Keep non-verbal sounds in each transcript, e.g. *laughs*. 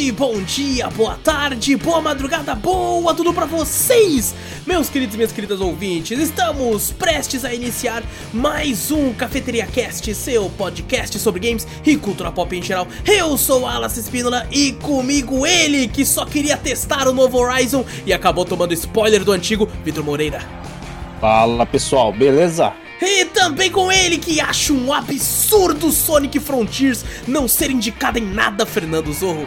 noite, bom dia, boa tarde, boa madrugada, boa tudo pra vocês, meus queridos e minhas queridas ouvintes. Estamos prestes a iniciar mais um Cafeteria Cast, seu podcast sobre games e cultura pop em geral. Eu sou Alas Espínola e comigo ele que só queria testar o novo Horizon e acabou tomando spoiler do antigo, Vitor Moreira. Fala pessoal, beleza? E também com ele que acha um absurdo Sonic Frontiers não ser indicado em nada, Fernando Zorro.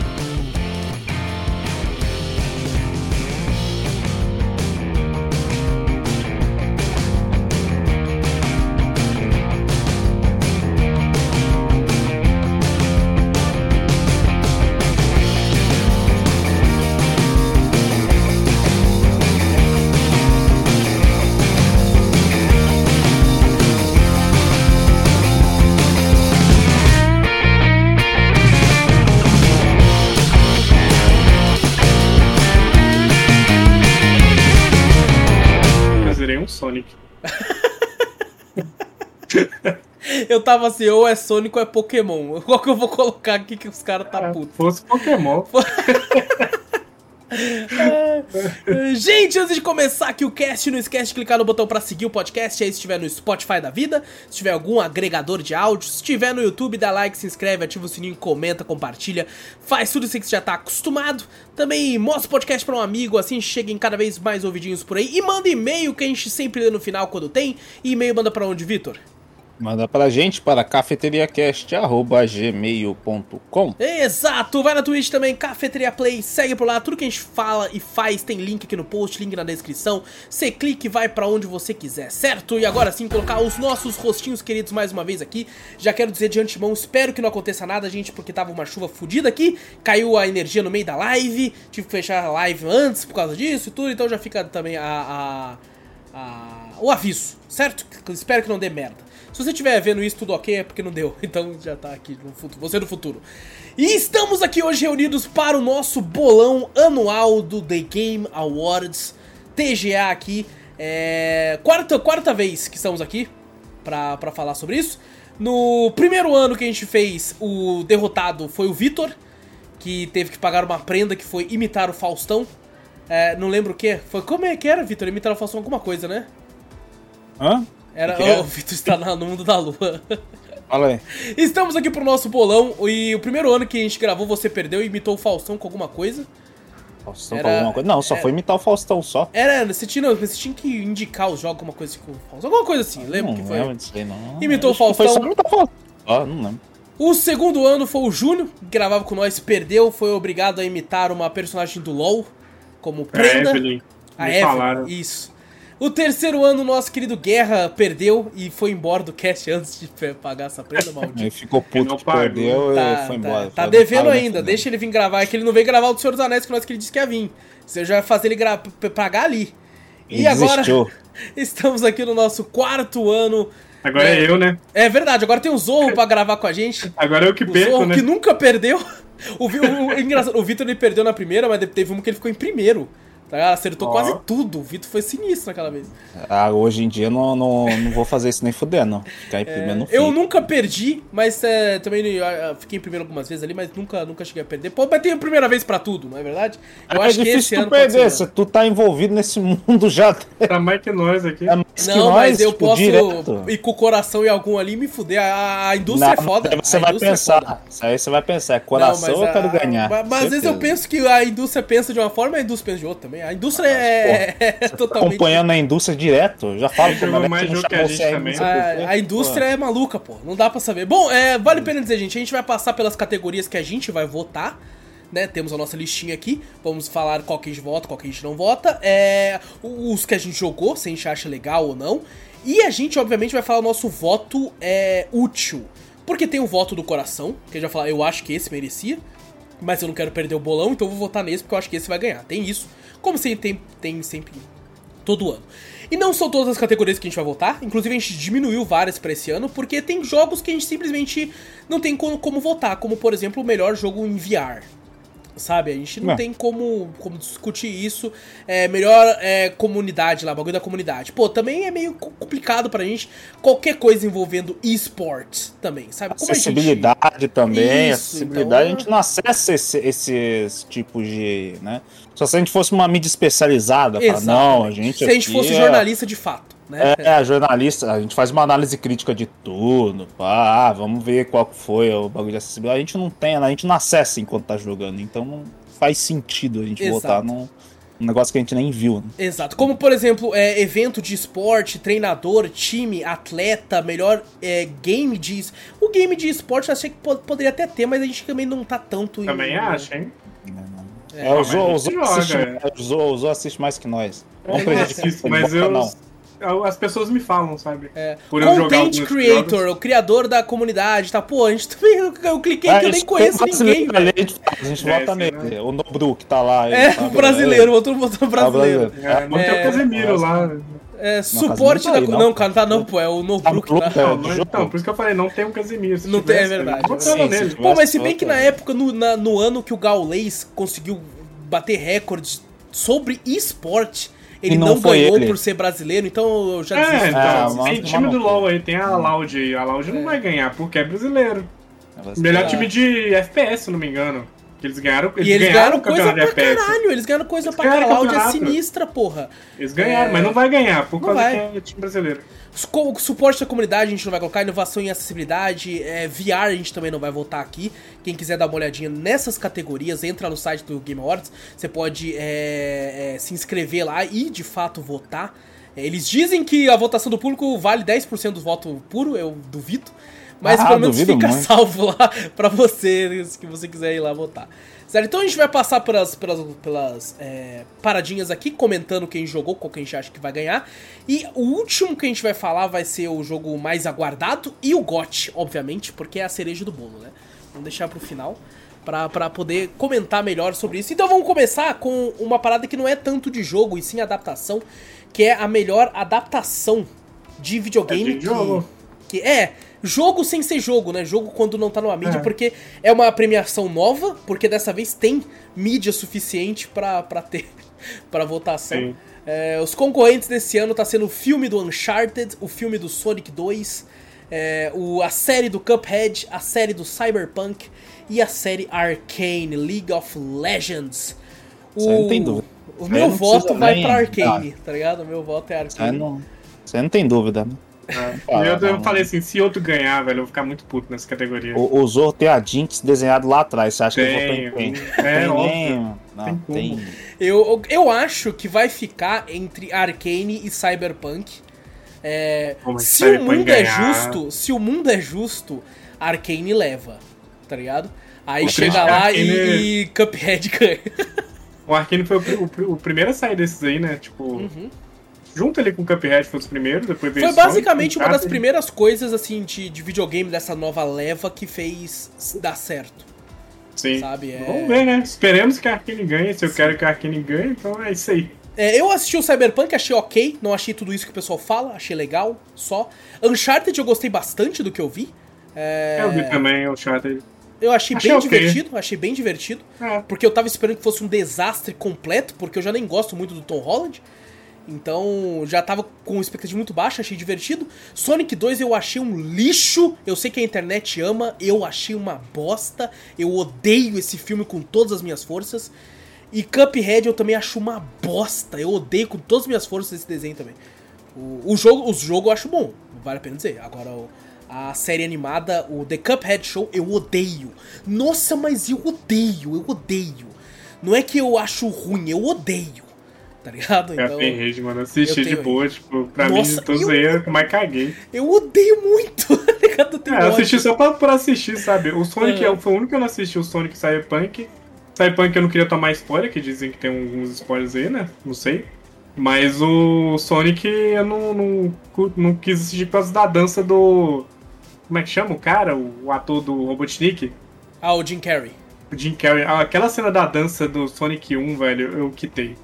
Eu tava assim, ou é Sonic ou é Pokémon. *laughs* Qual que eu vou colocar aqui que os caras tá puto? Fosse Pokémon. *laughs* Gente, antes de começar aqui o cast, não esquece de clicar no botão pra seguir o podcast aí se estiver no Spotify da vida, se tiver algum agregador de áudio, se estiver no YouTube, dá like, se inscreve, ativa o sininho, comenta, compartilha, faz tudo isso que você já tá acostumado. Também mostra o podcast pra um amigo, assim cheguem cada vez mais ouvidinhos por aí. E manda e-mail que a gente sempre lê no final quando tem. E e-mail manda pra onde, Vitor? Manda pra gente para cafeteriacast.gmail.com Exato, vai na Twitch também, Cafeteria Play, segue por lá, tudo que a gente fala e faz tem link aqui no post, link na descrição. Você clica e vai pra onde você quiser, certo? E agora sim, colocar os nossos rostinhos queridos mais uma vez aqui. Já quero dizer de antemão, espero que não aconteça nada, gente, porque tava uma chuva fodida aqui, caiu a energia no meio da live, tive que fechar a live antes por causa disso e tudo, então já fica também a, a, a- o aviso, certo? Espero que não dê merda. Se você estiver vendo isso tudo ok, é porque não deu. *laughs* Então já tá aqui no futuro. Você do futuro. E estamos aqui hoje reunidos para o nosso bolão anual do The Game Awards. TGA aqui. É. Quarta, quarta vez que estamos aqui pra falar sobre isso. No primeiro ano que a gente fez, o derrotado foi o Vitor, que teve que pagar uma prenda que foi imitar o Faustão. É, não lembro o que. Foi como é que era, Vitor? Imitar o Faustão alguma coisa, né? Hã? Era. Que que é? Oh, o Vitor está no mundo da lua. Fala aí. Estamos aqui pro nosso bolão e o primeiro ano que a gente gravou você perdeu e imitou o Faustão com alguma coisa. Faustão Era- com alguma coisa? Não, só é. foi imitar o Faustão só. Era, você tinha, você tinha que indicar os jogos, alguma coisa com o Faustão. Alguma coisa assim, lembra não que foi? lembro disso aí, não. Imitou o que Foi Faustão. só imitar o Faustão. Ó, não lembro. O segundo ano foi o Júnior, que gravava com nós, perdeu, foi obrigado a imitar uma personagem do LoL como A prenda. Evelyn. A Evelyn, falaram. isso. O terceiro ano, nosso querido Guerra perdeu e foi embora do cast antes de pagar essa prenda, *laughs* maldito. Ele ficou puto não que perdeu Tá, e foi tá, embora. tá Falou, devendo "Fala, né, ainda, fudeu." deixa ele vir gravar. É que ele não veio gravar o do Senhor dos Anéis que nós que ele disse que ia vir. Você já vai fazer ele gra- p- pagar ali. E Ele agora, desistiu. *laughs* estamos aqui no nosso quarto ano. Agora é. eu, né? É verdade, agora tem o Zorro pra gravar com a gente. Agora eu que O perco, Zorro né? que nunca perdeu. *laughs* O, o, o- engraçado, o Vitor ele perdeu na primeira, mas teve um que ele ficou em primeiro. Tá ligado? Acertou Ó. quase tudo. O Vitor foi sinistro naquela vez. Ah, hoje em dia não, não, não vou fazer isso nem fudendo. Ficar em primeiro no É, Eu nunca perdi, mas é, também eu, fiquei em primeiro algumas vezes ali, mas nunca, nunca cheguei a perder. Pô, mas tem a primeira vez pra tudo, não é verdade? Eu é acho que esse difícil ano tu pode ser perder, se ano. tu tá envolvido nesse *laughs* mundo já. Tá mais que nós aqui. É mais que Não, nós, mas eu tipo, posso direto. ir com o coração em algum ali e me fuder. A, a indústria Não, é foda. Aí você a vai é pensar. Isso aí você vai pensar. É Não, coração mas eu quero a- ganhar. Mas, mas às vezes eu penso que a indústria pensa de uma forma e a indústria pensa de outra também. A indústria é, *laughs* é totalmente. acompanhando a indústria direto. Eu já falo como é que mais que a gente também. por quê. A, a indústria é maluca, pô. Não dá pra saber. Bom, é, vale a pena dizer, gente. A gente vai passar pelas categorias que a gente vai votar. Né, temos a nossa listinha aqui. Vamos falar qual que a gente vota, qual que a gente não vota. É, os que a gente jogou, se a gente acha legal ou não. E a gente, obviamente, vai falar o nosso voto é, útil. Porque tem o voto do coração, que a gente vai falar, eu acho que esse merecia. Mas eu não quero perder o bolão, então eu vou votar nesse porque eu acho que esse vai ganhar. Tem isso. Como sempre tem, tem sempre todo ano. E não são todas as categorias que a gente vai votar, inclusive a gente diminuiu várias pra esse ano, porque tem jogos que a gente simplesmente não tem como, como votar, como por exemplo o melhor jogo em VR. Sabe? A gente não É. tem como, como discutir isso. É melhor é, comunidade lá, bagulho da comunidade. Pô, também é meio co- complicado pra gente qualquer coisa envolvendo esportes também, sabe? Como a gente- Acessibilidade também, Isso, acessibilidade, então- a gente não acessa esse- esses tipos de, né? Só se a gente fosse uma mídia especializada, fala, não, a gente Se a gente fosse é- jornalista de fato, né? É, jornalista, a gente faz uma análise crítica de tudo, pá, ah, vamos ver qual foi o bagulho de acessibilidade. A gente não tem, a gente não acessa enquanto tá jogando, então não faz sentido a gente Exato. voltar num, num negócio que a gente nem viu, né? Exato. Como, por exemplo, é, evento de esporte, treinador, time, atleta, melhor é, game de... es- O game de esporte eu achei que po- poderia até ter, mas a gente também não tá tanto em... Também acho, hein? É, Zo, a o Zo assiste, o Zo- o Zo assiste mais que nós. Eu Vamos assisto, ele, mas bota eu, não. eu- As pessoas me falam, sabe? É, Por Content creator, jogos. o criador da comunidade, tá? Pô, a gente também. Eu, eu cliquei que eu nem gente conheço tem ninguém, velho. ali, A gente, É, vota nele. né? O Nobru que tá lá. É, *laughs* sabe, o brasileiro, outro Tá brasileiro. É, botei É, o Casemiro lá. É, suporte da. tá aí, Não, não. cara, tá não, pô, é o Nobrook, Tá tá? maluco, é. Não, não, então, por isso que eu falei, não tem um Casemiro. Se Não tem, é tivesse, verdade, botava é verdade. nele. Sim, sim. Pô, mas se bem que na época, no, na- no ano que o Gaules conseguiu bater recordes sobre esporte, ele não, não foi ganhou ele. por ser brasileiro, então eu já É, desisto. então, Ah, tem time do. LoL aí, tem a Loud aí. A Loud É. não vai ganhar, porque é brasileiro. Ela- Melhor time de FPS, se não me engano. Que eles ganharam, eles E eles ganharam ganharam coisa pra FPS. caralho, eles ganharam coisa Eles pra ganharam caralho, é sinistra, porra. Eles ganharam, É. mas não vai ganhar, por Não causa vai. que é time brasileiro. O suporte da comunidade a gente não vai colocar, inovação e acessibilidade, é, VR a gente também não vai voltar aqui. Quem quiser dar uma olhadinha nessas categorias, entra no site do Game Awards, você pode é, é, se inscrever lá e de fato votar. É, eles dizem que a votação do público vale 10% do voto puro, eu duvido. Mas Ah, pelo menos fica muito. *laughs* salvo lá pra você, se você quiser ir lá votar. Certo? Então a gente vai passar pelas, pelas, pelas é, paradinhas aqui, comentando quem jogou, qual que a gente acha que vai ganhar. E o último que a gente vai falar vai ser o jogo mais aguardado e o GOT, obviamente, porque é a cereja do bolo, né? Vamos deixar pro final pra, pra poder comentar melhor sobre isso. Então vamos começar com uma parada que não é tanto de jogo e sim adaptação, que é a melhor adaptação de videogame É de jogo. que é jogo sem ser jogo, né? Jogo quando não tá numa mídia, É. porque é uma premiação nova, porque dessa vez tem mídia suficiente pra, pra ter *laughs* pra votação. É, os concorrentes desse ano tá sendo o filme do Uncharted, o filme do Sonic 2, é, o, a série do Cuphead, a série do Cyberpunk e a série Arcane, League of Legends. Isso aí não tem dúvida. O meu não voto vai nem- pra Arcane, tá ligado? O meu voto é Arcane. não, isso aí não tem dúvida, né? E eu, eu falei assim, se outro ganhar, velho, eu vou ficar muito puto nessa categoria. O, o Zorro tem a Jinx desenhado lá atrás. Você acha que ele Tem, votou em quem? é tem óbvio. Não, Tem tem. Eu, eu acho que vai ficar entre Arcane e Cyberpunk. É, se o mundo é ganhar- justo, se o mundo é justo, Arcane leva, tá ligado? Aí O chega lá Arcane- e, e Cuphead *laughs* ganha. O Arkane foi o, o, o primeiro a sair desses aí, né? Tipo, Uhum. Junto ali com o Cuphead foi os primeiros, depois veio Foi Sonic, basicamente uma das primeiras coisas assim de, de videogame dessa nova leva que fez dar certo. Sim. sabe, é- Vamos ver, né? Esperemos que a Arkane ganhe. Se eu quero que a Arkane ganhe, então é isso aí. É, eu assisti o Cyberpunk, achei ok, não achei tudo isso que o pessoal fala, achei legal, só. Uncharted eu gostei bastante do que eu vi. É, Eu vi também Uncharted. eu achei, Achei bem ok. divertido, achei bem divertido. É. Porque eu tava esperando que fosse um desastre completo, porque eu já nem gosto muito do Tom Holland. Então, já tava com expectativa muito baixa, achei divertido. Sonic 2 eu achei um lixo. Eu sei que a internet ama, eu achei uma bosta. Eu odeio esse filme com todas as minhas forças. E Cuphead eu também acho uma bosta. Eu odeio com todas as minhas forças esse desenho também. O, o jogo, os jogo eu acho bom, vale a pena dizer. Agora, a série animada, o The Cuphead Show, eu odeio. Nossa, mas eu odeio, eu odeio. Não é que eu acho ruim, eu odeio. Tá ligado? É Então, tem rede, mano. Assisti de boa, tipo, pra Nossa, mim, de todos eu- aí, é o que mais caguei. eu odeio muito, *laughs* tá ligado? Eu tenho É, eu assisti só pra, por assistir, sabe? O Sonic é, foi o único que eu não assisti, o Sonic Cyberpunk. Cyberpunk eu não queria tomar spoiler, que dizem que tem alguns spoilers aí, né? Não sei. Mas o Sonic eu não, não, não quis assistir por causa da dança do. Como é que chama o cara? O, o ator do Robotnik? Ah, o Jim Carrey. O Jim Carrey. Ah, Aquela cena da dança do Sonic 1, velho, eu quitei.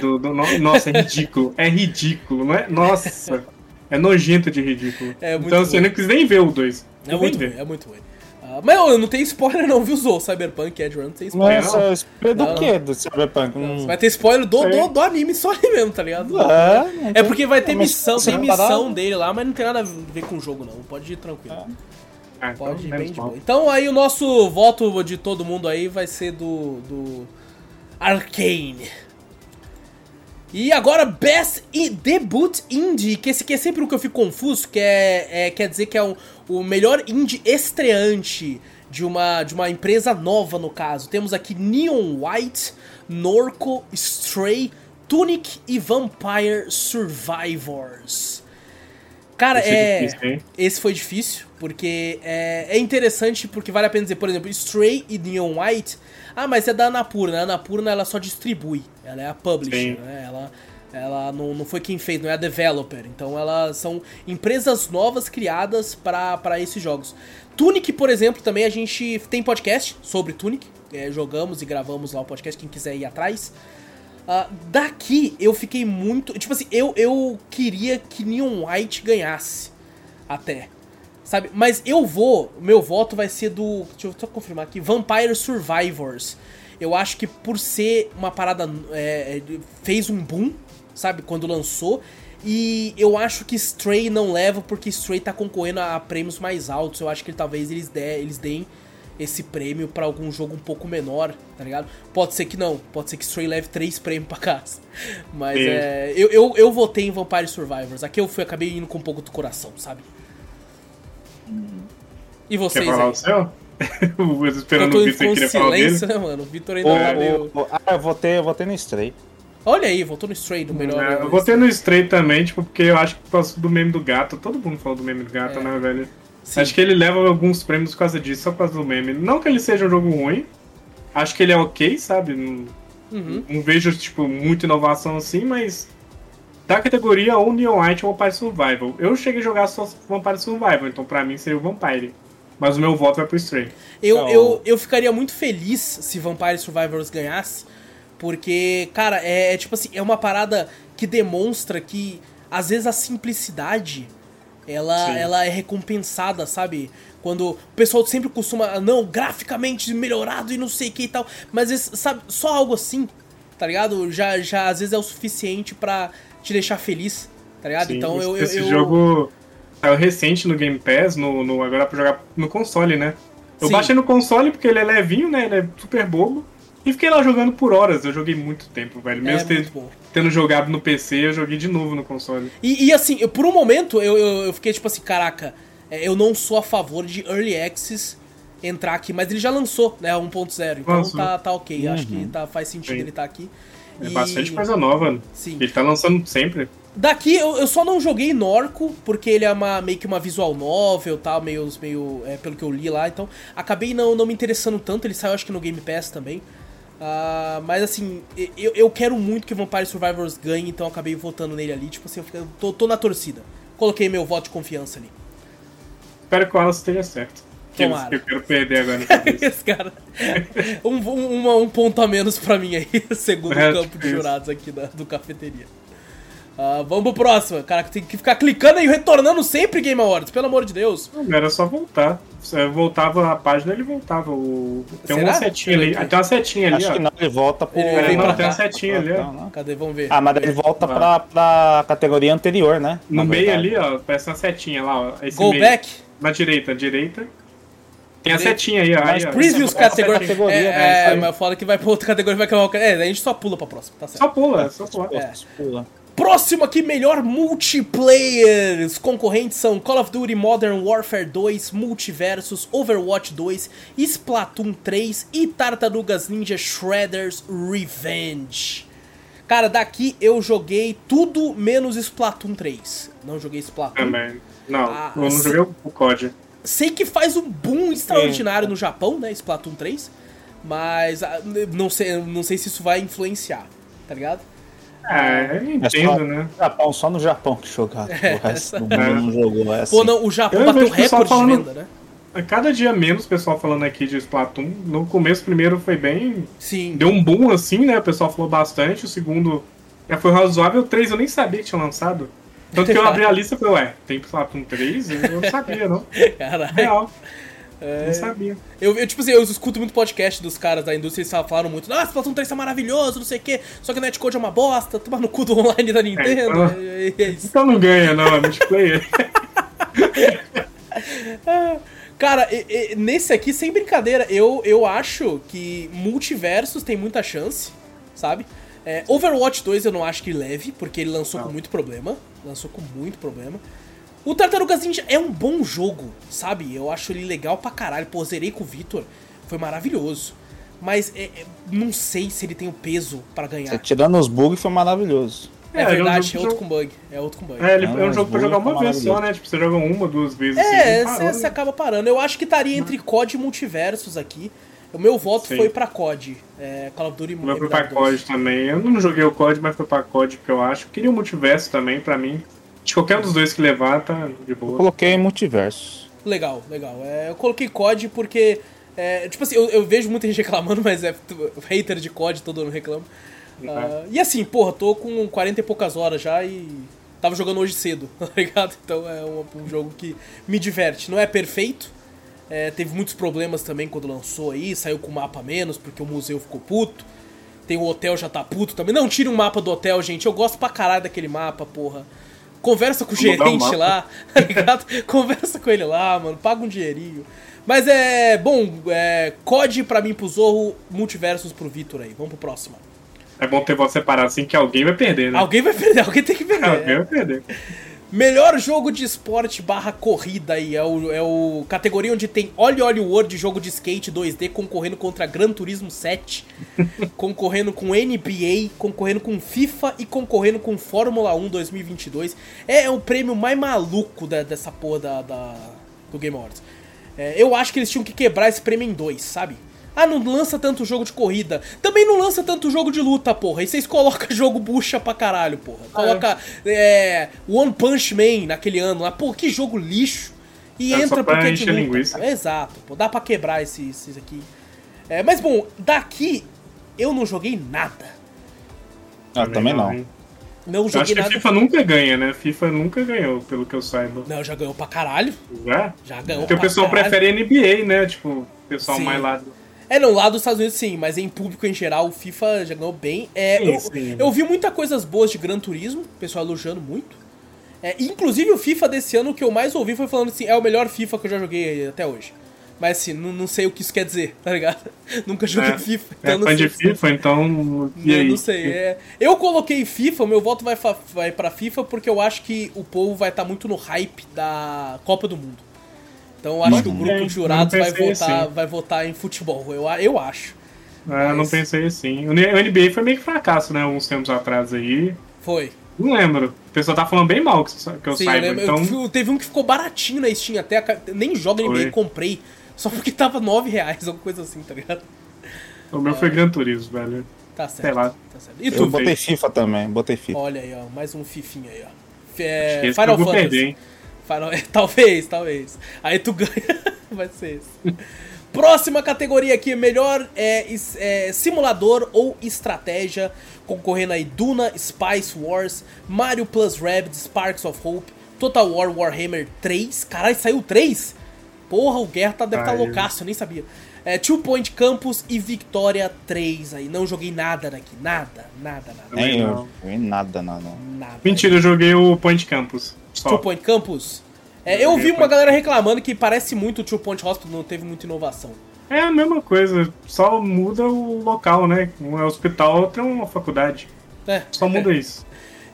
Do. do- no- nossa, é ridículo. É ridículo, não é? Nossa. É nojento de ridículo. É muito então, assim, ruim. não quis nem ver o 2. É muito ruim, é muito ruim. Ah, mas eu não tem spoiler não, viu, Zou? Cyberpunk Edge Run não tem spoiler. Nossa, spoiler do Não. quê? Do Cyberpunk? Não, Hum. Você vai ter spoiler do, do, do anime só ali mesmo, tá ligado? É, não É porque vai ter mas missão, você tem missão dele lá, mas não tem nada a ver com o jogo, não. Pode ir tranquilo. Ah, então, Pode ir bem de boa. Então aí o nosso voto de todo mundo aí vai ser do. do. Arcane. E agora, Best I- Debut Indie, que esse aqui é sempre o que eu fico confuso, que é, é- quer dizer que é o, o melhor indie estreante de uma, de uma empresa nova, no caso. Temos aqui Neon White, Norco, Stray, Tunic e Vampire Survivors. Cara, Esse é é. difícil, esse foi difícil, porque é, é interessante, porque vale a pena dizer, por exemplo, Stray e Neon White. Ah, mas é da Anapurna. A Anapurna ela só distribui, ela é a publisher, né? Ela, ela não, não foi quem fez, não é a developer. Então elas são empresas novas criadas para esses jogos. Tunic, por exemplo, também a gente tem podcast sobre Tunic. é, jogamos e gravamos lá o podcast, quem quiser ir atrás. Ah, daqui eu fiquei muito. Tipo assim, eu, eu queria que Neon White ganhasse. Até. Sabe? Mas eu vou. Meu voto vai ser do. Deixa eu só confirmar aqui. Vampire Survivors. Eu acho que por ser uma parada. é, é, fez um boom, sabe? Quando lançou. E eu acho que Stray não leva porque Stray tá concorrendo a prêmios mais altos. Eu acho que talvez eles, dê, eles deem esse prêmio pra algum jogo um pouco menor, tá ligado? Pode ser que não, pode ser que Stray leve três prêmios pra casa. Mas é. Eu, eu, eu votei em Vampire Survivors. Aqui eu fui, acabei indo com um pouco do coração, sabe? E Quer vocês falar aí? o seu? *laughs* Eu Eu esperando tô o Vitor queria falar o dele. né, mano? O Vitor ainda O- tá meio. o- o- ah, eu votei, eu votei no Stray. Olha aí, voltou no Stray, do melhor. É, eu botei no Stray também, tipo, porque eu acho que por causa do meme do gato. Todo mundo falou do meme do gato, É. né, velho? Sim. Acho que ele leva alguns prêmios por causa disso, só por causa do meme. Não que ele seja um jogo ruim. Acho que ele é ok, sabe? Não, Uhum. não vejo, tipo, muita inovação assim, mas. Da categoria ou Neon White ou Vampire Survival. Eu cheguei a jogar só Vampire Survival, então pra mim seria o Vampire. Mas o meu voto vai pro Stray. Eu, Não. eu, eu ficaria muito feliz se Vampire Survivors ganhasse, porque, cara, é, é tipo assim, é uma parada que demonstra que, às vezes, a simplicidade, ela, Sim. ela é recompensada, sabe? Quando o pessoal sempre costuma, "Ah, não, graficamente melhorado e não sei o que e tal, mas, sabe, só algo assim, tá ligado? Já, já às vezes é o suficiente pra te deixar feliz, tá ligado? Sim, então eu, esse eu- jogo saiu recente no Game Pass, no, no, agora pra jogar no console, né? Eu Sim. baixei no console porque ele é levinho, né? Ele é super bobo. E fiquei lá jogando por horas. Eu joguei muito tempo, velho. é Mesmo ter- muito bom. tendo jogado no PC, eu joguei de novo no console. E, e, assim, eu- por um momento eu, eu, eu fiquei tipo assim, caraca, é, eu não sou a favor de Early Access entrar aqui, mas ele já lançou, né, 1.0, então tá, tá ok, acho que Uhum. tá, faz sentido Sim. ele tá aqui. É E bastante coisa nova. Sim. Ele tá lançando sempre. Daqui eu, eu só não joguei Norco, porque ele é uma, meio que uma visual novel, tal, meio, meio é, pelo que eu li lá, então acabei não, não me interessando tanto, ele saiu acho que no Game Pass também. Ah, mas assim, eu, eu quero muito que Vampire Survivors ganhe, então acabei votando nele ali, tipo assim, eu tô, tô na torcida. Coloquei meu voto de confiança ali. Espero que o Wallace esteja certo. Que Tomara. eu quero perder agora. *laughs* Esse cara. Um, um, uma- um ponto a menos pra mim aí, *laughs* segundo É, o campo tipo de isso. jurados aqui da, do cafeteria. Ah, vamos pro próximo. Cara, tem que ficar clicando e retornando sempre Game Awards, pelo amor de Deus. Não, Era só voltar. Você voltava a página, ele voltava. O... Tem uma Será? setinha ali. Peraí. Tem uma setinha ali, Acho ó. que não, ele volta pro. Ele É, vem não, pra tem uma cá. setinha ali, ó. Não. Cadê? Vamos ver. Ah, mas ele volta Ah. pra, pra categoria anterior, né? No meio ali, ó, parece uma setinha lá, ó. Esse Go meio. back. Na direita, direita. Tem a setinha aí, ó. Mas aí. Previews é a categoria. categoria, é, né? é, aí. mas foda que vai pra outra categoria vai acabar. É, a gente só pula pra próxima, tá certo. Só pula, só pula. É. Pula. Próximo aqui, melhor multiplayer. Os concorrentes são Call of Duty Modern Warfare 2, Multiversus, Overwatch 2, Splatoon 3 e Tartarugas Ninja Shredder's Revenge. Cara, daqui eu joguei tudo menos Splatoon 3. Não joguei Splatoon. Também. Não, Ah, eu não joguei o COD. Sei que faz um boom extraordinário no Japão, né? Splatoon 3. Mas ah, não sei, não sei se isso vai influenciar, tá ligado? É, eu É só, entendo, né? Japão, só no Japão que jogaram. *laughs* É, o resto do *laughs* essa- mundo não jogou. É assim. Pô, não, o Japão Eu bateu recorde de falando- venda, né? A cada dia menos o pessoal falando aqui de Splatoon. No começo, primeiro foi bem. Sim. Deu um boom assim, né? O pessoal falou bastante. O segundo já foi razoável. O 3 eu nem sabia que tinha lançado. Tanto que eu *laughs* abri a lista e falei, ué, tem Splatoon 3? Eu não sabia, não. *laughs* Caralho. Real. É... Não sabia. Eu, eu, tipo assim, eu escuto muito podcast dos caras da indústria, eles falaram muito, nossa, Splatoon 3 tá maravilhoso, não sei o quê, só que o netcode é uma bosta, toma no cu do online da Nintendo. É, então, é, é então não ganha, não, é multiplayer. *laughs* Cara, e, e, nesse aqui, sem brincadeira, eu, eu acho que multiversos tem muita chance, sabe? É, Overwatch 2 eu não acho que leve, porque ele lançou não. com muito problema. Lançou com muito problema. O Tartarugas Ninja é um bom jogo, sabe? Eu acho ele legal pra caralho. Pô, zerei com o Victor, foi maravilhoso. Mas é, é, não sei se ele tem o peso para ganhar. Você tirando os bugs, foi maravilhoso. É, é verdade, é, um é outro com bug. É outro com bug. É, ele, é um jogo pra jogar uma vez só, né? Tipo, você joga uma, duas vezes. É, assim, você, acaba parando. Eu acho que estaria entre COD e multiversos aqui. O meu voto Sim. foi pra COD. É, Call of Duty O meu foi pra COD também. Eu não joguei o COD, mas foi pra COD porque eu acho. Queria o multiverso também, pra mim. De qualquer um dos dois que levar, tá de boa. Eu coloquei multiverso. Legal, legal. É, eu coloquei COD porque. É, tipo assim, eu, eu, vejo muita gente *laughs* reclamando, mas é hater de COD, todo mundo reclama. Uh, e assim, porra, tô com 40 e poucas horas já e tava jogando hoje cedo, *laughs* tá ligado? Então é um, um jogo que me diverte. Não é perfeito, é, teve muitos problemas também quando lançou aí, saiu com o mapa menos porque o museu ficou puto. Tem o hotel já tá puto também. Não tire um mapa do hotel, gente. Eu gosto pra caralho daquele mapa, porra. Conversa com o gerente um lá, *laughs* tá ligado? Conversa com ele lá, mano. Paga um dinheirinho. Mas é. Bom, é, COD pra mim pro Zorro, Multiversos pro Vitor aí. Vamos pro próximo. É bom ter você separado assim que alguém vai perder, né? Alguém vai perder, *laughs* alguém tem que perder. alguém vai perder. Melhor jogo de esporte barra corrida aí. É o, é o categoria onde tem Olhe Olhe World, jogo de skate 2D, concorrendo contra Gran Turismo 7, *laughs* concorrendo com NBA, concorrendo com FIFA e concorrendo com Fórmula 1 2022. É, é o prêmio mais maluco da, dessa porra da, da do Game Awards. É, eu acho que eles tinham que quebrar esse prêmio em dois, sabe? Ah, não lança tanto jogo de corrida. Também não lança tanto jogo de luta, porra. E vocês colocam *laughs* jogo bucha pra caralho, porra. Coloca é, One Punch Man naquele ano lá. Pô, que jogo lixo. E é entra porque é de luta. Linguiça. Exato, pô. Dá pra quebrar esses, esses aqui. É, mas bom, daqui eu não joguei nada. Ah, também não. Não joguei acho que nada. FIFA nunca ganha, né? FIFA nunca ganhou, pelo que eu saiba. Não, já ganhou pra caralho. Já? Já ganhou Porque o pessoal caralho. prefere NBA, né? Tipo, o pessoal Sim. mais lá do é, não, lá dos Estados Unidos sim, mas em público em geral o FIFA já ganhou bem. É, sim, eu, sim. eu vi muitas coisas boas de Gran Turismo, o pessoal elogiando muito. É, inclusive o FIFA desse ano, o que eu mais ouvi foi falando assim, é o melhor FIFA que eu já joguei até hoje. Mas assim, não, não sei o que isso quer dizer, *laughs* tá ligado? Nunca joguei é, FIFA. Então é fã de FIFA, então. E aí? Não sei. É, eu coloquei FIFA, meu voto vai, vai pra FIFA porque eu acho que o povo vai estar tá muito no hype da Copa do Mundo. Então eu acho que o grupo de jurados vai votar, assim. vai votar em futebol. Eu, eu acho. Ah, Mas... não pensei assim. O NBA foi meio que fracasso, né? Uns tempos atrás aí. Foi. Não lembro. O pessoal tá falando bem mal que eu Sim, saiba. Eu então... Eu, teve um que ficou baratinho na Steam até. Nem joga NBA, foi. comprei. Só porque tava 9 reais, alguma coisa assim, tá ligado? O meu é... foi Gran Turismo, velho. Tá certo. Sei lá. Tá certo. E tu, eu botei FIFA também, botei FIFA. Olha aí, ó. Mais um fifinha aí, ó. É, Final Fantasy. Perder, hein? Final... talvez, talvez. Aí tu ganha. *laughs* Vai ser esse. Próxima categoria aqui, melhor é, é, simulador ou estratégia, concorrendo aí Duna, Spice Wars, Mario Plus Rabbids, Sparks of Hope, Total War Warhammer 3. Caralho, saiu 3? Porra, o Guerra tá, deve estar tá loucaço, eu nem sabia. É, Two Point Campus e Victoria 3 aí. Não joguei nada daqui. Nada, nada, nada. Nem eu. Nada, nada. nada Mentira, eu joguei o Point Campus. Two Point Campus? É, eu vi uma galera reclamando que parece muito o Two Point Hospital, não teve muita inovação. É a mesma coisa, só muda o local, né? Um é hospital, outro é uma faculdade. É. Só muda *laughs* isso.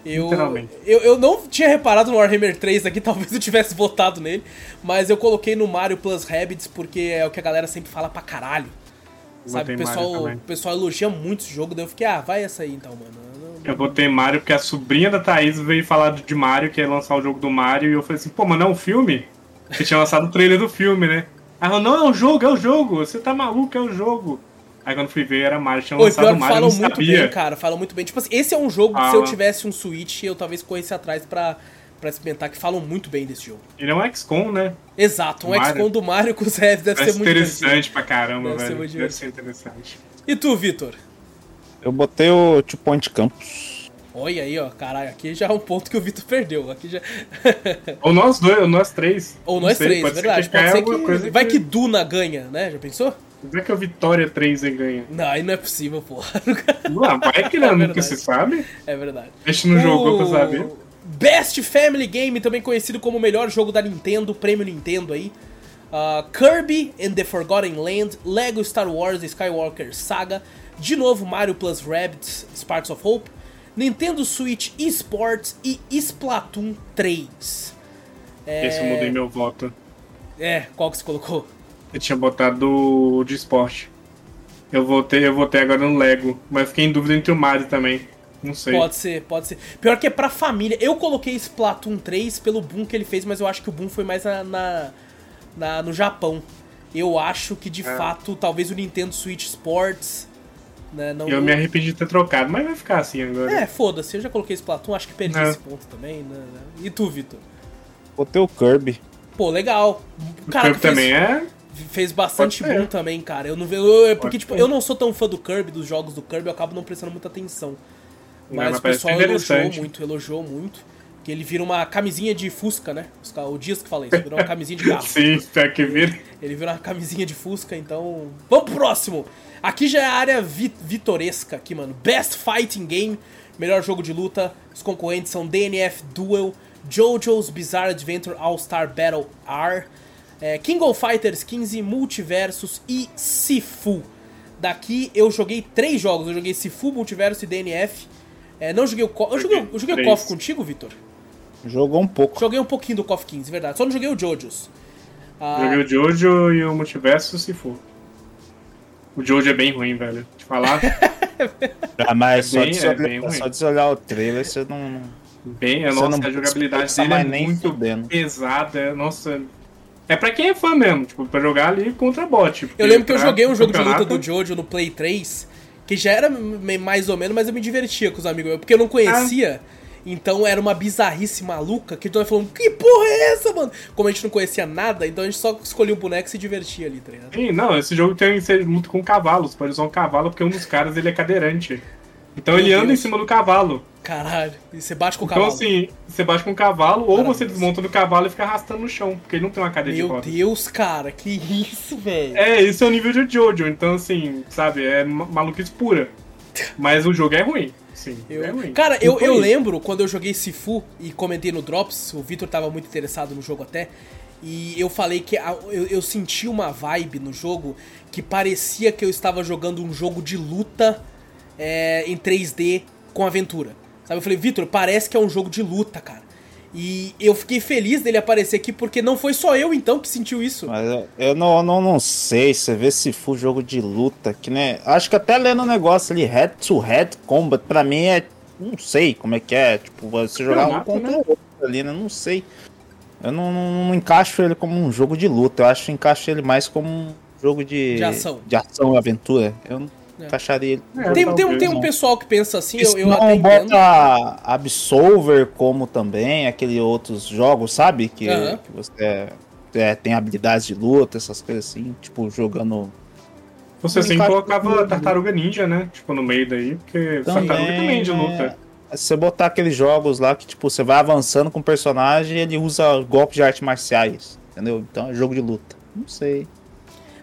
Eu, eu, eu não tinha reparado no Warhammer 3 aqui, *laughs* talvez eu tivesse votado nele, mas eu coloquei no Mario Plus Rabbids porque é o que a galera sempre fala pra caralho. Sabe, o pessoal, o pessoal elogia muito esse jogo, daí eu fiquei, ah, vai essa aí então, mano. Eu botei Mario porque a sobrinha da Thaís veio falar de Mario, que ia lançar o jogo do Mario, e eu falei assim, pô, mas não é um filme? Que tinha lançado o trailer do filme, né? Aí ela, não, é um jogo, é o um jogo, você tá maluco, é o um jogo. Aí quando fui ver, era Mario, tinha lançado o Mario, falam muito sabia. bem, cara, falam muito bem. Tipo assim, esse é um jogo que se eu tivesse um Switch, eu talvez corresse atrás pra, pra experimentar, que falam muito bem desse jogo. Ele é um XCOM, né? Exato, um XCOM do Mario com os Revs deve ser muito interessante pra caramba, deve velho. Ser deve ser interessante. E tu, Vitor? Eu botei o Two Point Campus. Olha aí, ó, caralho, aqui já é um ponto que o Vitor perdeu. Aqui já... *laughs* ou nós dois, ou nós três. Ou nós sei, três, pode verdade. Ser pode ser que... Vai que... que Duna ganha, né? Já pensou? Vai que a Vitória 3 ganha. Não, aí não é possível, porra. Não, vai que não, *laughs* é nunca se sabe. É verdade. A gente não o... jogou pra saber. Best Family Game, também conhecido como o melhor jogo da Nintendo, prêmio Nintendo aí. Uh, Kirby and the Forgotten Land, Lego Star Wars Skywalker Saga, de novo Mario Plus Rabbids Sparks of Hope, Nintendo Switch Esports e Splatoon 3. É... Esse eu mudei meu voto. É, qual que você colocou? Eu tinha botado de esporte. Eu votei, eu votei agora no Lego, mas fiquei em dúvida entre o Mario também. Não sei. Pode ser, pode ser. Pior que é pra família. Eu coloquei Splatoon 3 pelo boom que ele fez, mas eu acho que o boom foi mais na, na, na no Japão. Eu acho que de é. fato, talvez o Nintendo Switch Sports. Né, não... Eu me arrependi de ter trocado, mas vai ficar assim agora. É, foda-se, eu já coloquei Splatoon, acho que perdi é. esse ponto também. Né, né? E tu, Vitor? Botei o Kirby. Pô, legal. O cara Kirby fez... também é fez bastante bom também, cara. Eu não vejo. Porque, tipo, eu não sou tão fã do Kirby, dos jogos do Kirby, eu acabo não prestando muita atenção. Mas, o pessoal elogiou muito, elogiou muito. Que ele vira uma camisinha de Fusca, né? O Dias que fala isso, virou uma camisinha de carro. *laughs* Sim, tá que vira. Ele vira uma camisinha de Fusca, então. Vamos pro próximo! Aqui já é a área vi vitoresca aqui, mano. Best Fighting Game, melhor jogo de luta. Os concorrentes são DNF Duel, JoJo's Bizarre Adventure All-Star Battle R, é, King of Fighters 15, Multiversus e Sifu. Daqui eu joguei três jogos. Eu joguei Sifu, Multiverso e DNF. É, não joguei o KOF. Eu joguei, eu joguei o KOF contigo, Vitor? Jogou um pouco. Joguei um pouquinho do KOF 15, verdade. Só não joguei o JoJo's. Ah, joguei o Jojo e o Multiverso Sifu. O Jojo é bem ruim, velho. Te falar. *laughs* ah, mas é só, bem, de é olhar, só de olhar o trailer você não. Bem, a nossa, a jogabilidade dele é muito pesada. Nossa, é pra quem é fã mesmo, tipo, pra jogar ali contra bot. Eu lembro que eu joguei um jogo campeonato... de luta do Jojo no Play 3, que já era mais ou menos, mas eu me divertia com os amigos porque eu não conhecia. Ah. Então era uma bizarrice maluca que todo mundo falando, que porra é essa, mano? Como a gente não conhecia nada, então a gente só escolhia um boneco e se divertia ali, tá ligado? Sim, não, esse jogo tem que ser muito com cavalos. Pode usar um cavalo porque um dos caras ele é cadeirante. Então Meu ele anda Deus. em cima do cavalo. Caralho, e você bate com o então, cavalo. Então assim, você bate com o cavalo ou você desmonta do cavalo e fica arrastando no chão, porque ele não tem uma cadeira Meu de rodas. Meu Deus, cara, que isso, velho. É, esse é o nível de Jojo, então assim, sabe, é maluquice pura. Mas o jogo é ruim. Sim, eu, é ruim. Cara, eu, eu lembro quando eu joguei Sifu e comentei no Drops, o Victor tava muito interessado no jogo até, e eu falei que eu, eu senti uma vibe no jogo que parecia que eu estava jogando um jogo de luta é, em 3D com aventura. Sabe? Eu falei, Vitor, parece que é um jogo de luta, cara. E eu fiquei feliz dele aparecer aqui, porque não foi só eu então que sentiu isso. Mas eu, não, não, não sei, você vê se for jogo de luta, que né. Acho que até lendo o um negócio ali, head to head combat, pra mim é. Não sei como é que é. Tipo, você jogar um contra o outro ali, né? Não sei. Eu não, não, não, encaixo ele como um jogo de luta, eu acho que encaixo ele mais como um jogo de. De ação. De ação e aventura. Eu não é. encaixaria ele. É, tem, tem, tem, um pessoal que pensa assim, eu, eu não até bota Absolver como também, aqueles outros jogos, sabe? Que, que você é, tem habilidades de luta, essas coisas assim, tipo, jogando. Você sempre colocava Tartaruga Ninja, né? Tipo, no meio daí, porque também, Tartaruga também é de luta. É, se você botar aqueles jogos lá que, tipo, você vai avançando com o personagem e ele usa golpes de artes marciais, entendeu? Então é jogo de luta. Não sei.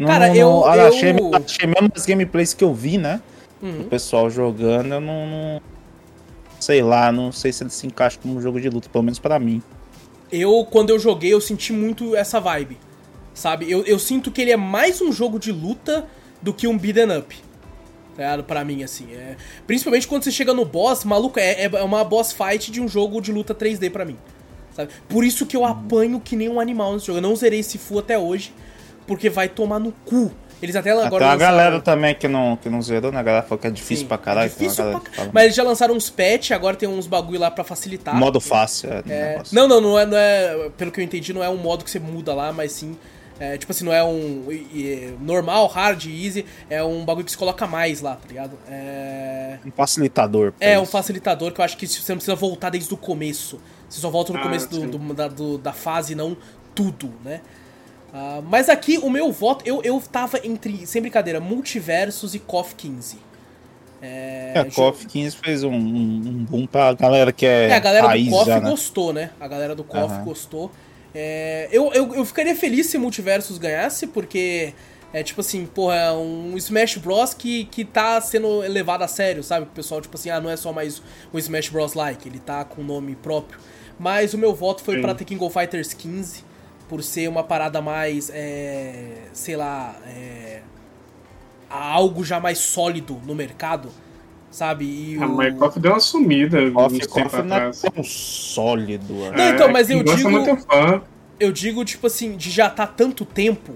Cara, não, eu, não, eu... Achei, achei mesmo as gameplays que eu vi, né? Uhum. O pessoal jogando, eu não, não, Sei lá, não sei se ele se encaixa como um jogo de luta, pelo menos para mim. Eu, quando eu joguei, eu senti muito essa vibe. Sabe? Eu, eu sinto que ele é mais um jogo de luta do que um beat'em up. Tá pra mim, assim. É... Principalmente quando você chega no boss, maluco, é, é uma boss fight de um jogo de luta 3D para mim. Sabe? Por isso que eu apanho que nem um animal nesse jogo. Eu não zerei esse full até hoje porque vai tomar no cu. Eles até agora. Tem a galera também que não, que não zerou, né? A galera falou que é difícil Sim, pra caralho. É difícil pra... Mas eles já lançaram uns patch, agora tem uns bagulho lá pra facilitar. Modo fácil, é. é... Não, não, não é, não é. Pelo que eu entendi, não é um modo que você muda lá, mas sim. É, tipo assim, não é um normal, hard, easy, é um bagulho que se coloca mais lá, tá ligado? É... Um facilitador. É, isso. um facilitador que eu acho que você não precisa voltar desde o começo. Você só volta no ah, começo do, do, da, do, da fase, não tudo, né? Uh, mas aqui o meu voto, eu, eu tava entre, sem brincadeira, Multiversos e KOF 15. É, é Call of 15 fez um, um, boom pra galera que é. É, a galera do KOF né? gostou, né? A galera do KOF uhum. gostou. É, eu, eu, eu ficaria feliz se Multiversus ganhasse, porque é tipo assim, porra, é um Smash Bros que, que tá sendo levado a sério, sabe? O pessoal, tipo assim, ah, não é só mais um Smash Bros like, ele tá com nome próprio. Mas o meu voto foi Sim. pra The King of Fighters 15, por ser uma parada mais, é, sei lá, é, algo já mais sólido no mercado, sabe? E o... A Microsoft deu uma sumida Kof, Kof não é tão sólido. Né? Não, então, mas eu digo... Eu digo, tipo assim, de já tá tanto tempo,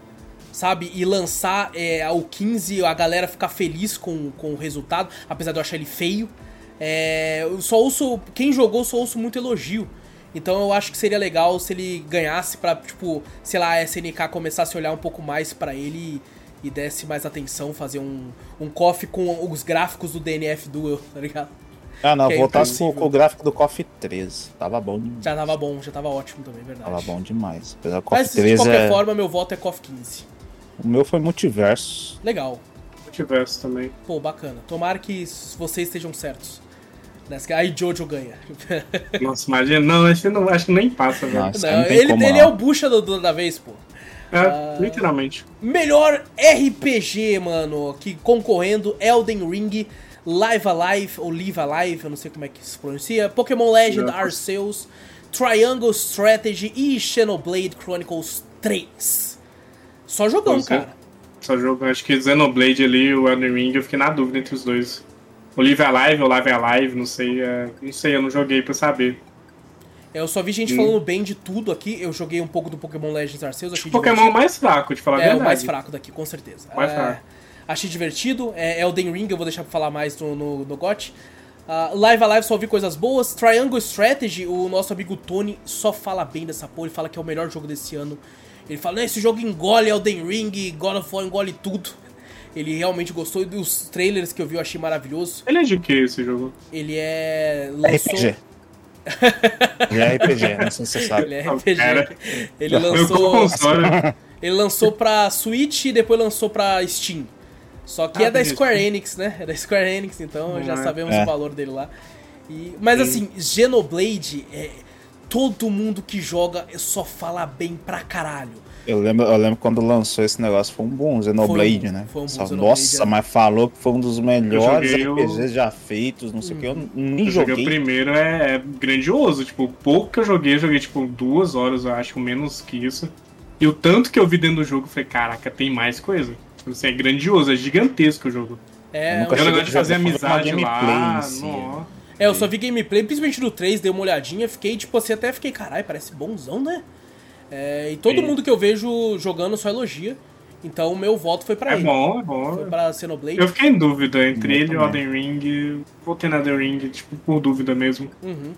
sabe? E lançar é, o 15, a galera ficar feliz com, com o resultado, apesar de eu achar ele feio. É, eu só ouço... Quem jogou, só ouço muito elogio. Então eu acho que seria legal se ele ganhasse pra, tipo, sei lá, a SNK começasse a olhar um pouco mais para ele e, e, desse mais atenção, fazer um, um KOF com os gráficos do DNF Duel, tá ligado? Ah, não, é voltasse com, com, o gráfico do KOF 13. Tava bom demais. Já tava bom, já tava ótimo também, verdade. Tava bom demais. Apesar KOF Mas, 13 de qualquer é... forma, meu voto é KOF 15. O meu foi Multiverso. Legal. Multiverso também. Pô, bacana. Tomara que vocês estejam certos. Aí Jojo ganha. *laughs* Nossa, imagina. Não, acho que, não, acho que nem passa, velho. Não, não ele, como, ele é o bucha do, do, da vez, pô. É, uh, literalmente. Melhor RPG, mano, que concorrendo Elden Ring, Live Alive, ou Live Alive, eu não sei como é que se pronuncia, Pokémon Legend Arceus, Triangle Strategy e Xenoblade Chronicles 3. Só jogão, cara. Só jogão. Acho que Xenoblade ali e o Elden Ring, eu fiquei na dúvida entre os dois. O Live Alive ou Live Alive, não sei. É, não sei, eu não joguei pra saber. É, eu só vi gente hum. falando bem de tudo aqui. Eu joguei um pouco do Pokémon Legends Arceus. Achei Pokémon divertido. mais fraco, de falar é, a verdade. É, o mais fraco daqui, com certeza. Mais é, fraco. Achei divertido. É, Elden Ring, eu vou deixar pra falar mais no, no, no GOT. Uh, Live Alive só ouvi coisas boas. Triangle Strategy, o nosso amigo Tony só fala bem dessa porra. Ele fala que é o melhor jogo desse ano. Ele fala, esse jogo engole Elden Ring, God of War engole tudo. Ele realmente gostou dos trailers que eu vi, eu achei maravilhoso. Ele é de que esse jogo? Ele é. Lançou... RPG. *laughs* Ele é RPG, não sei se você sabe. Ele é RPG. Ele lançou. Ele lançou pra Switch e depois lançou pra Steam. Só que ah, é da Square Enix, né? É da Square Enix, então já sabemos é. o valor dele lá. E, mas Sim. assim, Xenoblade, é, todo mundo que joga só fala bem pra caralho. Eu lembro, eu lembro quando lançou esse negócio, foi um bom Xenoblade, foi um, né? Foi um bom Só, Xenoblade, Nossa, é. mas falou que foi um dos melhores RPGs o... já feitos, não sei o hum. que, eu uhum. nem eu joguei. O primeiro é, é, grandioso, tipo, o pouco que eu joguei, eu joguei tipo duas horas, eu acho, menos que isso. E o tanto que eu vi dentro do jogo, eu falei, caraca, tem mais coisa. Assim, é grandioso, é gigantesco o jogo. É, eu nunca negócio de fazer amizade lá, si, É, eu só vi gameplay, principalmente do 3, dei uma olhadinha, fiquei, tipo assim, até fiquei, caralho, parece bonzão, né? É, e todo Sim. mundo que eu vejo jogando só elogia. Então o meu voto foi pra é ele. É bom, é bom. Foi pra Xenoblade. Eu fiquei em dúvida entre ele e o Elden Ring. Votei na Elden Ring, tipo, por dúvida mesmo. Uhum.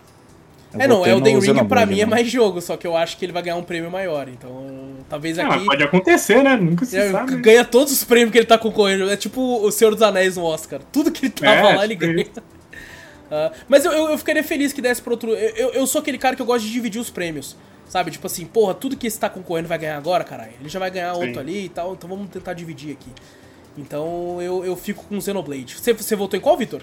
É, não, Elden Ring pra mim é mais jogo, só que eu acho que ele vai ganhar um prêmio maior. Então, talvez é, aqui. pode acontecer, né? Nunca se é, sabe. Ganha todos os prêmios que ele tá concorrendo. É tipo o Senhor dos Anéis no Oscar. Tudo que ele tava é, lá, ele tipo ganha. Uh, *laughs* mas eu, eu, eu, ficaria feliz que desse pro outro. Eu, eu, eu sou aquele cara que eu gosto de dividir os prêmios. Sabe? Tipo assim, porra, tudo que esse tá concorrendo vai ganhar agora, caralho. Ele já vai ganhar Sim. outro ali e tal, então vamos tentar dividir aqui. Então eu, eu fico com Xenoblade. Você, você votou em qual, Vitor?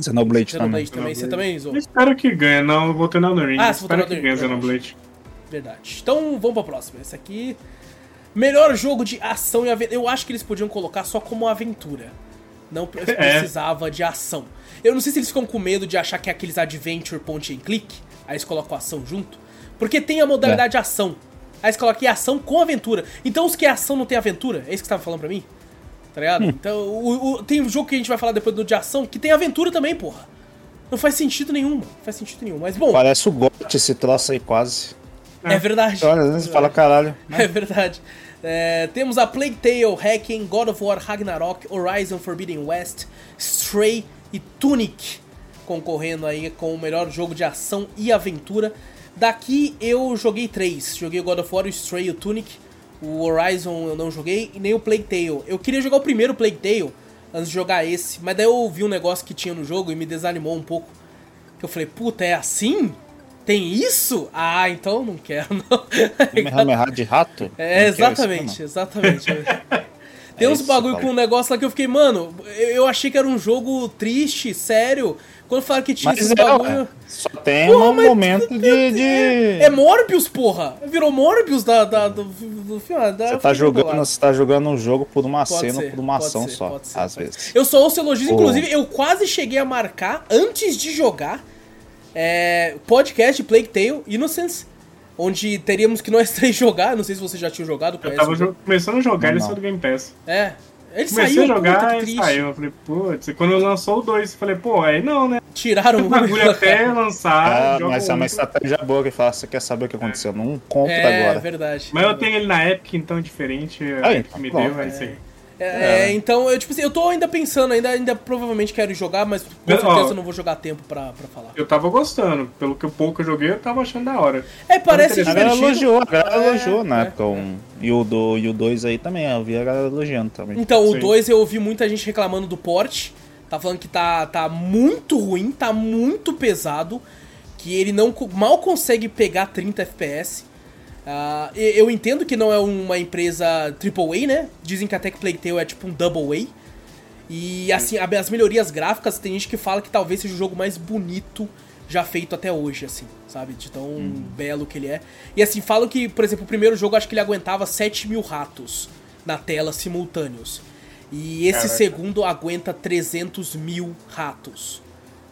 Xenoblade, Xenoblade também. Você também, Zou? Espero que ganhe. Não, eu votei na Elden Ring. Ah, você Espero que ganhe Xenoblade. Verdade. Então vamos pra próxima. Esse aqui... Melhor jogo de ação e aventura. Eu acho que eles podiam colocar só como aventura. Não *laughs* precisava é. de ação. Eu não sei se eles ficam com medo de achar que é aqueles adventure point and click. Aí eles colocam ação junto. Porque tem a modalidade é. ação. Aí eles colocam ação com aventura. Então os que é ação não tem aventura? É isso que você tava falando pra mim? Tá ligado? Hum. Então, o, o, tem um jogo que a gente vai falar depois do de ação que tem aventura também, porra. Não faz sentido nenhum, não faz sentido nenhum. Mas bom. Parece o GOT esse troço aí quase. É, é verdade. Olha, é fala caralho. *laughs* É verdade. É, temos a Plague Tale, Hacking, God of War, Ragnarok, Horizon Forbidden West, Stray e Tunic concorrendo aí com o melhor jogo de ação e aventura. Daqui eu joguei três. Joguei o God of War, o Stray, o Tunic. O Horizon eu não joguei e nem o Plague Tale. Eu queria jogar o primeiro Plague Tale antes de jogar esse, mas daí eu vi um negócio que tinha no jogo e me desanimou um pouco. Que eu falei, puta, é assim? Tem isso? Ah, então não quero, não. Kamehameha *laughs* de rato? É, exatamente, exatamente. *laughs* Tem É uns isso, bagulho Paulo. com um negócio lá que eu fiquei, mano, eu achei que era um jogo triste, sério. Quando falaram que tinha Mas esse é, bagulho. ué, só tem Porra, um momento de. de- É Morbius, porra! Virou Morbius da, da- do, do filme. da- Você eu tá jogando, você tá jogando um jogo por uma Pode cena, ser, por uma ação ser, só, ser, às vezes. Eu só ouço elogios, Pô. inclusive eu quase cheguei a marcar, antes de jogar, é, podcast de Plague Tale Innocence, onde teríamos que nós *laughs* três jogar. Não sei se você já tinha jogado, Eu tava o começando a jogar, Não, ele não. saiu do Game Pass. É. Ele Comecei saiu, a jogar puta, que e triste. saiu. Eu falei, putz, e quando lançou o 2, eu falei, pô, aí não, né? Tiraram O bagulho até lançar. Ah, mas é uma estratégia boa que fala, você quer saber o que aconteceu? Não compra É, agora. verdade. Mas eu tenho ele na Epic, então é diferente. A Aí, Epic me bom. deu, é isso aí. É, é, então, eu, tipo assim, eu tô ainda pensando, ainda, ainda provavelmente quero jogar, mas com Ó. certeza eu não vou jogar tempo pra, pra falar. Eu tava gostando. Pelo que pouco eu joguei, eu tava achando da hora. É, parece A galera divertido. elogiou, a galera É, elogiou na é. época. Um, e o 2 o dois aí também, eu vi a galera elogiando também. Então, o Sim. 2 eu ouvi muita gente reclamando do porte. Tá falando que tá, tá muito ruim, tá muito pesado. Que ele não mal consegue pegar 30 FPS. E- eu entendo que não é uma empresa AAA, né? Dizem que a Tech Plague Tale é tipo um Double A. E assim, as melhorias gráficas, tem gente que fala que talvez seja o jogo mais bonito já feito até hoje, assim, sabe? De tão belo que ele é. E assim, falam que, por exemplo, o primeiro jogo acho que ele aguentava 7 mil ratos na tela simultâneos. E esse Caraca. segundo aguenta 300 mil ratos.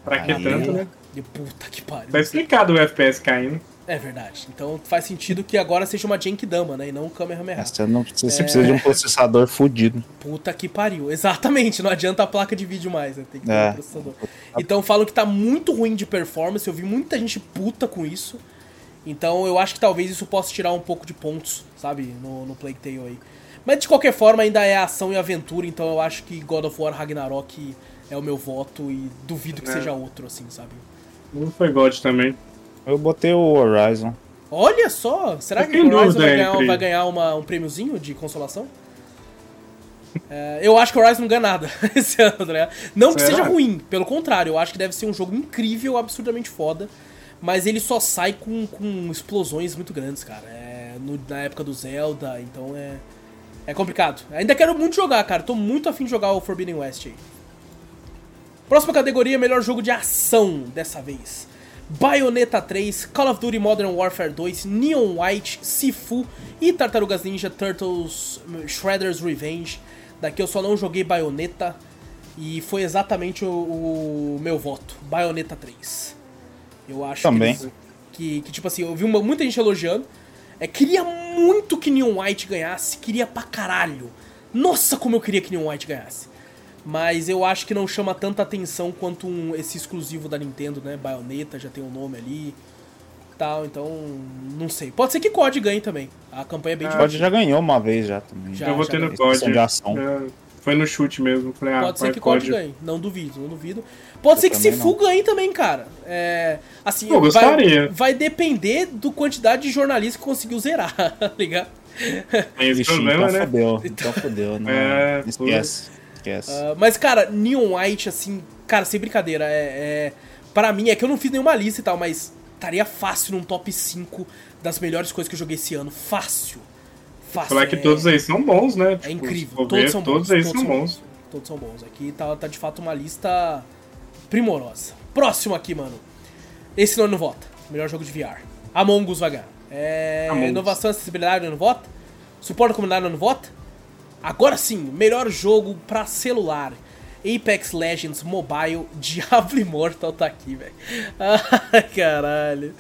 Pra que Aí. tanto, né? E puta que pariu. Tá explicado o FPS caindo. É verdade. Então faz sentido que agora seja uma Genkidama, né? E não um Kamehameha. Você, não, você É. precisa de um processador fudido. Puta que pariu. Exatamente, não adianta a placa de vídeo mais, né? Tem que ter É. um processador. Então falam que tá muito ruim de performance, eu vi muita gente puta com isso. Então eu acho que talvez isso possa tirar um pouco de pontos, sabe, no, no Plague Tale aí. Mas de qualquer forma ainda é ação e aventura, então eu acho que God of War Ragnarok é o meu voto e duvido que É. seja outro, assim, sabe? Não foi God também. Eu botei o Horizon. Olha só, será que o Horizon vai ganhar, vai ganhar uma, um prêmiozinho de consolação? É, eu acho que o Horizon não ganha nada *laughs* esse ano, ligado? Não que Será? seja ruim, pelo contrário, eu acho que deve ser um jogo incrível, absurdamente foda, mas ele só sai com, com explosões muito grandes, cara. É, no- na época do Zelda, então é, é complicado. Ainda quero muito jogar, cara, tô muito afim de jogar o Forbidden West aí. Próxima categoria, melhor jogo de ação dessa vez. Bayonetta 3, Call of Duty Modern Warfare 2, Neon White, Sifu e Tartarugas Ninja Turtles Shredder's Revenge. Daqui eu só não joguei Bayonetta e foi exatamente o, o meu voto, Bayonetta 3. Eu acho Também. que, que, que, tipo assim, eu vi uma- muita gente elogiando. É, queria muito que Neon White ganhasse, queria pra caralho. Nossa, como eu queria que Neon White ganhasse. Mas eu acho que não chama tanta atenção quanto um, esse exclusivo da Nintendo, né? Bayonetta já tem o um nome ali. Tal, então. Não sei. Pode ser que COD ganhe também. A campanha é bem Ah, O divertida. COD já ganhou uma vez já também. Já, eu votei no. COD. Questão de ação. É, foi no chute mesmo. Falei, ah, Pode ser que COD COD. ganhe. Não duvido, não duvido. Pode Eu ser que também Sifu ganhe também, cara. É, assim, Pô, vai, gostaria. vai depender do quantidade de jornalistas que conseguiu zerar, *laughs* tá ligado? Tem esse Ixi, problema, então né? fodeu. Então fodeu. Não, *laughs* É, esquece. Esquece. Ah, mas, cara, Neon White, assim, cara, sem brincadeira, é, é. Pra mim, é que eu não fiz nenhuma lista e tal, mas estaria fácil num top 5 das melhores coisas que eu joguei esse ano. Fácil. Fácil. Falar que é- todos aí são bons, né? É Tipo, incrível. Todos ver, são bons. Todos aí todos são bons. Todos são bons. Aqui tá, tá de fato uma lista primorosa. Próximo aqui, mano. Esse não, não vota. Melhor jogo de VR. Among Us vai ganhar. É, Among Us. inovação e acessibilidade não vota. Suporte à comunidade não vota. Agora sim, melhor jogo pra celular. Apex Legends Mobile *laughs* Diablo Immortal tá aqui, velho. *laughs* Ai, caralho.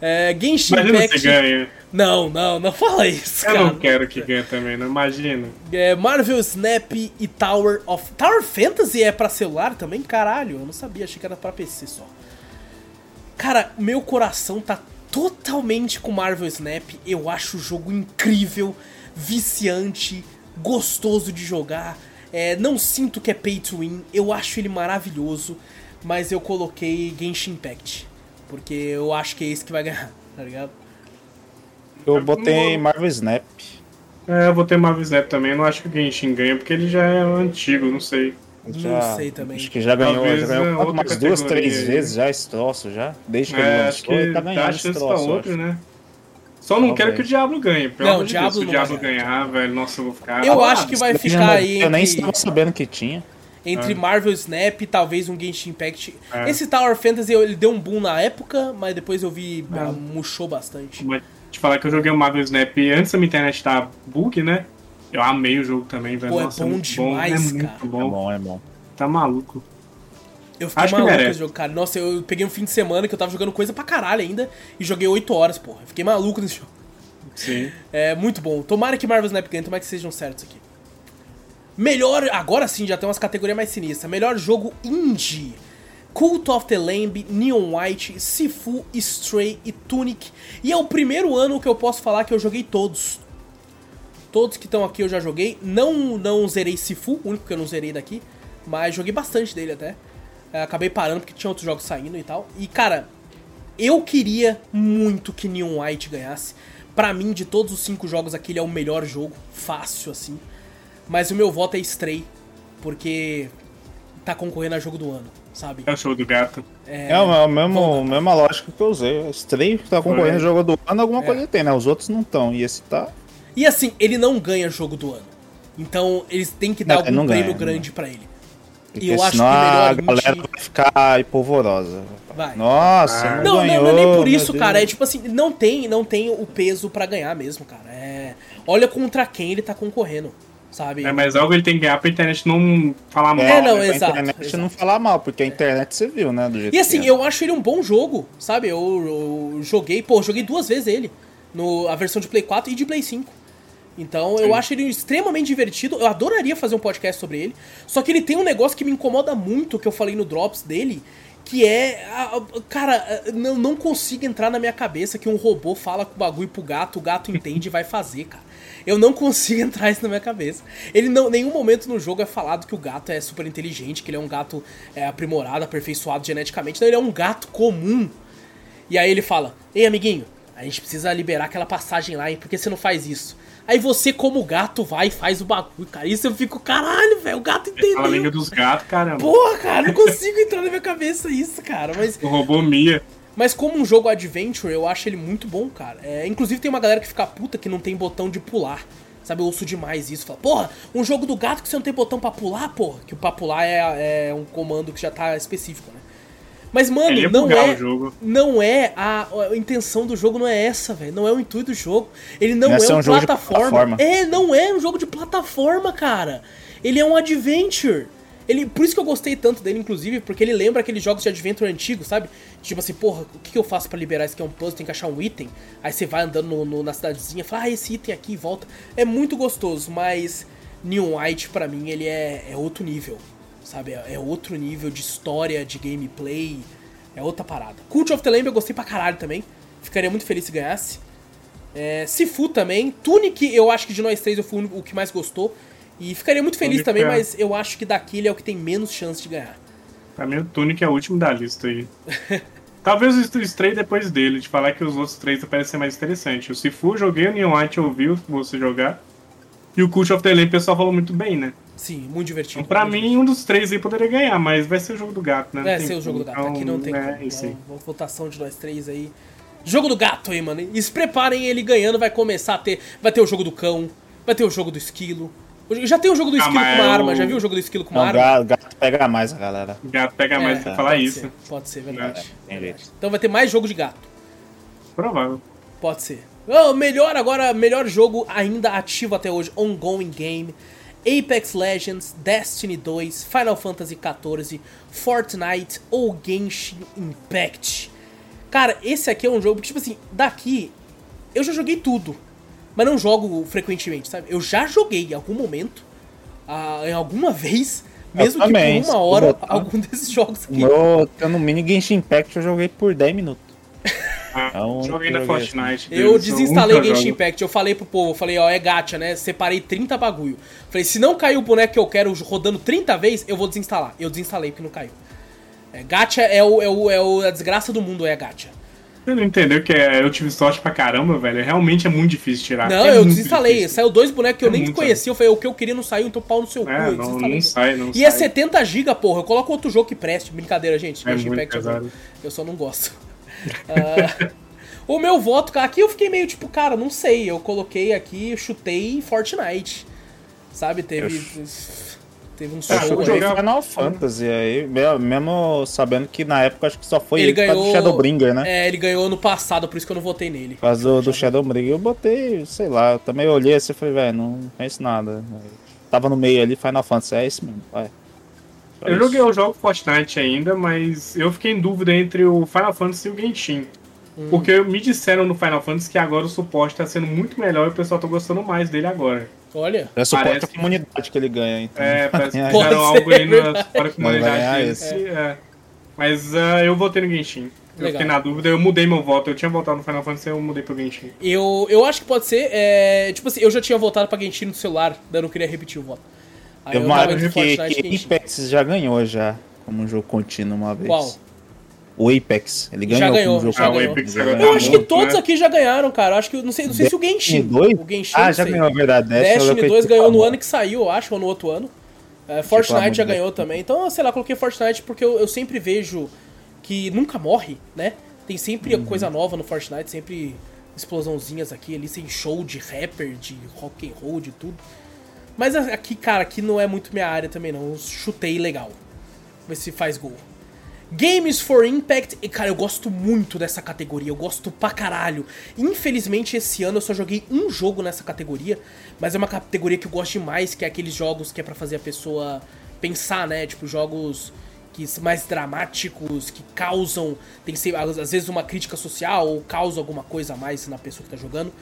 É, Genshin Imagina Impact. se ganha. Não, não, não fala isso, Eu cara. não quero que ganhe também, não imagina. É, Marvel Snap e Tower of. Tower Fantasy é pra celular também? Caralho, eu não sabia, achei que era pra PC só. Cara, meu coração tá totalmente com Marvel Snap. Eu acho o jogo incrível, viciante, gostoso de jogar. É, não sinto que é pay to win, eu acho ele maravilhoso, mas eu coloquei Genshin Impact. Porque eu acho que é esse que vai ganhar, *laughs* tá ligado? Eu botei Marvel Snap. É, eu vou ter Marvel Snap também. Eu não acho que o Genshin ganha, porque ele já é antigo, não sei. Já, sei também. Acho que já ganhou, Talvez, já ganhou é, umas duas, três aí. vezes já esse troço já. Desde que ele É, acho lançou, ele que tá dá ganhando esse pra troço. outro, né? Só não quero que o Diablo ganhe. Pelo Não, amor de Diablo Deus, se o Diablo ganhar, velho, nossa, eu vou ficar. Eu Ah, acho que vai ficar aí Eu nem estava sabendo que tinha. Entre É. Marvel Snap e talvez um Genshin Impact. É. Esse Tower Fantasy ele deu um boom na época, mas depois eu vi, É. ah, murchou bastante. Mas te falar que eu joguei o Marvel Snap antes da minha internet dar bug, né? Eu amei o jogo também, velho. Pô, é Nossa, bom muito demais, é muito cara. É bom. bom, é bom. Tá maluco. Eu fiquei Acho maluco com merece. esse jogo, cara. Nossa, eu peguei um fim de semana que eu tava jogando coisa pra caralho ainda e joguei 8 horas, porra. Eu Fiquei maluco nesse jogo. Sim. É muito bom. Tomara que Marvel Snap ganhe, tomara que sejam certos aqui. Melhor, agora sim, já tem umas categorias mais sinistras. Melhor jogo indie. Cult of the Lamb, Neon White, Sifu, Stray e Tunic. E é o primeiro ano que eu posso falar que eu joguei todos. Todos que estão aqui eu já joguei. Não, não zerei Sifu, o único que eu não zerei daqui. Mas joguei bastante dele até. É, acabei parando porque tinha outros jogos saindo e tal. E cara, eu queria muito que Neon White ganhasse. Pra mim, de todos os cinco jogos aqui, ele é o melhor jogo. Fácil, assim. Mas o meu voto é Stray. Porque tá concorrendo a jogo do ano, sabe? É o show do gato. É, a mesma, mesma lógica que eu usei. Stray tá concorrendo Foi. jogo do ano, alguma É. coisa tem, né? Os outros não estão. E esse tá. E assim, ele não ganha jogo do ano. Então, eles têm que dar Não, algum não ganha, prêmio não grande pra ele. Porque eu acho que a melhor galera vai ficar polvorosa. Vai. Nossa, Ah. não, Não, não, ganhou, não é nem por isso, Deus. cara. É tipo assim, não tem, não tem o peso pra ganhar mesmo, cara. É... Olha contra quem ele tá concorrendo, sabe? É, mas algo ele tem que ganhar pra internet não falar mal. É, não, né? pra exato, internet exato. não falar mal, porque a internet você viu, né? Do jeito E assim, que é. eu acho ele um bom jogo, sabe? Eu, eu joguei, pô, joguei duas vezes ele. No, a versão de Play 4 e de Play 5. Então eu Sim. acho ele extremamente divertido. Eu adoraria fazer um podcast sobre ele. Só que ele tem um negócio que me incomoda muito, que eu falei no Drops dele. Que é. a- a- Cara, não, não consigo entrar na minha cabeça que um robô fala com o bagulho pro gato, o gato entende e vai fazer, cara. Eu não consigo *laughs* entrar isso na minha cabeça. Ele não, nenhum momento no jogo é falado que o gato é super inteligente, que ele é um gato é, aprimorado, aperfeiçoado geneticamente. Não, ele é um gato comum. E aí ele fala: Ei, amiguinho, a gente precisa liberar aquela passagem lá, hein? Por que você não faz isso? Aí você, como gato, vai e faz o bagulho, cara. Isso eu fico, caralho, velho, o gato Fala a língua entendeu. dos gatos, caramba. Porra, cara, não consigo entrar na minha cabeça isso, cara. Mas, O robô Mia. mas como um jogo adventure, eu acho ele muito bom, cara. É, inclusive tem uma galera que fica puta que não tem botão de pular. Sabe, eu ouço demais isso. Fala, porra, um jogo do gato que você não tem botão pra pular, porra. Que o pra pular é, é um comando que já tá específico, né? Mas, mano, ia não é. o jogo. Não é a, a intenção do jogo, não é essa, velho. Não é o intuito do jogo. Ele não Não é é um, um jogo de plataforma. plataforma. É, não é um jogo de plataforma, cara. Ele é um adventure. Ele, por isso que eu gostei tanto dele, inclusive, porque ele lembra aqueles jogos de adventure antigos, sabe? Tipo assim, porra, o que, eu faço pra liberar isso aqui? É um puzzle, tem que achar um item. Aí você vai andando no- no- na cidadezinha, fala, ah, esse item aqui e volta. É muito gostoso, mas Neon White, pra mim, ele é, é outro nível, sabe? É, é outro nível de história, de gameplay, é outra parada. Cult of the Lamb eu gostei pra caralho também. Ficaria muito feliz se ganhasse. É, Sifu também. Tunic, eu acho que de nós três eu fui o que mais gostou. E ficaria muito feliz Tunic também, é- mas eu acho que daqui ele é o que tem menos chance de ganhar. Pra mim, o Tunic é o último da lista aí. *laughs* Talvez o Stray depois dele, de falar que os outros três parecem ser mais interessantes. O Sifu joguei, o Neon White eu ouvi você jogar. E o Cult of the Lamb o pessoal falou muito bem, né? Sim, muito divertido. Então, pra muito mim, um dos três aí poderia ganhar, mas vai ser o jogo do gato, né? Não É, ser o jogo do gato. Aqui não tem é, como. isso aí. Então, Uma votação de nós três aí. Jogo do gato aí, mano. E se preparem, ele ganhando vai começar a ter. Vai ter o jogo do cão, vai ter o jogo do esquilo. Já tem o jogo do Ah, esquilo com mas uma é arma, o- já viu o jogo do esquilo com uma Não, arma? gato, gato pega mais a galera. O gato pega mais É, pra falar pode isso. ser, pode ser, verdade. Tem jeito. Então vai ter mais jogo de gato. Provável. Pode ser. Oh, melhor agora, melhor jogo ainda ativo até hoje, ongoing game. Apex Legends, Destiny 2, Final Fantasy XIV, Fortnite ou Genshin Impact. Cara, esse aqui é um jogo que, tipo assim, daqui eu já joguei tudo, mas não jogo frequentemente, sabe? Eu já joguei em algum momento, ah, em alguma vez, mesmo que também, por uma hora, botar. algum desses jogos aqui. No, no mini Genshin Impact eu joguei por 10 minutos. *laughs* Ah, É um joguei na Fortnite. Eu desinstalei eu nunca Genshin jogo. Impact. Eu falei pro povo, eu falei, ó, é gacha, né? Separei 30 bagulho. Falei, se não cair o boneco que eu quero rodando 30 vezes, eu vou desinstalar. Eu desinstalei porque não caiu. É, gacha é, o, é, o, é o- a desgraça do mundo, é a gacha. Você não entendeu que é, eu tive sorte pra caramba, velho. Realmente é muito difícil tirar. não, é eu desinstalei. difícil. Saiu dois bonecos que eu É nem conhecia. Eu falei, o que eu queria não saiu, então pau no seu cu. É, eu não, desinstalei. não sai, não E é sai. 70 GB, porra. Eu coloco outro jogo que preste. Brincadeira, gente. É Genshin muito Impact eu só não gosto. Ah, *laughs* O meu voto, cara, aqui eu fiquei meio tipo, cara, não sei. Eu coloquei aqui, chutei Fortnite. Sabe? Teve. Teve um Eu show. joguei jogar- Final Fantasy aí, me- mesmo sabendo que na época acho que só foi Ele ele, ganhou. do Shadowbringer, né? É, ele ganhou ano passado, por isso que eu não votei nele. Causa do, do Shadowbringer. Eu botei, sei lá, eu também olhei assim e falei, velho, não conheço nada. Tava no meio ali, Final Fantasy, é esse mesmo, vai. Eu isso. joguei o jogo Fortnite ainda, mas eu fiquei em dúvida entre o Final Fantasy e o Genshin. Hum. Porque me disseram no Final Fantasy que agora o suporte tá sendo muito melhor e o pessoal tá gostando mais dele agora. Olha. É suporte Parece a comunidade que ele ganha, então. É, *laughs* parece que fizeram algo ali na para a comunidade esse. é. Mas ah, eu votei no Genshin. Eu Legal. fiquei na dúvida, eu mudei meu voto. Eu tinha votado no Final Fantasy, eu mudei pro Genshin. Eu, eu acho que pode ser. É, tipo assim, eu já tinha votado pra Genshin no celular, daí eu não queria repetir o voto. Aí eu época entre que, que. Apex já ganhou já, como um jogo contínuo uma vez. Qual? O Apex, ele Já ganhou ganhou, como jogo já o ganhou. Apex Já ganhou. Eu acho que todos né? aqui já ganharam, cara. Eu Acho que não sei, não sei se o Genshin. Destiny 2? O Genshin Ah, já sei. ganhou, é verdade. Destiny, eu Destiny lembro 2 que ganhou no falou. ano que saiu, eu acho, ou no outro ano. É, Fortnite já bem. ganhou também. Então, sei lá, coloquei Fortnite porque eu, eu sempre vejo que nunca morre, né? Tem sempre Uhum. coisa nova no Fortnite, sempre explosãozinhas aqui, ali tem show de rapper, de rock and roll, de tudo. Mas aqui, cara, aqui não é muito minha área também não. Eu chutei legal. Ver se faz gol. Games for Impact, e cara, eu gosto muito dessa categoria, eu gosto pra caralho. Infelizmente, esse ano eu só joguei um jogo nessa categoria, mas é uma categoria que eu gosto demais, que é aqueles jogos que é pra fazer a pessoa pensar, né? Tipo, jogos que são mais dramáticos, que causam, tem que ser às vezes uma crítica social ou causa alguma coisa a mais na pessoa que tá jogando.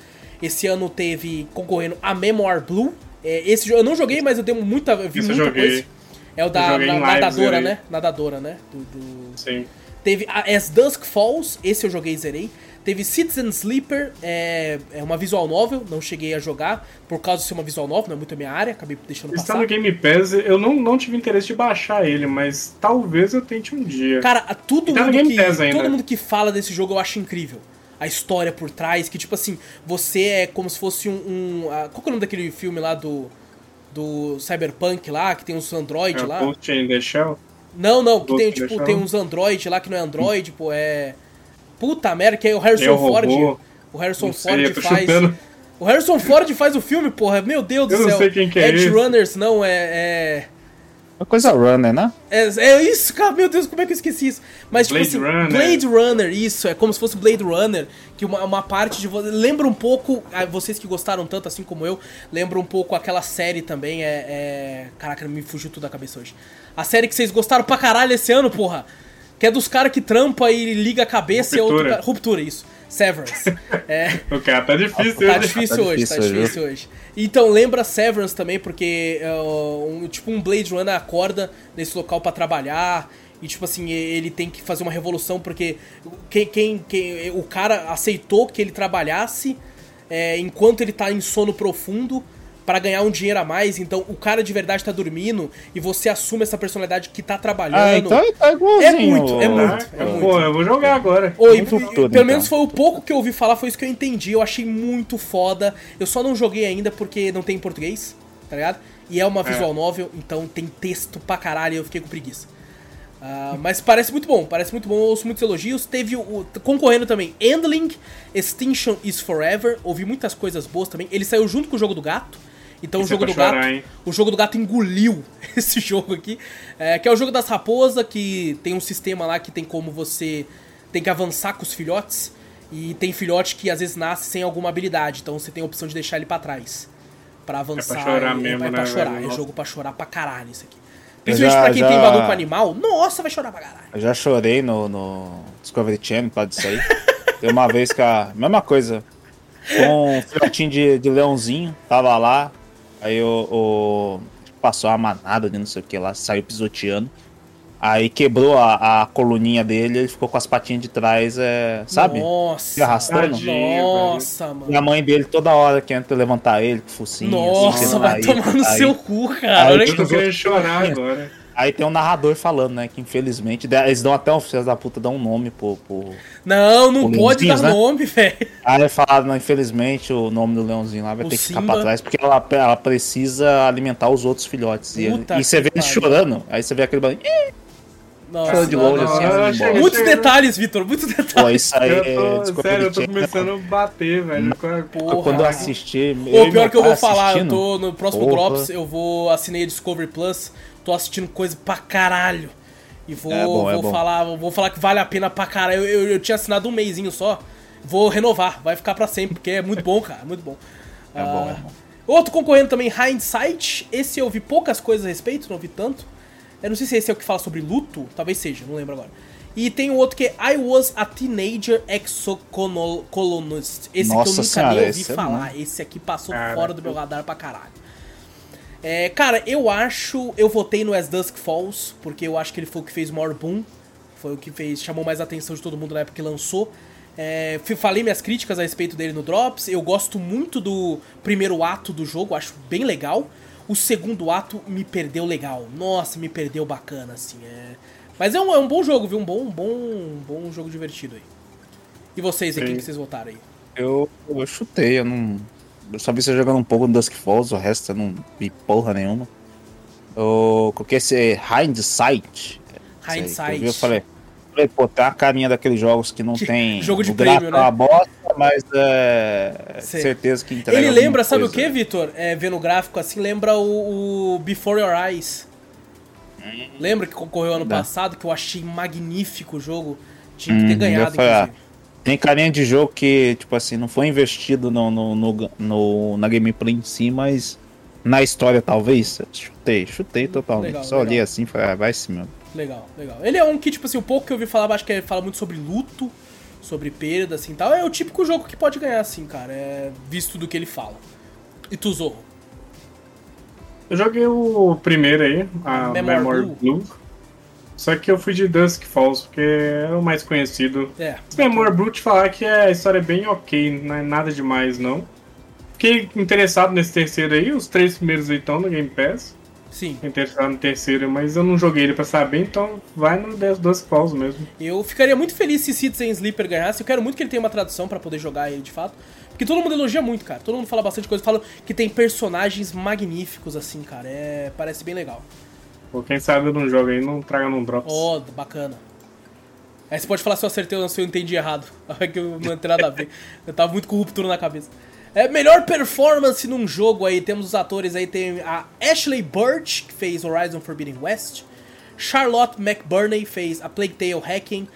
Esse ano teve concorrendo a Memoir Blue. É, esse jogo eu não joguei, mas eu dei muita, vi Esse eu muita coisa. É o da, nadadora, né? Nadadora, né? Do, do- Sim. Teve a As Dusk Falls, esse eu joguei e zerei. Teve Citizen Sleeper, é, é uma visual novel, não cheguei a jogar, por causa de ser uma visual novel, não é muito a minha área, acabei deixando Está passar. no Game Pass, eu não, não tive interesse de baixar ele, mas talvez eu tente um dia. Cara, todo E tá no mundo, Game que, Pass ainda. todo mundo que fala desse jogo eu acho incrível. A história por trás, que tipo assim, você é como se fosse um. um qual que é o nome daquele filme lá do. Do Cyberpunk lá, que tem uns android é, lá? Ghost in the Shell. Não, não, que Ghost tem, tipo, tem uns android lá que não é android, pô, é. Puta merda, que é o Harrison Eu, Ford. robô. O Harrison sei, Ford eu faz. chutando. O Harrison Ford faz o filme, porra. Meu Deus do Eu não céu. sei quem que é Edge. Runners, não, é. é... Uma coisa runner, né? É, é isso, cara, meu Deus, como é que eu esqueci isso? Mas, Blade tipo assim, Runner. Blade Runner, isso, é como se fosse Blade Runner, que uma, uma parte de você. Lembra um pouco, ah, vocês que gostaram tanto assim como eu, lembra um pouco aquela série também, é. é... Caraca, me fugiu tudo da cabeça hoje. A série que vocês gostaram pra caralho esse ano, porra. Que é dos caras que trampa e liga a cabeça e é outro Ruptura. cara. Ruptura, isso. Severance. *laughs* é. O cara tá difícil, Tá né? difícil Tá hoje, tá difícil difícil hoje. Então, lembra Severance também, porque é, um, tipo um Blade Runner acorda nesse local pra trabalhar e tipo assim, ele tem que fazer uma revolução porque quem, quem, quem- o cara aceitou que ele trabalhasse é, enquanto ele tá em sono profundo pra ganhar um dinheiro a mais. Então, o cara de verdade tá dormindo e você assume essa personalidade que tá trabalhando. Ah, então tá igualzinho. É muito, é ó. muito. Ah, Pô, eu vou jogar agora. Oi, Muito e- tudo, pelo então. menos foi o pouco que eu ouvi falar, foi isso que eu entendi. Eu achei muito foda. Eu só não joguei ainda porque não tem em português, tá ligado? E é uma visual novel, então tem texto pra caralho e eu fiquei com preguiça. Ah, mas parece muito bom, parece muito bom, eu ouço muitos elogios. Teve o, o- concorrendo também Endling, Extinction is Forever, ouvi muitas coisas boas também. Ele saiu junto com o jogo do gato. Então o jogo é do pra gato. chorar, hein? O jogo do gato engoliu *laughs* esse jogo aqui. é, que é o jogo das raposas, que tem um sistema lá que tem como você tem que avançar com os filhotes. E tem filhote que às vezes nasce sem alguma habilidade. Então você tem a opção de deixar ele pra trás. Pra avançar. chorar e- mesmo, é pra né, chorar. velho? É jogo pra chorar pra caralho isso aqui. Principalmente já- pra quem já- tem bagulho com animal. Nossa, vai chorar pra caralho. Eu já chorei no, no Discovery Channel por causa disso aí. *laughs* Tem uma vez que a mesma coisa. Com um filhotinho de, de leãozinho, tava lá. Aí o, o- passou a manada de não sei o que lá, saiu pisoteando. Aí quebrou a, a coluninha dele, ele ficou com as patinhas de trás, é, sabe? Nossa. Arrastando. Tadinho. Nossa, E mano. a mãe dele toda hora quer levantar ele com focinho. Nossa, assim, vai aí, tomar no aí- seu cu, cara. Olha Eu que tô os querendo chorar agora. Aí tem um narrador falando, né? Que infelizmente. Eles dão até um filho da puta, dão um nome pro. pro... Não, não Os pode dar né? nome, velho. Aí falaram, não, infelizmente, o nome do leãozinho lá vai O ter que ficar Simba. pra trás, porque ela, ela precisa alimentar os outros filhotes. E, ele- e você vê ele chorando, aí você vê aquele barulho. "Ih", Nossa, de longe, não, assim, não, assim. Muitos detalhes, Vitor, muitos detalhes. Pô, isso aí Eu é tô, desculpa sério, eu tô pequena. começando a bater, velho. Porra. Quando eu assisti. Ou pior que eu vou falar, eu tô no próximo. Drops, eu vou assinei a Discovery Plus, tô assistindo coisa pra caralho. E vou, É bom, é vou bom. falar, vou falar que vale a pena pra caralho. Eu, eu, eu tinha assinado um mêsinho só. Vou renovar, vai ficar pra sempre, porque é muito bom, cara, muito bom. É bom, é Ah, bom. Outro concorrendo também, Hindsight. Esse eu vi poucas coisas a respeito, não vi tanto. Eu não sei se esse é o que fala sobre luto, talvez seja, não lembro agora. E tem o outro que é I Was a Teenager Exocolonist. Esse Nossa que eu nunca senhora, nem ouvi esse é falar. Esse aqui passou Cara, fora do meu radar pra caralho. É, cara, eu acho. Eu votei no As Dusk Falls, porque eu acho que ele foi o que fez o maior boom. Foi o que fez, chamou mais a atenção de todo mundo na época que lançou. É, falei minhas críticas a respeito dele no Drops. Eu gosto muito do primeiro ato do jogo, acho bem legal. O segundo ato me perdeu legal. Nossa, me perdeu bacana, assim. É... Mas é um, é um bom jogo, viu? Um bom, um bom, um bom jogo divertido aí. E vocês, aí, quem que vocês votaram aí? Eu, eu chutei, eu não. Eu só vi você jogando um pouco no Dusk Falls, o resto eu não vi porra nenhuma. Eu coloquei esse Hindsight. Aí, que Hindsight. Eu, vi, eu falei, falei, pô, tem a carinha daqueles jogos que não Que- tem. *laughs* jogo de prêmio, é né? bosta, mas é. Sei. Certeza que entrega. Ele lembra, sabe o que, Vitor? É, vendo o gráfico assim, lembra o, o Before Your Eyes. Lembra que concorreu ano passado, que eu achei magnífico o jogo? Tinha que ter Hum, ganhado, ah, inclusive. Tem carinha de jogo que, tipo assim, não foi investido no, no, no, no- na gameplay em si, mas na história talvez. Chutei, chutei totalmente. Legal, Só legal. olhei assim e falei, ah, vai sim mesmo. Legal, legal. Ele é um que, tipo assim, o pouco que eu ouvi falar, acho que ele fala muito sobre luto, sobre perda, assim, tal. É o típico jogo que pode ganhar, assim, cara. É visto do que ele fala. E tu, Zorro? Eu joguei o primeiro aí, a Memory Blue. Blue. Só que eu fui de Dusk Falls, porque é o mais conhecido. É. Esse Memoir Blue te falar que a história é bem ok, não é nada demais não. Fiquei interessado nesse terceiro aí, os três primeiros estão no Game Pass. Sim. Fiquei interessado no terceiro, mas eu não joguei ele pra saber, então vai no Dusk Falls mesmo. Eu ficaria muito feliz se Citizen Sleeper ganhasse. Eu quero muito que ele tenha uma tradução pra poder jogar ele de fato. Porque todo mundo elogia muito, cara. Todo mundo fala bastante coisa. Fala que tem personagens magníficos, assim, cara. É... Parece bem legal. Quem sabe eu não jogo aí, não traga num Drops. Ó, bacana. Aí você pode falar se eu acertei ou se eu entendi errado. *laughs* É que eu não tenho nada a ver. Eu tava muito com ruptura na cabeça. É, melhor performance num jogo aí, temos os atores aí, tem a Ashley Birch, que fez Horizon Forbidden West. Charlotte McBurney fez A Plague Tale Hacking.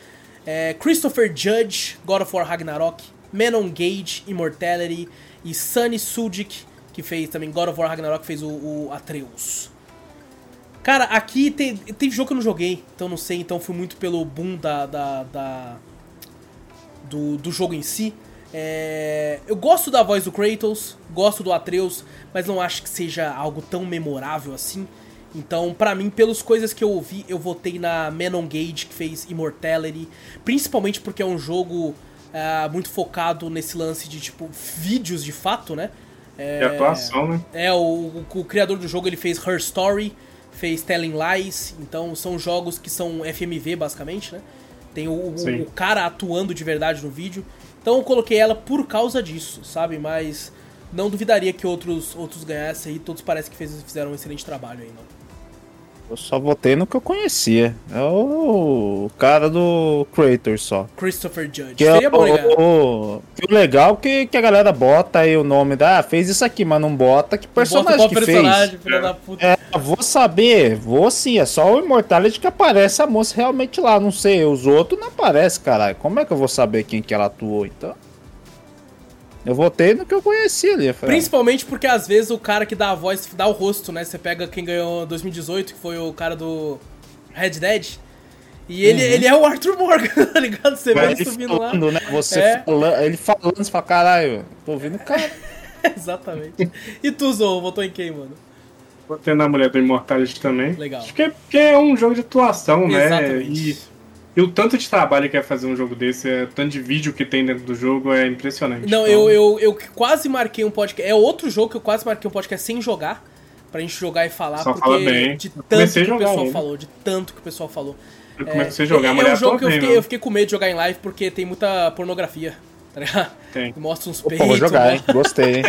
É, Christopher Judge, God of War Ragnarok. Menon Gage, Immortality. E Sunny Sudik, que fez também God of War Ragnarok, fez o, o Atreus. Cara, aqui tem, tem jogo que eu não joguei, então não sei, então fui muito pelo boom da. da, da- do, do jogo em si. É, eu gosto da voz do Kratos, gosto do Atreus, mas não acho que seja algo tão memorável assim. Então, pra mim, pelas coisas que eu ouvi, eu votei na Menon Gage, que fez Immortality. Principalmente porque é um jogo ah, muito focado nesse lance de, tipo, vídeos de fato, né? É, atuação, né? é, o, o, o criador do jogo ele fez Her Story, fez Telling Lies, então são jogos que são FMV basicamente, né? Tem o, o- o cara atuando de verdade no vídeo. Então eu coloquei ela por causa disso, sabe? Mas não duvidaria que outros, outros ganhassem aí, todos parece que fez- fizeram um excelente trabalho aí, mano. Eu só votei no que eu conhecia. É o cara do Creator só. Christopher Judge. Que é Seria bom ele ganhar. o, o, o legal é que, que a galera bota aí o nome da. Ah, fez isso aqui, mas não bota que personagem Bota que fez. personagem, filha da puta. É, vou saber, vou sim, é só o Immortality que aparece a moça realmente lá, não sei, os outros não aparecem, caralho. Como é que eu vou saber quem que ela atuou, então? Eu votei no que eu conhecia ali. eu falei, Principalmente porque às vezes o cara que dá a voz dá o rosto, né? Você pega quem ganhou 2018, que foi o cara do Red Dead. E ele, ele é o Arthur Morgan, *laughs* tá ligado? Você vê Mas ele ele subindo lá. falando, né? Você É. falando, ele falando, você fala, caralho, tô ouvindo o cara. *laughs* Exatamente. E tu, Zou, votou em quem, mano? Botei na mulher do Immortality também. Legal. Acho que é porque é um jogo de atuação, né? Exatamente. E, e o tanto de trabalho que é fazer um jogo desse, é, o tanto de vídeo que tem dentro do jogo é impressionante. Não, Então, eu, eu, eu quase marquei um podcast. É outro jogo que eu quase marquei um podcast sem jogar. Pra gente jogar e falar, Só porque fala bem. de Eu tanto que a o pessoal ele. falou, de tanto que o pessoal falou. Eu comecei a jogar, é, é um jogo que eu fiquei, eu fiquei com medo de jogar em live porque tem muita pornografia, tá ligado? Tem. Mostra uns Opa, peitos. vou jogar, mo- hein? Gostei, hein?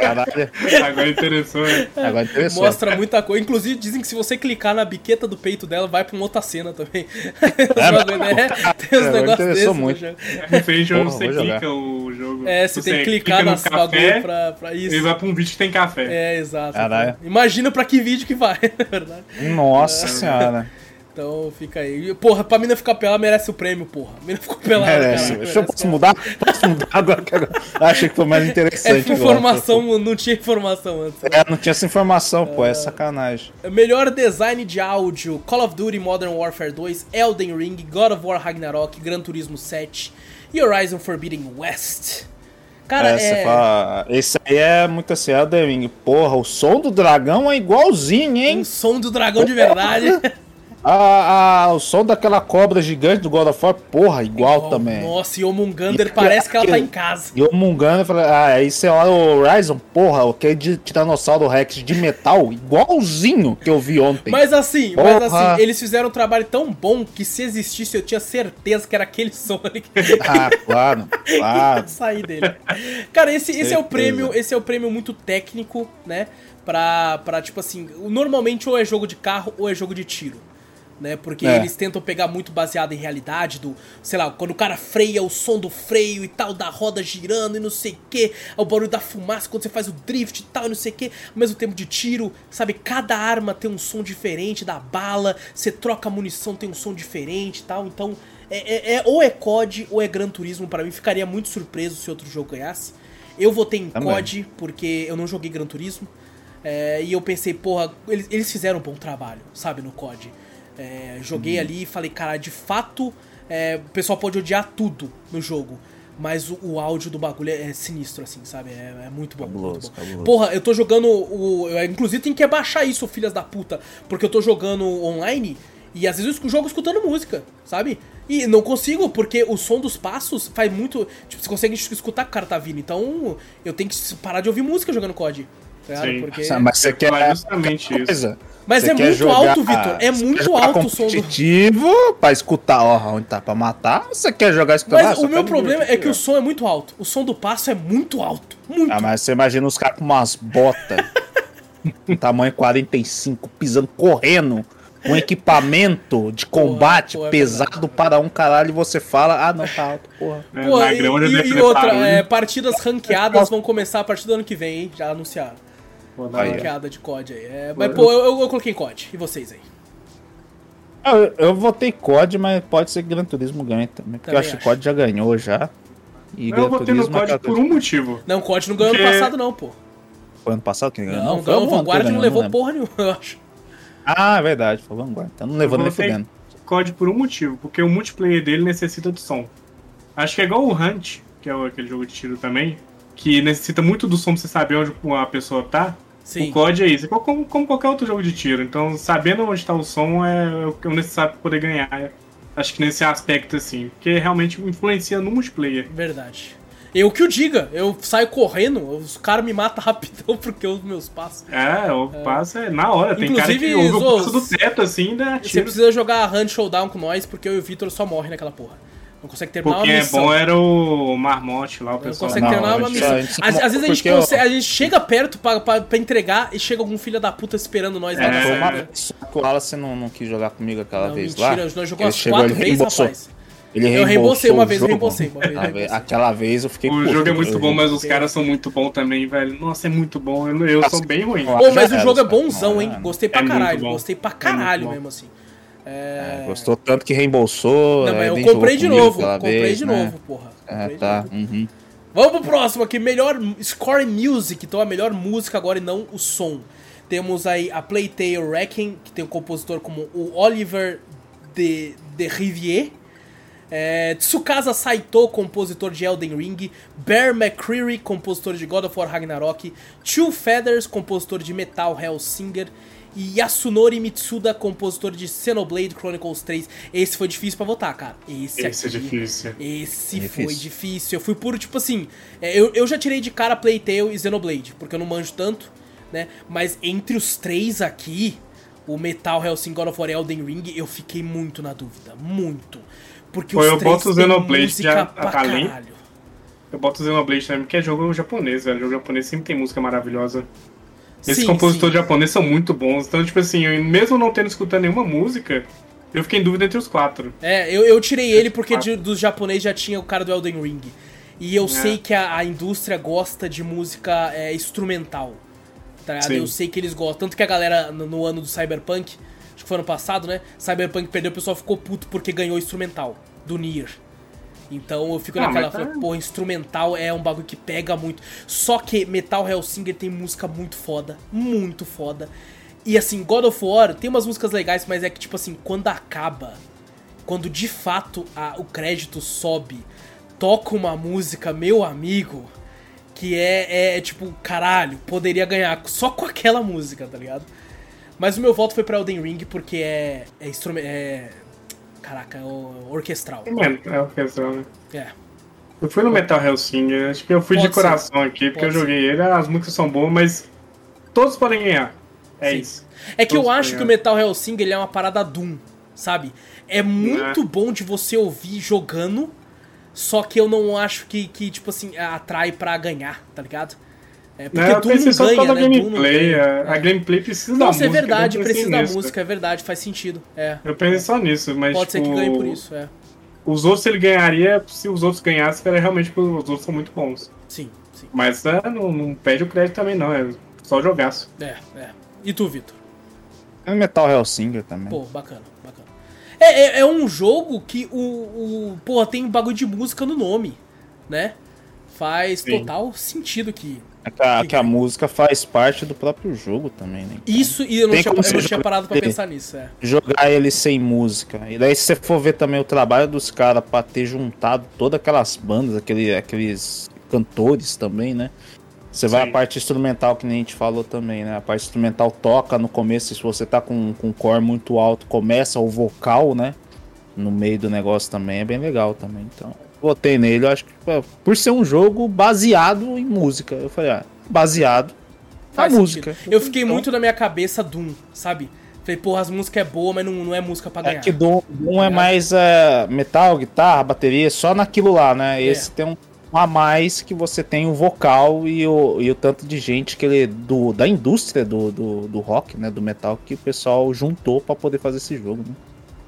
Caralho, Agora interessou, né? agora interessou. Mostra muita coisa. Inclusive, dizem que se você clicar na biqueta do peito dela, vai pra uma outra cena também. É, *laughs* bagulho, né? *laughs* Tem uns negócios interessou desses no muito. jogo. Porra, onde você clica o jogo. É, você tem que clicar nas bagulho pra, pra isso. Ele vai pra um vídeo que tem café. É, exato. Caralho. Imagina pra que vídeo que vai, na *laughs* verdade. Nossa senhora. Então fica aí. Porra, pra mina ficar pelada merece o prêmio, porra. A mina ficou pelada, Merece. cara. Deixa eu posso mudar? *laughs* Posso mudar agora? que agora- Achei que foi mais É interessante. agora. informação, não tinha informação antes. É, não tinha essa informação, pô, é sacanagem. Melhor design de áudio: Call of Duty Modern Warfare 2, Elden Ring, God of War Ragnarok, Gran Turismo 7 e Horizon Forbidden West. Cara, é, é. fala, esse aí é muito assim, Elden Ring. Porra, o som do dragão é igualzinho, hein? Um som do dragão de verdade. *laughs* Ah, ah, o som daquela cobra gigante do God of War, porra, igual, também. Nossa, e o Mungander parece que ela tá em casa. E o falei, ah, aí você olha o Horizon, porra, aquele de Tiranossauro Rex de metal, igualzinho que eu vi ontem. Mas assim, mas Porra. assim, eles fizeram um trabalho tão bom que se existisse eu tinha certeza que era aquele Sonic. Ah, *laughs* claro, claro. sair dele. Cara, esse, esse é o prêmio, esse é o prêmio muito técnico, né? Pra, pra, tipo assim, normalmente ou é jogo de carro ou é jogo de tiro. Né? Porque É. eles tentam pegar muito baseado em realidade do, sei lá, quando o cara freia, o som do freio e tal, da roda girando e não sei o que, o barulho da fumaça quando você faz o drift e tal, e não sei o que, ao mesmo tempo de tiro, sabe? Cada arma tem um som diferente da bala, você troca a munição, tem um som diferente e tal, então é, é- é- ou é COD ou é Gran Turismo, pra mim ficaria muito surpreso se outro jogo ganhasse. Eu votei em Também. COD porque eu não joguei Gran Turismo. é, e eu pensei, porra, eles, eles fizeram um bom trabalho, sabe, no COD. É, joguei ali e falei, cara, de fato, é, o pessoal pode odiar tudo no jogo. Mas o, o áudio do bagulho é, é sinistro, assim, sabe? É, é muito bom. Cabuloso, muito bom. cabuloso. Porra, eu tô jogando o. eu, inclusive tem que abaixar isso, filhas da puta. Porque eu tô jogando online e às vezes eu jogo escutando música, sabe? E não consigo, porque o som dos passos faz muito. Tipo, você consegue escutar que o cara tá vindo. Então eu tenho que parar de ouvir música jogando COD. Sim. Porque... Mas você quer falar justamente quer isso. coisa. Mas Você é quer muito jogar- alto, Vitor. É você quer muito alto o som do. pra escutar, ó, onde tá pra matar, ou você quer jogar escutando? Mas Ah, o meu problema é que o som é muito alto. O som do passo é muito alto. Muito. Ah, mas você imagina os caras com umas botas, *laughs* um tamanho 45, pisando, correndo, um equipamento de combate porra, é pesado para um caralho e você fala, ah, não, tá alto, porra. É, na e, e- e fazer outra, é, partidas ranqueadas vão começar a partir do ano que vem, hein? Já anunciaram. Vou dar Aí, uma- de COD aí. É, mas, pô, eu, eu coloquei em COD. E vocês aí? Ah, Eu, eu votei COD, mas pode ser que Gran Turismo ganhe também, porque Também eu acho que. COD já ganhou já. E Eu votei no Turismo COD acabou- por um motivo. Não, COD não ganhou ano Porque- passado, não, pô. Foi ano passado que ganhou? Não, não, ano Vanguard não levou lembro. porra nenhuma, eu acho. Ah, é verdade, foi Vanguard. Então não levou Eu nem votei fudendo. COD por um motivo, porque o multiplayer dele necessita de som. Acho que é igual o Hunt, que é aquele jogo de tiro também, que necessita muito do som pra você saber onde a pessoa tá. Sim. O COD é isso, é como, como qualquer outro jogo de tiro. Então, sabendo onde tá o som é o que é o necessário pra poder ganhar. Acho que nesse aspecto, assim, porque realmente influencia no multiplayer. Verdade. Eu que o diga, eu saio correndo, os caras me matam *laughs* rapidão porque eu uso meus passos. É, o passo é na hora. Tem cara Inclusive, que ouve o passo do teto, assim, dá Você precisa jogar Hunt Showdown com nós, porque eu e o Vitor só morre naquela porra. Não consegue terminar Porque uma é missão. bom era o Marmote lá, o Não pessoal. consegue Não, terminar a uma gente- missão. Às, às vezes a gente, porque, consegue- a gente chega perto pra, pra, pra entregar e chega algum filho da puta esperando nós lá É, na que o Wallace não, não quis jogar comigo aquela Não, vez mentira, lá. nós jogamos quatro vezes, reembolsou. rapaz. Ele Eu reembolsei uma vez, reembolsei uma vez, reembolsei. Aquela vez eu fiquei O puto, jogo é muito eu- bom, mas os caras são muito bons também, velho. Nossa, é muito bom. Eu, eu sou bem ruim. Pô, mas o jogo é bonzão, hein? é. Gostei pra É caralho, bom. gostei pra É caralho bom. mesmo, assim. É, gostou tanto que reembolsou. Não, mas é, eu comprei de novo, comprei vez, de né? novo, porra. É, Comprei de tá. uhum. Vamos pro próximo aqui, melhor score music, então a melhor música agora e não o som. Temos aí a Playtale Wrecking, que tem um compositor como o Oliver de, de Rivier. É, Tsukasa Saito, compositor de Elden Ring. Bear McCreary, compositor de God of War Ragnarok. Two Feathers, compositor de Metal Hellsinger. E Yasunori Mitsuda, compositor de Xenoblade Chronicles 3. Esse foi difícil pra votar, cara. Esse, Esse é aqui, difícil. esse Difícil. foi difícil. Eu fui puro, tipo assim. é, eu, eu já tirei de cara Playtale e Xenoblade, porque eu não manjo tanto, né? Mas entre os três aqui, o Metal Hellsing God of War e Elden Ring, eu fiquei muito na dúvida. Muito. Porque Pô, os eu três boto o Xenoblade música a- pra talento. caralho. eu boto o Xenoblade também, porque é jogo japonês, velho. Jogo japonês sempre tem música maravilhosa. Esses Sim, compositores sim. japoneses são muito bons. Então, tipo assim, eu, mesmo não tendo escutado nenhuma música, eu fiquei em dúvida entre os quatro. É, eu, eu tirei ele porque de- dos japoneses já tinha o cara do Elden Ring. E eu É. sei que a, a indústria gosta de música é, instrumental. Tá. Eu sei que eles gostam. Tanto que a galera, no, no ano do Cyberpunk, acho que foi ano passado, né? Cyberpunk perdeu, o pessoal ficou puto porque ganhou instrumental do Nier. Então eu fico Ah, naquela, tá- instrumental é um bagulho que pega muito. Só que Metal Hellsinger tem música muito foda, muito foda. E assim, God of War tem umas músicas legais, mas é que tipo assim, quando acaba, quando de fato a- o crédito sobe, toca uma música, meu amigo, que é, é, tipo, caralho, poderia ganhar só com aquela música, tá ligado? Mas o meu voto foi pra Elden Ring porque é. É instrumento. É. Caraca, é orquestral. Mano, é orquestral, né? É. Eu fui no Metal Hellsinger, acho que eu fui Pode de coração aqui, porque Pode eu joguei ele, as músicas são boas, mas todos podem ganhar. É Sim. isso. É que eu Todos acho que o. Metal Hellsinger ele é uma parada Doom, sabe? É muito É. bom de você ouvir jogando, só que eu não acho que, que tipo assim, atrai pra ganhar, tá ligado? É, porque Não, Doom não só ganha, né? da Doom não gameplay. ganha. A, a É. gameplay precisa da Nossa, música. é verdade, precisa da nisso. música, é verdade, faz sentido. É. Eu pensei só nisso, mas Pode ser tipo, que ganhe por isso, é. Os outros ele ganharia se os outros ganhassem, era realmente porque os outros são muito bons. Sim, sim. Mas é, não, não pede o crédito também, não. É só jogaço. É, é. E tu, Vitor? É Metal Hellsinger também. Pô, bacana, bacana. É, é, é um jogo que o, o. Porra, tem um bagulho de música no nome, né? Faz Sim. total sentido que. É que a, Que a ganha. música faz parte do próprio jogo também, né? Então, Isso, e eu não tinha, eu não tinha parado pra ele. pensar nisso, é. Jogar ele sem música. E daí, se você for ver também o trabalho dos caras pra ter juntado todas aquelas bandas, aquele, aqueles cantores também, né? Você vai Sim. a parte instrumental, que nem a gente falou também, né? A parte instrumental toca no começo, se você tá com, com um core muito alto, começa o vocal, né? No meio do negócio também, é bem legal também. Então, botei nele, eu acho que pô, por ser um jogo baseado em música. Eu falei, ah, baseado na Faz música. sentido. Eu fiquei Então, muito na minha cabeça Doom, sabe? Falei, porra, as músicas é boa, mas não, não é música pra É ganhar. que Doom, Doom é É. mais é, metal, guitarra, bateria, só naquilo lá, né? É. Esse tem um a mais que você tem o vocal e o, e o tanto de gente que ele do, da indústria do, do, do rock, né? Do metal que o pessoal juntou pra poder fazer esse jogo, né?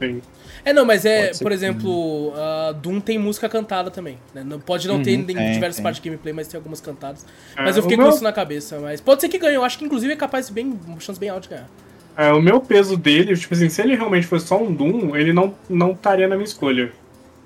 Sim. É, não, mas é, por exemplo, a Doom tem música cantada também. Né? Não, pode não ter Uhum, em tem, diversas tem. partes de gameplay, mas tem algumas cantadas. É, Mas eu fiquei meu- com isso na cabeça. Mas pode ser que ganhe. Eu acho que inclusive é capaz de bem. Uma chance bem alta de ganhar. É, o meu peso dele, tipo assim, se ele realmente fosse só um Doom, ele não não estaria na minha escolha.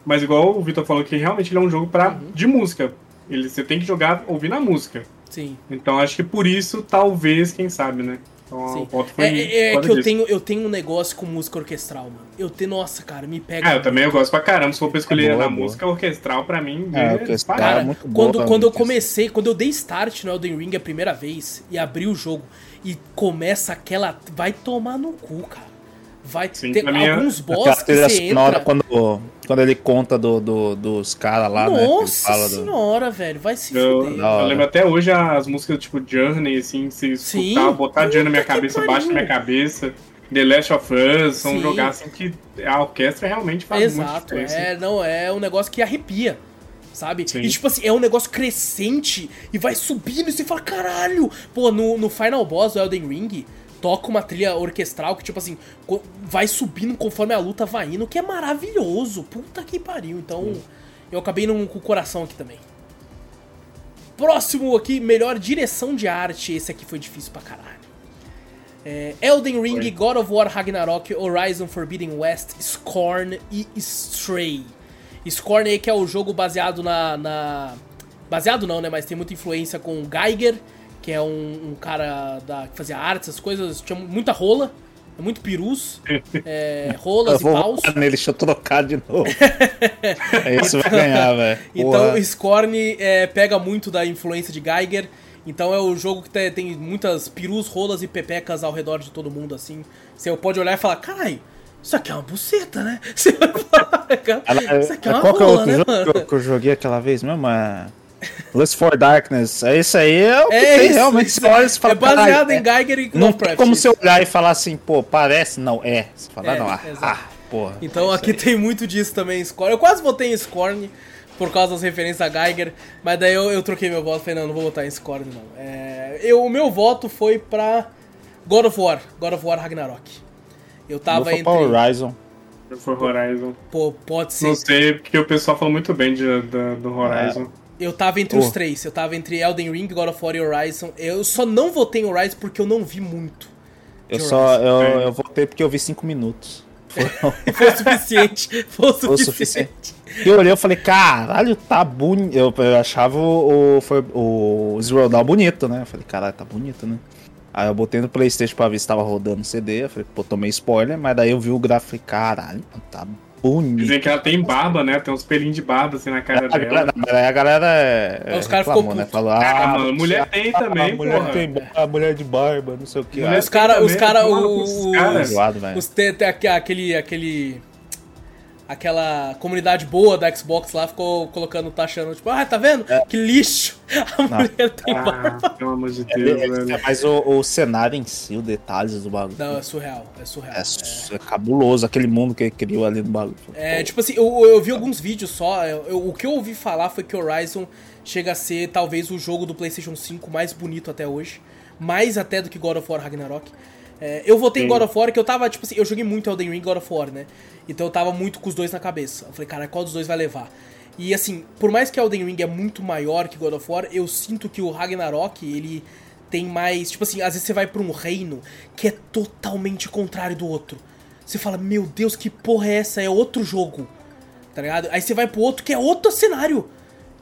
Mas igual o Vitor falou que realmente ele é um jogo pra, Uhum. de música. Ele, você tem que jogar ouvindo a música. Sim. Então acho que por isso, talvez, quem sabe, né? Então Sim. o voto foi É, é- é que eu disso. tenho, eu tenho um negócio com música orquestral, mano. Eu tenho. Nossa, cara, me pega. Ah, eu também eu gosto pra caramba. Se for pra escolher É boa, na boa. música orquestral, pra mim, É, é, orquestral. Cara, muito boa quando, quando eu comecei, quando eu dei start no Elden Ring a primeira vez e abri o jogo e começa aquela. Vai tomar no cu, cara. Vai Sim, ter é- alguns Aquela boss que você entra. quando, quando ele conta do, do- dos caras lá, né? Nossa do- senhora, velho. Vai se Eu, fuder. Eu lembro até hoje as músicas tipo Journey, assim, se Sim. escutar, botar Journey na minha cabeça, baixo na minha cabeça. The Last of Us, são Sim. jogar assim que a orquestra realmente faz muito Exato, diferença. é, não, é um negócio que arrepia, sabe? Sim. E tipo assim, é um negócio crescente e vai subindo e você fala, caralho! Pô, no, no Final Boss do Elden Ring, toca uma trilha orquestral que, tipo assim, vai subindo conforme a luta vai indo, que é maravilhoso. Puta que pariu. Então, eu acabei num, com o coração aqui também. Próximo aqui, melhor direção de arte. Esse aqui foi difícil pra caralho. É, Elden Ring, Foi. God of War Ragnarok, Horizon Forbidden West, Scorn e Stray. Scorn aí que é o jogo baseado na, na- Baseado não, né? Mas tem muita influência com o Geiger, que é um, um cara da, que fazia artes, essas coisas. Tinha muita rola, muito perus, é, *laughs* Eu rolas e vou paus. nele, deixa eu trocar de novo. *laughs* Esse vai ganhar, velho. Então Porra. Scorn é, pega muito da influência de Geiger. Então é o jogo que tem, tem muitas perus, rolas e pepecas ao redor de todo mundo, assim. Você pode olhar e falar, carai, isso aqui é uma buceta, né? *laughs* Você vai falar, cara, isso aqui é uma Qual que é o rola, outro né, jogo mano? que eu, que eu joguei aquela vez mesmo? É... Lust for Darkness. É isso aí, é o que É tem isso, realmente. isso você fala, é baseado "Caralho, em é." Geiger e Não tem como você olhar e falar assim, pô, parece. Não, é. Você fala, É, não, ah, ah, porra. Então É aqui aí. tem muito disso também, Scorn. Eu quase votei em Scorn, por causa das referências a Geiger. Mas daí eu, eu troquei meu voto, falei, não, não vou votar em Scorn, não. É, eu, o meu voto foi pra God of War, God of War Ragnarok. Eu tava entre. Horizon. For Horizon. Pô, pode ser. Não sei, porque o pessoal falou muito bem de, de do Horizon. Eu tava entre oh. os três. Eu tava entre Elden Ring, God of War e Horizon. Eu só não votei em Horizon porque eu não vi muito. Eu só. Eu, é. eu votei porque eu vi 5 minutos. Foi, *laughs* foi o suficiente. Foi o suficiente. Suficiente. Eu olhei e falei, caralho, tá bonito. Eu, eu, achava o, o, foi, o Zero Dawn bonito, né? Eu falei, caralho, tá bonito, né? Aí eu botei no Playstation pra ver se tava rodando CD. Eu falei, pô, tomei spoiler, mas daí eu vi o gráfico e falei, caralho, tá bonito. Dizem que ela tem barba, né? Tem uns pelinhos de barba assim na cara é, dela. Mas aí a galera é. Os caras ficou né? Falou, ah, ah mano, mulher tem também, a mulher porra. tem a mulher de barba, não sei o que. Os caras, os caras, os caras, os tem aquele, aquele aquela comunidade boa da Xbox lá ficou colocando, taxando, tipo, ah, tá vendo? É. Que lixo! *laughs* A não. mulher tem ah, barba. Pelo amor de Deus, é, velho. É, mas o, o, cenário em si, os detalhes do bagulho. Não, é surreal, é surreal. É, é. é cabuloso aquele mundo que ele criou ali no bagulho. É, tipo assim, eu, eu vi alguns vídeos só, eu, eu, o que eu ouvi falar foi que Horizon chega a ser talvez o jogo do PlayStation 5 mais bonito até hoje. Mais até do que God of War Ragnarok. É, eu votei Sim. em God of War, que eu tava, tipo assim, eu joguei muito Elden Ring God of War, né? Então eu tava muito com os dois na cabeça. Eu falei, cara, qual dos dois vai levar? E assim, por mais que Elden Ring é muito maior que God of War, eu sinto que o Ragnarok, ele tem mais. Tipo assim, às vezes você vai pra um reino que é totalmente contrário do outro. Você fala, meu Deus, que porra é essa? É outro jogo. Tá ligado? Aí você vai pro outro que é outro cenário.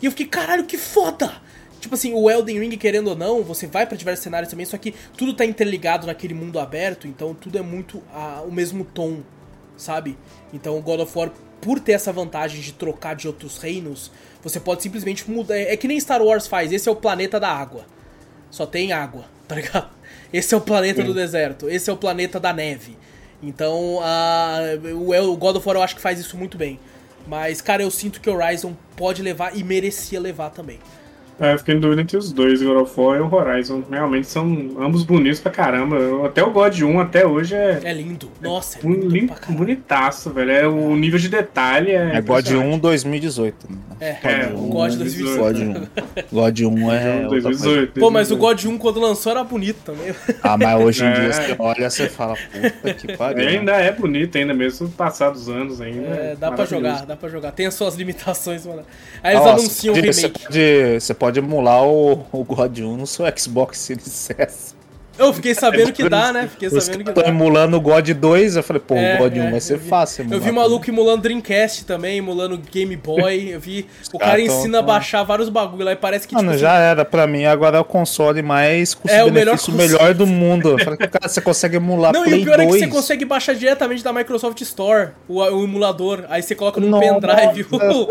E eu fiquei, caralho, que foda! Tipo assim, o Elden Ring, querendo ou não, você vai para diversos cenários também, só que tudo tá interligado naquele mundo aberto, então tudo é muito a, o mesmo tom, sabe? Então o God of War, por ter essa vantagem de trocar de outros reinos, você pode simplesmente mudar. É, é que nem Star Wars faz, esse é o planeta da água. Só tem água, *laughs* tá ligado? Esse é o planeta Sim. do deserto, esse é o planeta da neve. Então, a, o God of War eu acho que faz isso muito bem. Mas, cara, eu sinto que Horizon pode levar e merecia levar também. É, eu fiquei em dúvida entre os dois, God of War e o Horizon. Realmente são ambos bonitos pra caramba. Até o God 1 até hoje é. É lindo. Nossa, é, é lindo. bonitaço, velho. É, o nível de detalhe é. É God 1 2018. Né? É, é, o God 2018. God 1. God 1 é. 2018, Pô, mas o God 1 quando lançou era bonito também. Ah, mas hoje em dia você olha você fala, puta que pariu. É, ainda é bonito, ainda mesmo passados anos ainda. É, dá pra jogar, dá pra jogar. Tem as suas limitações, mano. Aí eles Nossa, anunciam o remake. Você pode, você pode emular o, o God 1 no seu Xbox Series S. Eu fiquei sabendo que dá, né? Fiquei sabendo que dá. Tô emulando o God 2, eu falei, pô, é, o God 1 é, vai ser vi, fácil. Eu vi maluco emulando Dreamcast também, emulando Game Boy. Eu vi. *laughs* o cara ensina a baixar vários bagulho lá e parece que. Mano, tipo, já assim, era. Pra mim, agora é o console mais custo-benefício é, melhor, melhor, do mundo. Eu falei, cara, você consegue emular Não, Play e o pior 2. é que você consegue baixar diretamente da Microsoft Store o, o emulador. Aí você coloca no pendrive. *laughs* o,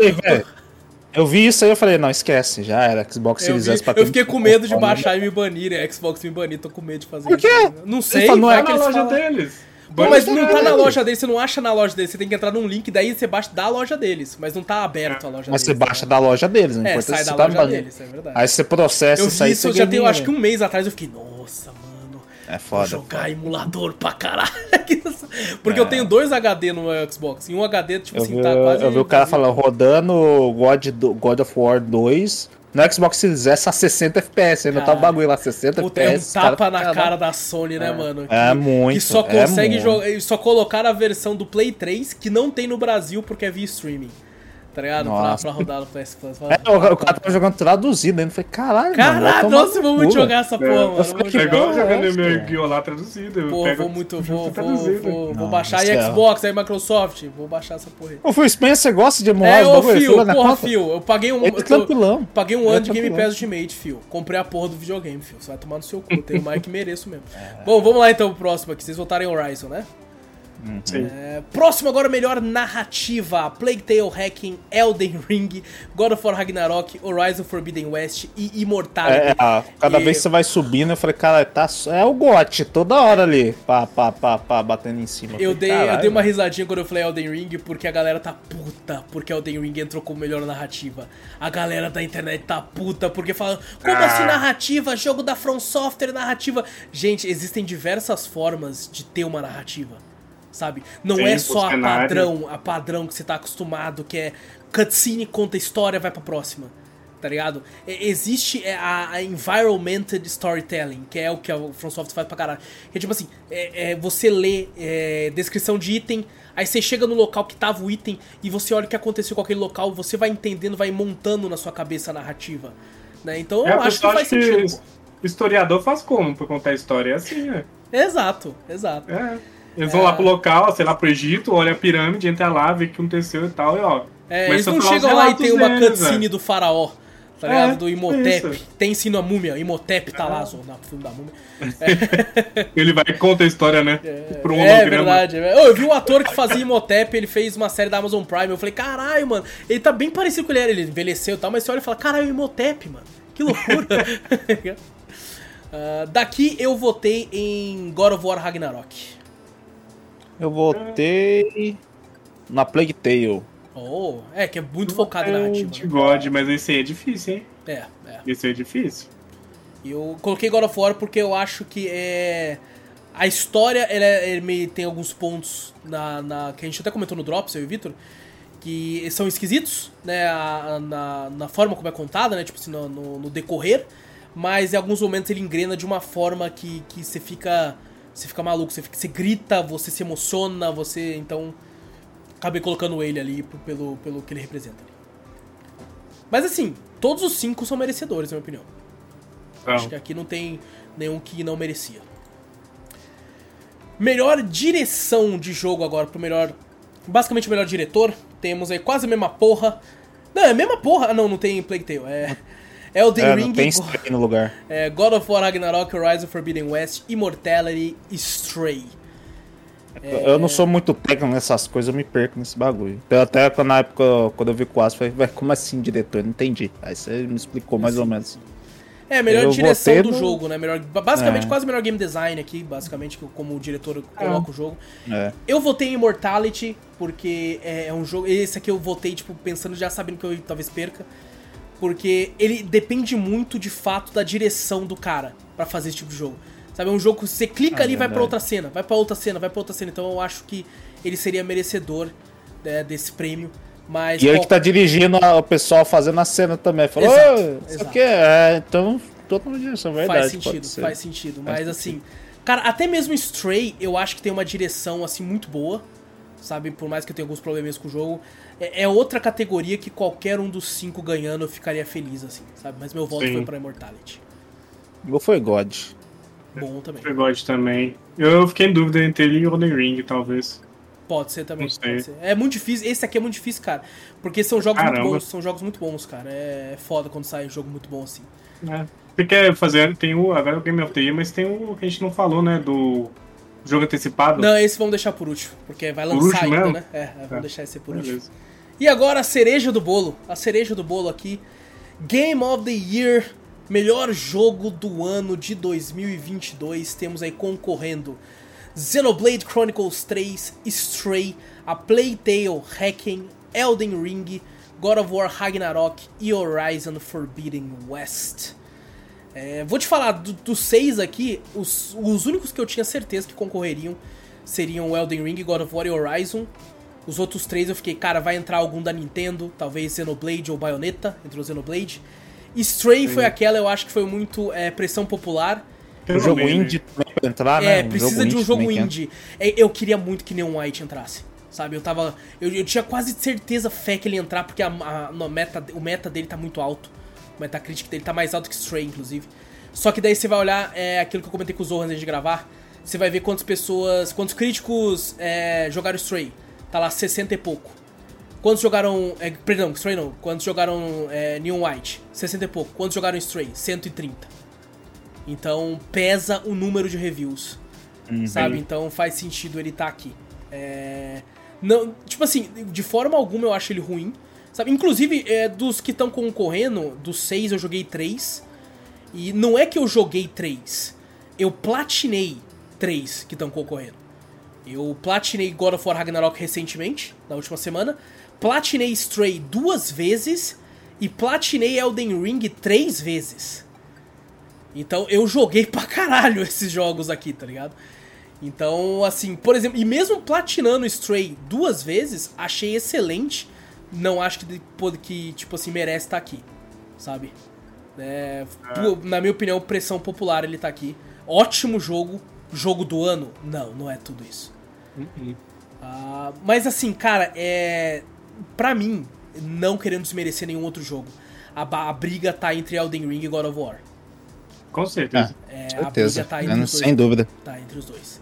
eu vi isso aí eu falei, não, esquece, já era. Xbox Series S pra Eu fiquei com medo de baixar e me banirem. Xbox me banir, tô com medo de fazer Por quê? isso. Não sei, não é na loja falam... deles. Pô, mas não tá na loja deles, você não acha na loja deles, você tem que entrar num link, daí você baixa da loja deles, mas não tá aberto a loja mas deles. Mas você baixa né? da loja deles, não é, sai da loja tá deles, é verdade. Aí você processa eu vi isso, já tem, acho que um mês atrás, eu fiquei, nossa, mano. É foda. Vou jogar foda. emulador pra caralho. *laughs* Porque é. eu tenho dois HD no meu Xbox. E um HD, tipo eu assim, vi, tá quase. Eu vi o cara falando, rodando God, God of War 2 no Xbox Series S a 60 FPS, ainda tá o bagulho lá, 60 Puta, FPS. É um tapa na cara da Sony, né, é, mano? Que, é muito. Que só é consegue é jogar. Só colocar a versão do Play 3 que não tem no Brasil porque é via streaming tá ligado? Pra, pra, rodar no PS Plus. É, o, o cara tava jogando traduzido ainda. Falei, caralho, Caralho, nossa, vou muito jogar essa porra, mano. É igual jogando meu lá traduzido. Pô, vou muito, vou, vou, vou, vou baixar aí Xbox, aí Microsoft, vou baixar essa porra aí. Ô, Phil Spencer gosta de emular é, os bagulho? Fio, porra, Fio, eu paguei um... Ele tranquilão. Paguei um ano de Game Pass Ultimate, Fio. Comprei a porra do videogame, Fio. Você vai tomar no seu cu, tem mais *laughs* que mereço mesmo. Bom, vamos lá então pro próximo aqui. Vocês votarem Horizon, né? Uhum. É, próximo agora, melhor narrativa: Plague Tale Hacking, Elden Ring, God of War Ragnarok, Horizon Forbidden West e Immortality. É, cada e... vez que você vai subindo, eu falei, cara, tá, é o GOT, toda hora ali, pá, pá, pá, pá, batendo em cima. Eu, falei, dei, eu dei uma risadinha quando eu falei Elden Ring, porque a galera tá puta, porque Elden Ring entrou como melhor narrativa. A galera da internet tá puta, porque falam, como ah. assim narrativa? Jogo da From Software, narrativa. Gente, existem diversas formas de ter uma narrativa sabe? Não Sim, é só a padrão, a padrão que você tá acostumado, que é cutscene, conta história, vai pra próxima. Tá ligado? Existe é, a, a environmented storytelling, que é o que a From Software faz pra caralho. Que é tipo assim, é, é você lê é, descrição de item, aí você chega no local que tava o item e você olha o que aconteceu com aquele local, você vai entendendo, vai montando na sua cabeça a narrativa. Né? Então É, eu acho que faz acha que sentido. historiador faz como pra contar história? É assim, é. Exato, exato. É. Eles vão lá pro local, sei lá, pro Egito, olha a pirâmide, entra lá, vê o que aconteceu e tal, e ó. É, eles a não chegam lá e tem uma deles, cutscene velho. do faraó, tá É, ligado? Do Imhotep. isso. Tem sim na múmia, Imhotep tá lá, no filme da múmia. *laughs* Ele vai e conta a história, né? Pro É verdade. é verdade. Ô, eu vi um ator que fazia Imhotep, ele fez uma série da Amazon Prime. Eu falei, caralho, mano, ele tá bem parecido com ele era. Ele envelheceu e tal, mas você olha e fala, caralho, Imhotep, mano. Que loucura. *laughs* *laughs* Ah, daqui eu votei em God of War Ragnarok. Eu votei na Plague Tale. Oh, é, que é muito focado na narrativa. de né? God, mas esse aí é difícil, hein? É, é. Esse aí é difícil. Eu coloquei God of War porque eu acho que é. A história, ele, é- ele me- tem alguns pontos na, na- que a gente até comentou no Drops, eu e o Victor, que são esquisitos, né? a- a- na, na forma como é contada, né? Tipo assim, no, no- no decorrer. Mas em alguns momentos ele engrena de uma forma que, que você fica. Você fica maluco, você, fica, você grita, você se emociona, você. Então. Acabei colocando ele ali pelo, pelo que ele representa. Mas assim, todos os cinco são merecedores, na minha opinião. Então, Acho que aqui não tem nenhum que não merecia. Melhor direção de jogo agora pro melhor. Basicamente o melhor diretor. Temos aí quase a mesma porra. Não, é a mesma porra. Ah, não, não tem Plague Tale. É. Elden É, Ring, tem *laughs* Stray no lugar. é, God of War Ragnarok, Horizon Forbidden West, Immortality, Stray. Eu não sou muito técnico nessas coisas, eu me perco nesse bagulho. Então, até na época, quando eu vi o Aço, eu falei, "Ué, como assim, diretor? Eu não entendi. Aí você me explicou mais ou menos. É, melhor Eu direção do no- jogo, né? Melhor, basicamente, É. quase melhor game design aqui, basicamente, como o diretor coloca o jogo. É. Eu votei em Immortality, porque é, é um jogo. Esse aqui eu votei, tipo, pensando já sabendo que eu talvez perca. Porque ele depende muito de fato da direção do cara pra fazer esse tipo de jogo. Sabe, é um jogo que você clica Ah, ali e vai pra verdade. outra cena, vai pra outra cena, vai pra outra cena. Então eu acho que ele seria merecedor né, desse prêmio. Mas. E ele qual- que tá dirigindo o pessoal fazendo a cena também. Falou, "Ô, isso aqui é. Então, totalmente direção, verdade. faz sentido, faz sentido. Faz Mas assim, cara, até mesmo Stray eu acho que tem uma direção assim muito boa, sabe? Por mais que eu tenha alguns problemas com o jogo. É, é outra categoria que qualquer um dos cinco ganhando eu ficaria feliz, assim, sabe? Mas meu voto Sim. foi pra Immortality. Ou foi God. Bom também. Foi God também. Eu fiquei em dúvida entre ele e Elden Ring, talvez. Pode ser também. Pode ser. É muito difícil. Esse aqui é muito difícil, cara. Porque são jogos muito Caramba. bons. São jogos muito bons, cara. É foda quando sai um jogo muito bom assim. É. Você quer fazer. Tem o. Agora é o Game of the Year, mas tem o que a gente não falou, né? Do jogo antecipado. Não, esse vamos deixar por último. Porque vai Por lançar último ainda, mesmo? né? É, vamos É. deixar esse por último. Beleza. E agora a cereja do bolo. A cereja do bolo aqui. Game of the Year. Melhor jogo do ano de 2022. Temos aí concorrendo Xenoblade Chronicles 3, Stray, A Plague Tale, Hacking, Elden Ring, God of War Ragnarok e Horizon Forbidden West. É, vou te falar, do- dos seis aqui, os, os únicos que eu tinha certeza que concorreriam seriam Elden Ring, God of War e Horizon. Os outros três eu fiquei, cara, vai entrar algum da Nintendo, talvez Xenoblade ou Bayonetta, entre o Xenoblade. Stray foi aquela, eu acho que foi muito é, pressão popular. O jogo indie também pra entrar, É, né? Um precisa de um jogo que indie. É, Eu queria muito que Neon White entrasse. Sabe, eu tava. Eu, eu tinha quase certeza fé que ele ia entrar, porque a, a- no meta, o meta dele tá muito alto. O Metacritic dele tá mais alto que Stray, inclusive. Só que daí você vai olhar é, aquilo que eu comentei com os Zohan antes de gravar. Você vai ver quantas pessoas. Quantos críticos é, jogaram Stray. Tá lá 60 e pouco. Quantos jogaram. É, perdão, Stray não. Quantos jogaram é, Neon White? 60 e pouco. Quantos jogaram Stray? 130. Então pesa o número de reviews. Sabe? Então faz sentido ele estar aqui. É, Não, tipo assim, de forma alguma eu acho ele ruim. Sabe? Inclusive, é, dos que estão concorrendo, dos seis eu joguei três. E não é que eu joguei três. Eu platinei três que estão concorrendo. Eu platinei God of War Ragnarok recentemente, na última semana. Platinei Stray duas vezes. E platinei Elden Ring três vezes. Então eu joguei pra caralho *laughs* esses jogos aqui, tá ligado? Então, assim, por exemplo, e mesmo platinando Stray duas vezes, achei excelente. Não acho que, que tipo assim, merece estar aqui, sabe? É, na minha opinião, pressão popular ele tá aqui. Ótimo jogo, jogo do ano? Não, não é tudo isso. Uhum. Uh, mas assim, cara, é. Pra mim, não querendo desmerecer nenhum outro jogo, a, a briga tá entre Elden Ring e God of War. Com certeza. É, certeza. A briga tá entre os dois. Sem dúvida. Tá entre os dois.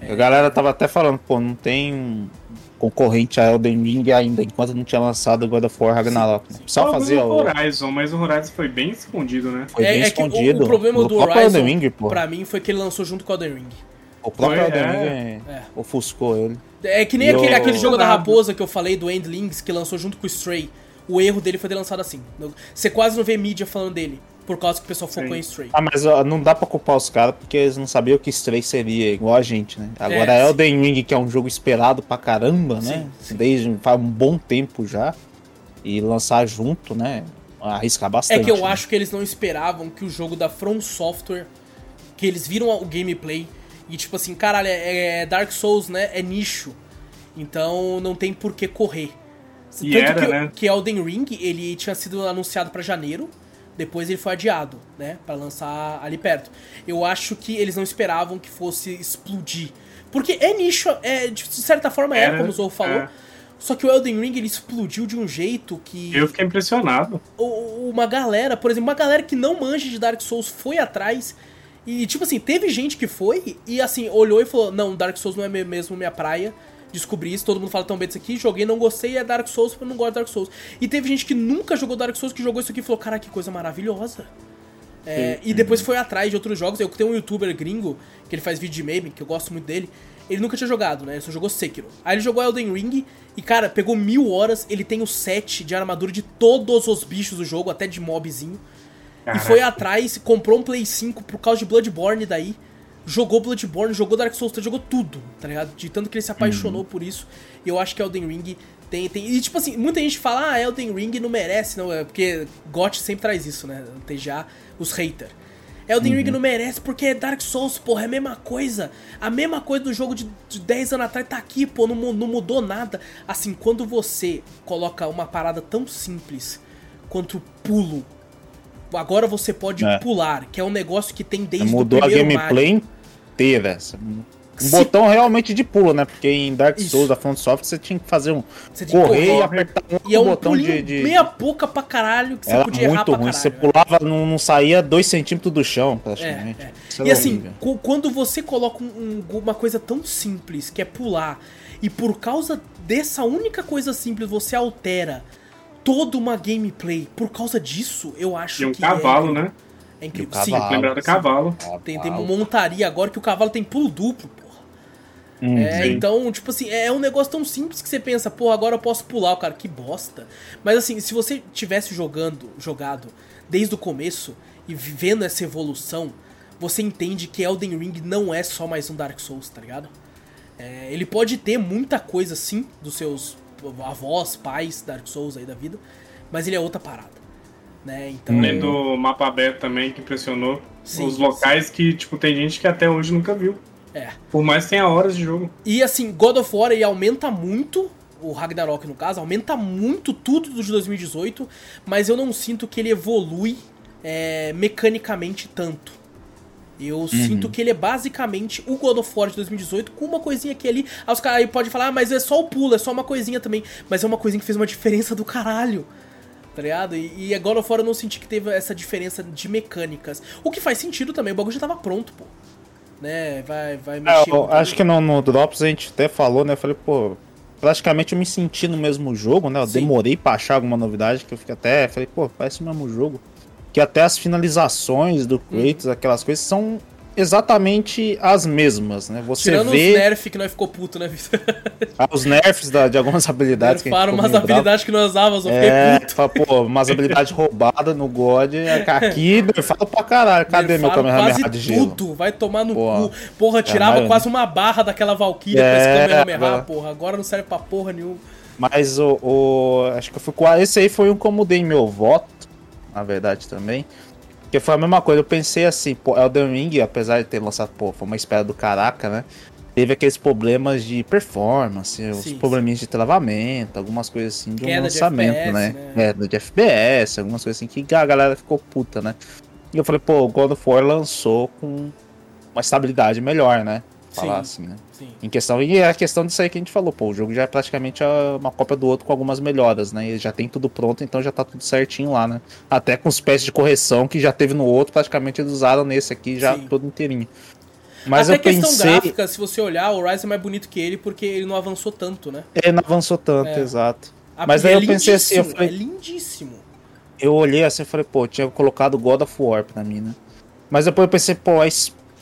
É... A galera tava até falando, pô, não tem concorrente a Elden Ring ainda, enquanto não tinha lançado God of War Ragnarok. Sim, sim. Só fazia o Horizon, mas o Horizon foi bem escondido, né? Foi é, bem é escondido. O, o, problema do Horizon, Ring, pra mim, foi que ele lançou junto com o Elden Ring. O próprio Elden Ring é. é. ofuscou ele. É que nem aquele, aquele jogo da raposa que eu falei, do Endlings, que lançou junto com o Stray. O erro dele foi ter lançado assim. Você quase não vê mídia falando dele por causa que o pessoal focou Sim. em Stray. Ah, mas ó, não dá pra culpar os caras porque eles não sabiam que Stray seria igual a gente, né? Agora é, Elden Ring, que é um jogo esperado pra caramba, né? Sim, Desde faz um bom tempo já. E lançar junto, né? Arriscar bastante. É que eu né? acho que eles não esperavam que o jogo da From Software, que eles viram o gameplay e tipo assim, caralho, é, é Dark Souls, né? É nicho. Então não tem por que correr. E Tanto era, que, né? que Elden Ring, ele tinha sido anunciado para janeiro. Depois ele foi adiado, né? para lançar ali perto. Eu acho que eles não esperavam que fosse explodir. Porque é nicho, é, de certa forma é, como o Zou falou. É. Só que o Elden Ring ele explodiu de um jeito que. Eu fiquei impressionado. Uma galera, por exemplo, uma galera que não manja de Dark Souls foi atrás. E, tipo assim, teve gente que foi e, assim, olhou e falou: Não, Dark Souls não é mesmo minha praia descobri isso, todo mundo fala tão bem disso aqui, joguei, não gostei, é Dark Souls, porque eu não gosto de Dark Souls. E teve gente que nunca jogou Dark Souls, que jogou isso aqui e falou, cara, que coisa maravilhosa. É, e depois foi atrás de outros jogos. Eu tenho um youtuber gringo, que ele faz vídeo de meme, que eu gosto muito dele. Ele nunca tinha jogado, né? Ele só jogou Sekiro. Aí ele jogou Elden Ring e, cara, pegou mil horas. Ele tem o set de armadura de todos os bichos do jogo, até de mobzinho. Caraca. E foi atrás, comprou um Play 5 por causa de Bloodborne daí jogou Bloodborne, jogou Dark Souls 3, jogou tudo, tá ligado? De tanto que ele se apaixonou uhum. por isso. E eu acho que Elden Ring tem, tem. E tipo assim, muita gente fala, ah, Elden Ring não merece, não. É porque GOT sempre traz isso, né? Tem já os haters. Elden uhum. Ring não merece porque é Dark Souls, porra, é a mesma coisa. A mesma coisa do jogo de, de 10 anos atrás tá aqui, pô, não, não mudou nada. Assim, quando você coloca uma parada tão simples quanto o pulo, agora você pode é. pular, que é um negócio que tem desde Mudou o primeiro a gameplay Mario inteira. Um Se... botão realmente de pulo, né? Porque em Dark Souls Isso. da Front Software você tinha que fazer um correr e apertar um e é um botão de, de, meia boca pra caralho que você Era podia muito ruim. Você pulava, não, não saía dois centímetros do chão, praticamente. É, é. E assim, quando você coloca um, uma coisa tão simples que é pular, e por causa dessa única coisa simples você altera toda uma gameplay por causa disso, eu acho e um que. um cavalo, é... né? É incrível. Sim, lembrar do cavalo. Tem, tem montaria agora que o cavalo tem pulo duplo, porra. Hum, é, então, tipo assim, é um negócio tão simples que você pensa, pô, agora eu posso pular, o cara, que bosta. Mas assim, se você tivesse jogando, jogado desde o começo e vivendo essa evolução, você entende que Elden Ring não é só mais um Dark Souls, tá ligado? É, ele pode ter muita coisa, sim, dos seus avós, pais, Dark Souls aí da vida, mas ele é outra parada. Né? Então... Tem do mapa aberto também, que impressionou. Sim, os locais sim. que, tipo, tem gente que até hoje nunca viu. É. Por mais que tenha horas de jogo. E assim, God of War ele aumenta muito, o Ragnarok no caso, aumenta muito tudo do de 2018, mas eu não sinto que ele evolui é, mecanicamente tanto. Eu uhum. sinto que ele é basicamente o God of War de 2018 com uma coisinha aqui ali. Aí os caras podem falar, ah, mas é só o pulo, é só uma coisinha também. Mas é uma coisinha que fez uma diferença do caralho tá ligado? E, e agora fora eu não senti que teve essa diferença de mecânicas. O que faz sentido também, o bagulho já tava pronto, pô. Né? Vai, vai é, mexer. É, acho que no, no Drops a gente até falou, né? Eu falei, pô, praticamente eu me senti no mesmo jogo, né? Eu Sim. demorei pra achar alguma novidade, que eu fiquei até. Falei, pô, parece o mesmo jogo. Que até as finalizações do Kratos, hum. aquelas coisas, são exatamente as mesmas, né? Você Tirando vê... os nerfs que nós ficou puto, né, Vitor? Ah, os nerfs da, de algumas *laughs* habilidades Nerfaram que a gente umas habilidades que nós usávamos, eu fiquei é, puto. Fala, pô, umas habilidades roubadas no God, aqui *laughs* nerfaram pra caralho. Cadê meu Kamehameha de gelo? tudo, vai tomar no porra. cu. Porra, tirava é, quase uma barra daquela Valkyria é, esse Kamehameha, porra. Agora não serve pra porra nenhuma. Mas o, o acho que eu fui com esse aí foi um como dei meu voto, na verdade também Porque foi a mesma coisa, eu pensei assim, pô, Elden Ring, apesar de ter lançado, pô, foi uma espera do caraca, né? Teve aqueles problemas de performance, sim, os probleminhas de travamento, algumas coisas assim de um lançamento, de FPS, né? né? É, de FPS, algumas coisas assim que a galera ficou puta, né? E eu falei, pô, o God of War lançou com uma estabilidade melhor, né? Falar sim, assim, né? Sim. Em questão, e é a questão disso aí que a gente falou, pô, o jogo já é praticamente uma cópia do outro com algumas melhoras, né? E já tem tudo pronto, então já tá tudo certinho lá, né? Até com os pés de correção que já teve no outro, praticamente eles usaram nesse aqui já sim. todo inteirinho. Mas Até eu questão pensei... gráfica, se você olhar, o Rise é mais bonito que ele porque ele não avançou tanto, né? Ele não avançou tanto, é. exato. Ah, Mas aí é eu pensei assim, eu falei... É lindíssimo. Eu olhei assim e falei, pô, tinha colocado God of War pra mim, né? Mas depois eu pensei, pô, a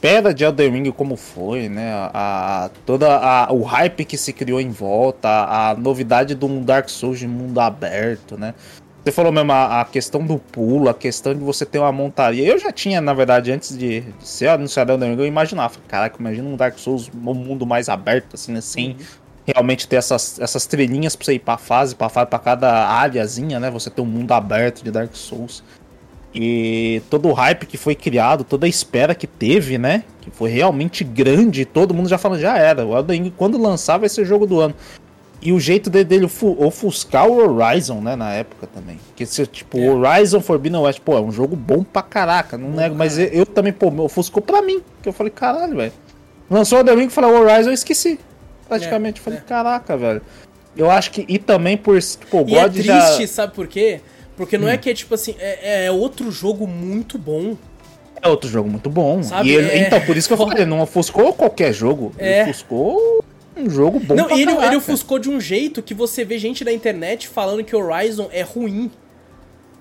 espera de Elden Ring como foi, né? A, a toda a, o hype que se criou em volta, a, a novidade de um Dark Souls de mundo aberto, né? Você falou mesmo a, a, questão do pulo, a questão de você ter uma montaria. Eu já tinha, na verdade, antes de, de ser anunciado Elden Ring, eu imaginava. Caraca, imagina um Dark Souls, um mundo mais aberto, assim, né? Sem uhum. realmente ter essas, essas trilhinhas pra você ir pra fase, pra fase, pra cada áreazinha, né? Você ter um mundo aberto de Dark Souls. E todo o hype que foi criado, toda a espera que teve, né? Que foi realmente grande, todo mundo já falando, já era. O Elden Ring, quando lançar, vai ser jogo do ano. E o jeito dele ofuscar o Horizon, né, na época também. Que se, tipo, é. Horizon Forbidden West, pô, é um jogo bom pra caraca, não nego, mas eu, eu, também, pô, ofuscou pra mim. Que eu falei, caralho, velho. Lançou o The Ring e falou Horizon, eu esqueci. Praticamente, é, falei, é. caraca, velho. Eu acho que, e também por, tipo, God e é triste, já... sabe por quê? Porque não é hum. é que é, tipo assim, é, é outro jogo muito bom. É outro jogo muito bom. Sabe? Ele, é... Então, por isso que eu falei, *laughs* não ofuscou qualquer jogo. É. Ele ofuscou um jogo bom Não, ele, ele ofuscou de um jeito que você vê gente na internet falando que Horizon é ruim.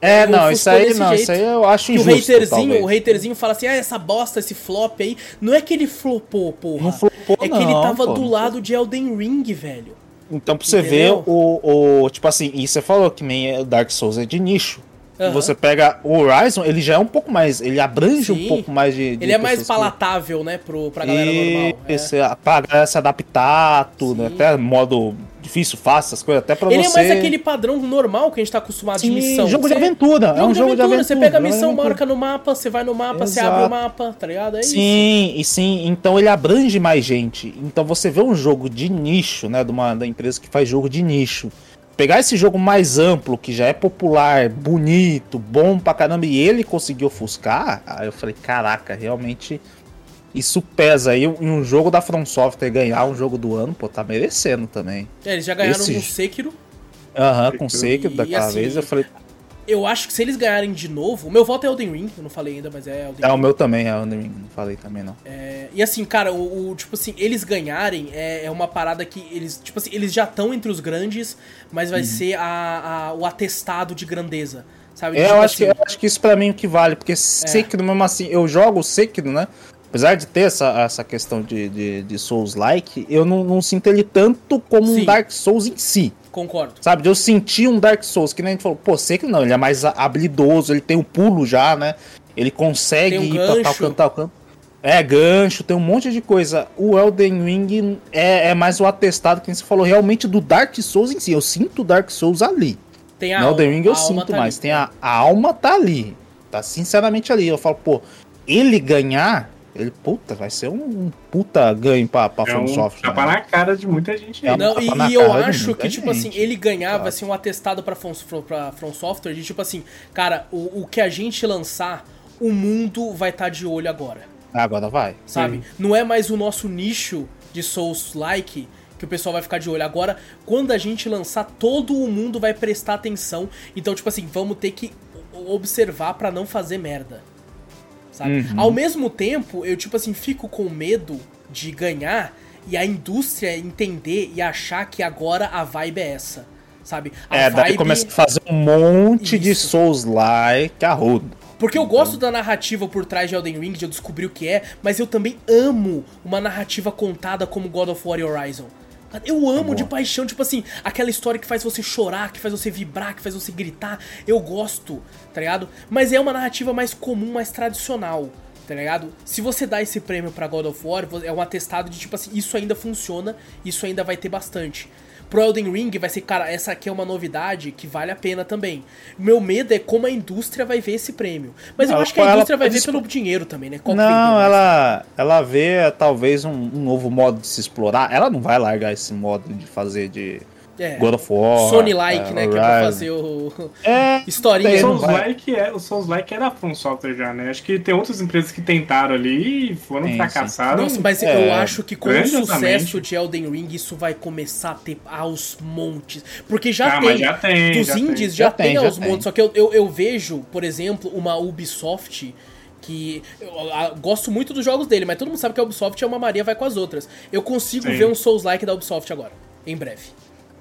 É, não, isso aí não, jeito. isso aí eu acho injusto, o haterzinho, talvez. o haterzinho fala assim: "Ah, essa bosta, esse flop aí". Não é que ele flopou, porra. Não flopou, É que não, ele tava pô, do lado de Elden Ring, velho. Então, pra você Entendeu? ver o, o. Tipo assim, e você falou que nem Dark Souls é de nicho. Uhum. Você pega o Horizon, ele já é um pouco mais. Ele abrange Sim. um pouco mais de. de ele é mais palatável, que... né, pro, pra galera e... normal. Esse, é. Pra galera se adaptar, tudo, né, até modo difícil, fácil, essas coisas, até pra ele você. Ele é mais aquele padrão normal que a gente tá acostumado Sim, de missão. jogo você... de aventura. Jogo é um de jogo aventura. de aventura. Você pega a missão, marca no mapa, você vai no mapa, Exato. você abre o mapa, tá ligado? É sim, isso. e sim, então ele abrange mais gente. Então você vê um jogo de nicho, né, de uma da empresa que faz jogo de nicho pegar esse jogo mais amplo, que já é popular, bonito, bom pra caramba, e ele conseguiu ofuscar, aí eu falei, caraca, realmente isso pesa aí. Em um jogo da From Software ganhar um jogo do ano, pô, tá merecendo também. É, eles já ganharam esse... no Sekiro. Aham, uhum, com Sekiro daquela assim, vez, eu falei eu acho que se eles ganharem de novo. O meu voto é Elden Ring, eu não falei ainda, mas é Elden Ring. É, o meu também é Elden Ring, não falei também não. É, e assim, cara, o, o, tipo assim, eles ganharem é, é, uma parada que eles. Tipo assim, eles já estão entre os grandes, mas vai uhum. ser a, a, o atestado de grandeza. Sabe? É, tipo eu, acho assim, que, eu acho que isso pra mim é o que vale, porque é. Sekiro, mesmo assim, eu jogo Sekiro, né? Apesar de ter essa, essa questão de, de, de Souls-like, eu não, não sinto ele tanto como Sim. um Dark Souls em si. Concordo. Sabe, de eu sentir um Dark Souls, que nem a gente falou, pô, sei que não, ele é mais habilidoso, ele tem o pulo já, né? Ele consegue um ir gancho. pra tal canto, tal canto. É, gancho, tem um monte de coisa. O Elden Ring é, é mais o atestado que você falou realmente do Dark Souls em si. Eu sinto o Dark Souls ali. Tem a no Elden Ring eu sinto tá mais. Ali. Tem a, a alma tá ali. Tá sinceramente ali. Eu falo, pô, ele ganhar ele, puta, vai ser um, um puta ganho pra, pra é um Software. Tapa né? na cara de muita gente. É não, e, e eu acho que, tipo assim, ele ganhar vai ser um atestado pra From, pra From Software de, tipo assim, cara, o, o que a gente lançar, o mundo vai estar tá de olho agora. Agora vai. Sabe? Sim. Não é mais o nosso nicho de Souls-like que o pessoal vai ficar de olho. Agora, quando a gente lançar, todo o mundo vai prestar atenção. Então, tipo assim, vamos ter que observar para não fazer merda sabe? Uhum. Ao mesmo tempo, eu, tipo assim, fico com medo de ganhar e a indústria entender e achar que agora a vibe é essa, sabe? A é, vibe... daí começa a fazer um monte Isso. de Souls-like a rodo. Porque eu gosto da narrativa por trás de Elden Ring, de eu descobrir o que é, mas eu também amo uma narrativa contada como God of War e Horizon. Eu amo tá de paixão, tipo assim, aquela história que faz você chorar, que faz você vibrar, que faz você gritar. Eu gosto, tá ligado? Mas é uma narrativa mais comum, mais tradicional, tá ligado? Se você dá esse prêmio para God of War, é um atestado de tipo assim, isso ainda funciona, isso ainda vai ter bastante. Pro Elden Ring vai ser, cara, essa aqui é uma novidade que vale a pena também. Meu medo é como a indústria vai ver esse prêmio. Mas eu Ela- acho que a ela indústria vai ver pelo dinheiro também, né? Não, Qual mais? ela, ela vê talvez um, um novo modo de se explorar. Ela não vai largar esse modo de fazer de É. God of War. Sony-like, é, né? Que é pra Horizon. fazer o. É, *laughs* Historinha. Tem, O. Souls-like é, o Souls-like é da From Software já, né? Acho que tem outras empresas que tentaram ali e foram Sim, fracassaram. Nossa, mas É, eu acho que com o sucesso de Elden Ring, isso vai começar a ter aos montes. Porque já Ah, tem. já tem, dos já indies tem. já, Já tem, tem, já aos tem. montes. Só que eu, eu, eu vejo, por exemplo, uma Ubisoft. Que eu, gosto muito dos jogos dele, mas todo mundo sabe que a Ubisoft é uma Maria, vai com as outras. Eu consigo Sim. ver um Souls-like da Ubisoft agora, em breve.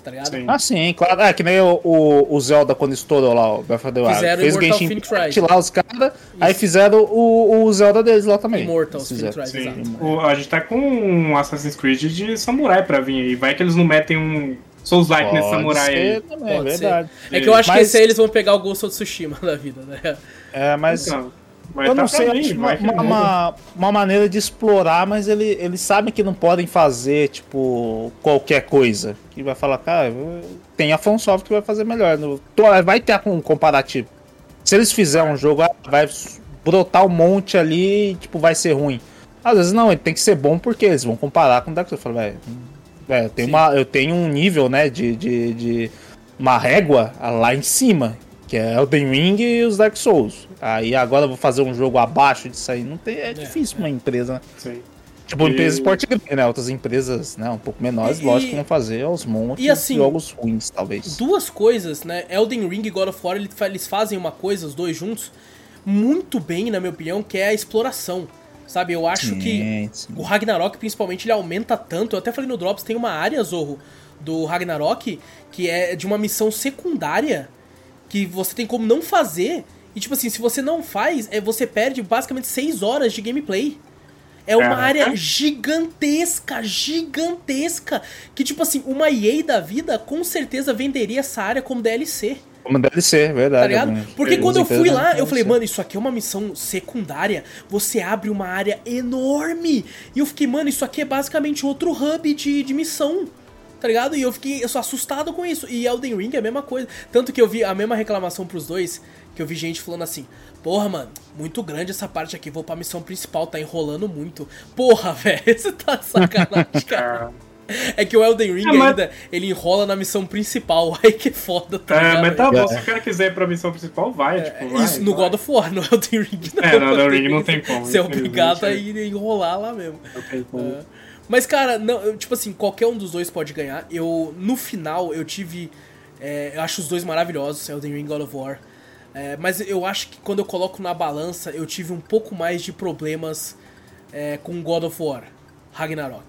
Tá ligado? Sim. Ah, sim, claro. É que nem o, o, o Zelda quando estourou lá, o Breath of the Wild. Fizeram Fez Immortal Genshin Impact lá os caras, aí fizeram o, o Zelda deles lá também. Immortal Eles Phoenix. Rise, Sim. exato. O- a gente tá com um Assassin's Creed de samurai pra vir aí. Vai que eles não metem um Souls-like nesse Pode samurai ser aí. também, é Pode ser. verdade. É que eu acho que Mas- esse aí eles vão pegar o Ghost of Tsushima *laughs* da vida, né? É, mas Então, mas eu tá não sei, pra vir, acho uma, uma, uma, maneira de explorar, mas ele, eles sabem que não podem fazer, tipo, qualquer coisa. Que vai falar, cara, tem a Software que vai fazer melhor. No- tô- Vai ter um comparativo. Se eles fizerem um jogo, ah, vai brotar um monte ali e, tipo, vai ser ruim. Às vezes não, ele tem que ser bom porque eles vão comparar com o Dark Souls. Fala, velho, velho, eu, tenho uma- eu tenho um nível, né, de, de, de uma régua lá em cima, que é Elden Ring e os Dark Souls. Aí agora eu vou fazer um jogo abaixo disso aí. Não tem, é difícil uma empresa, né? Sim. Tipo, E- empresa esporte né? Outras empresas, né, um pouco menores, E- lógico que vão fazer aos montes e assim, de jogos ruins, talvez. duas coisas, né? Elden Ring e God of War, eles fa- eles fazem uma coisa, os dois juntos, muito bem, na minha opinião, que é a exploração. Sabe, eu acho que Sim, sim. o Ragnarok, principalmente, ele aumenta tanto. Eu até falei no Drops, tem uma área, Zorro, do Ragnarok, que é de uma missão secundária que você tem como não fazer. E, tipo assim, se você não faz, é, você perde basicamente 6 horas de gameplay. É uma Caraca. área gigantesca, gigantesca. Que, tipo assim, uma EA da vida com certeza venderia essa área como DLC. Como ser, verdade. Tá ligado? Porque quando eu fui empresas lá, eu falei, mano, isso aqui é uma missão secundária. Você abre uma área enorme. E eu fiquei, mano, isso aqui é basicamente outro hub de, de missão. Tá ligado? E eu fiquei eu sou assustado com isso. E Elden Ring é a mesma coisa. Tanto que eu vi a mesma reclamação pros dois, que eu vi gente falando assim: Porra, mano, muito grande essa parte aqui, vou pra missão principal, tá enrolando muito. Porra, *laughs* velho, você tá de sacanagem, cara. Ah, *laughs* É que o Elden Ring É, mas- ainda, ele enrola na missão principal. *laughs* Aí que foda, tá É, mas tá bom, É. se o cara quiser ir pra missão principal, vai, tipo, vai. É, Isso no vai. God of War, no Elden Ring não. É, no Elden Ring não tem como, Ser obrigado a ir enrolar lá mesmo. Não tem como. É. Mas, cara, não, tipo assim, qualquer um dos dois pode ganhar. Eu, no final, eu tive. é, eu acho os dois maravilhosos, Elden Ring e God of War. É, mas eu acho que quando eu coloco na balança, eu tive um pouco mais de problemas é, com God of War, Ragnarok.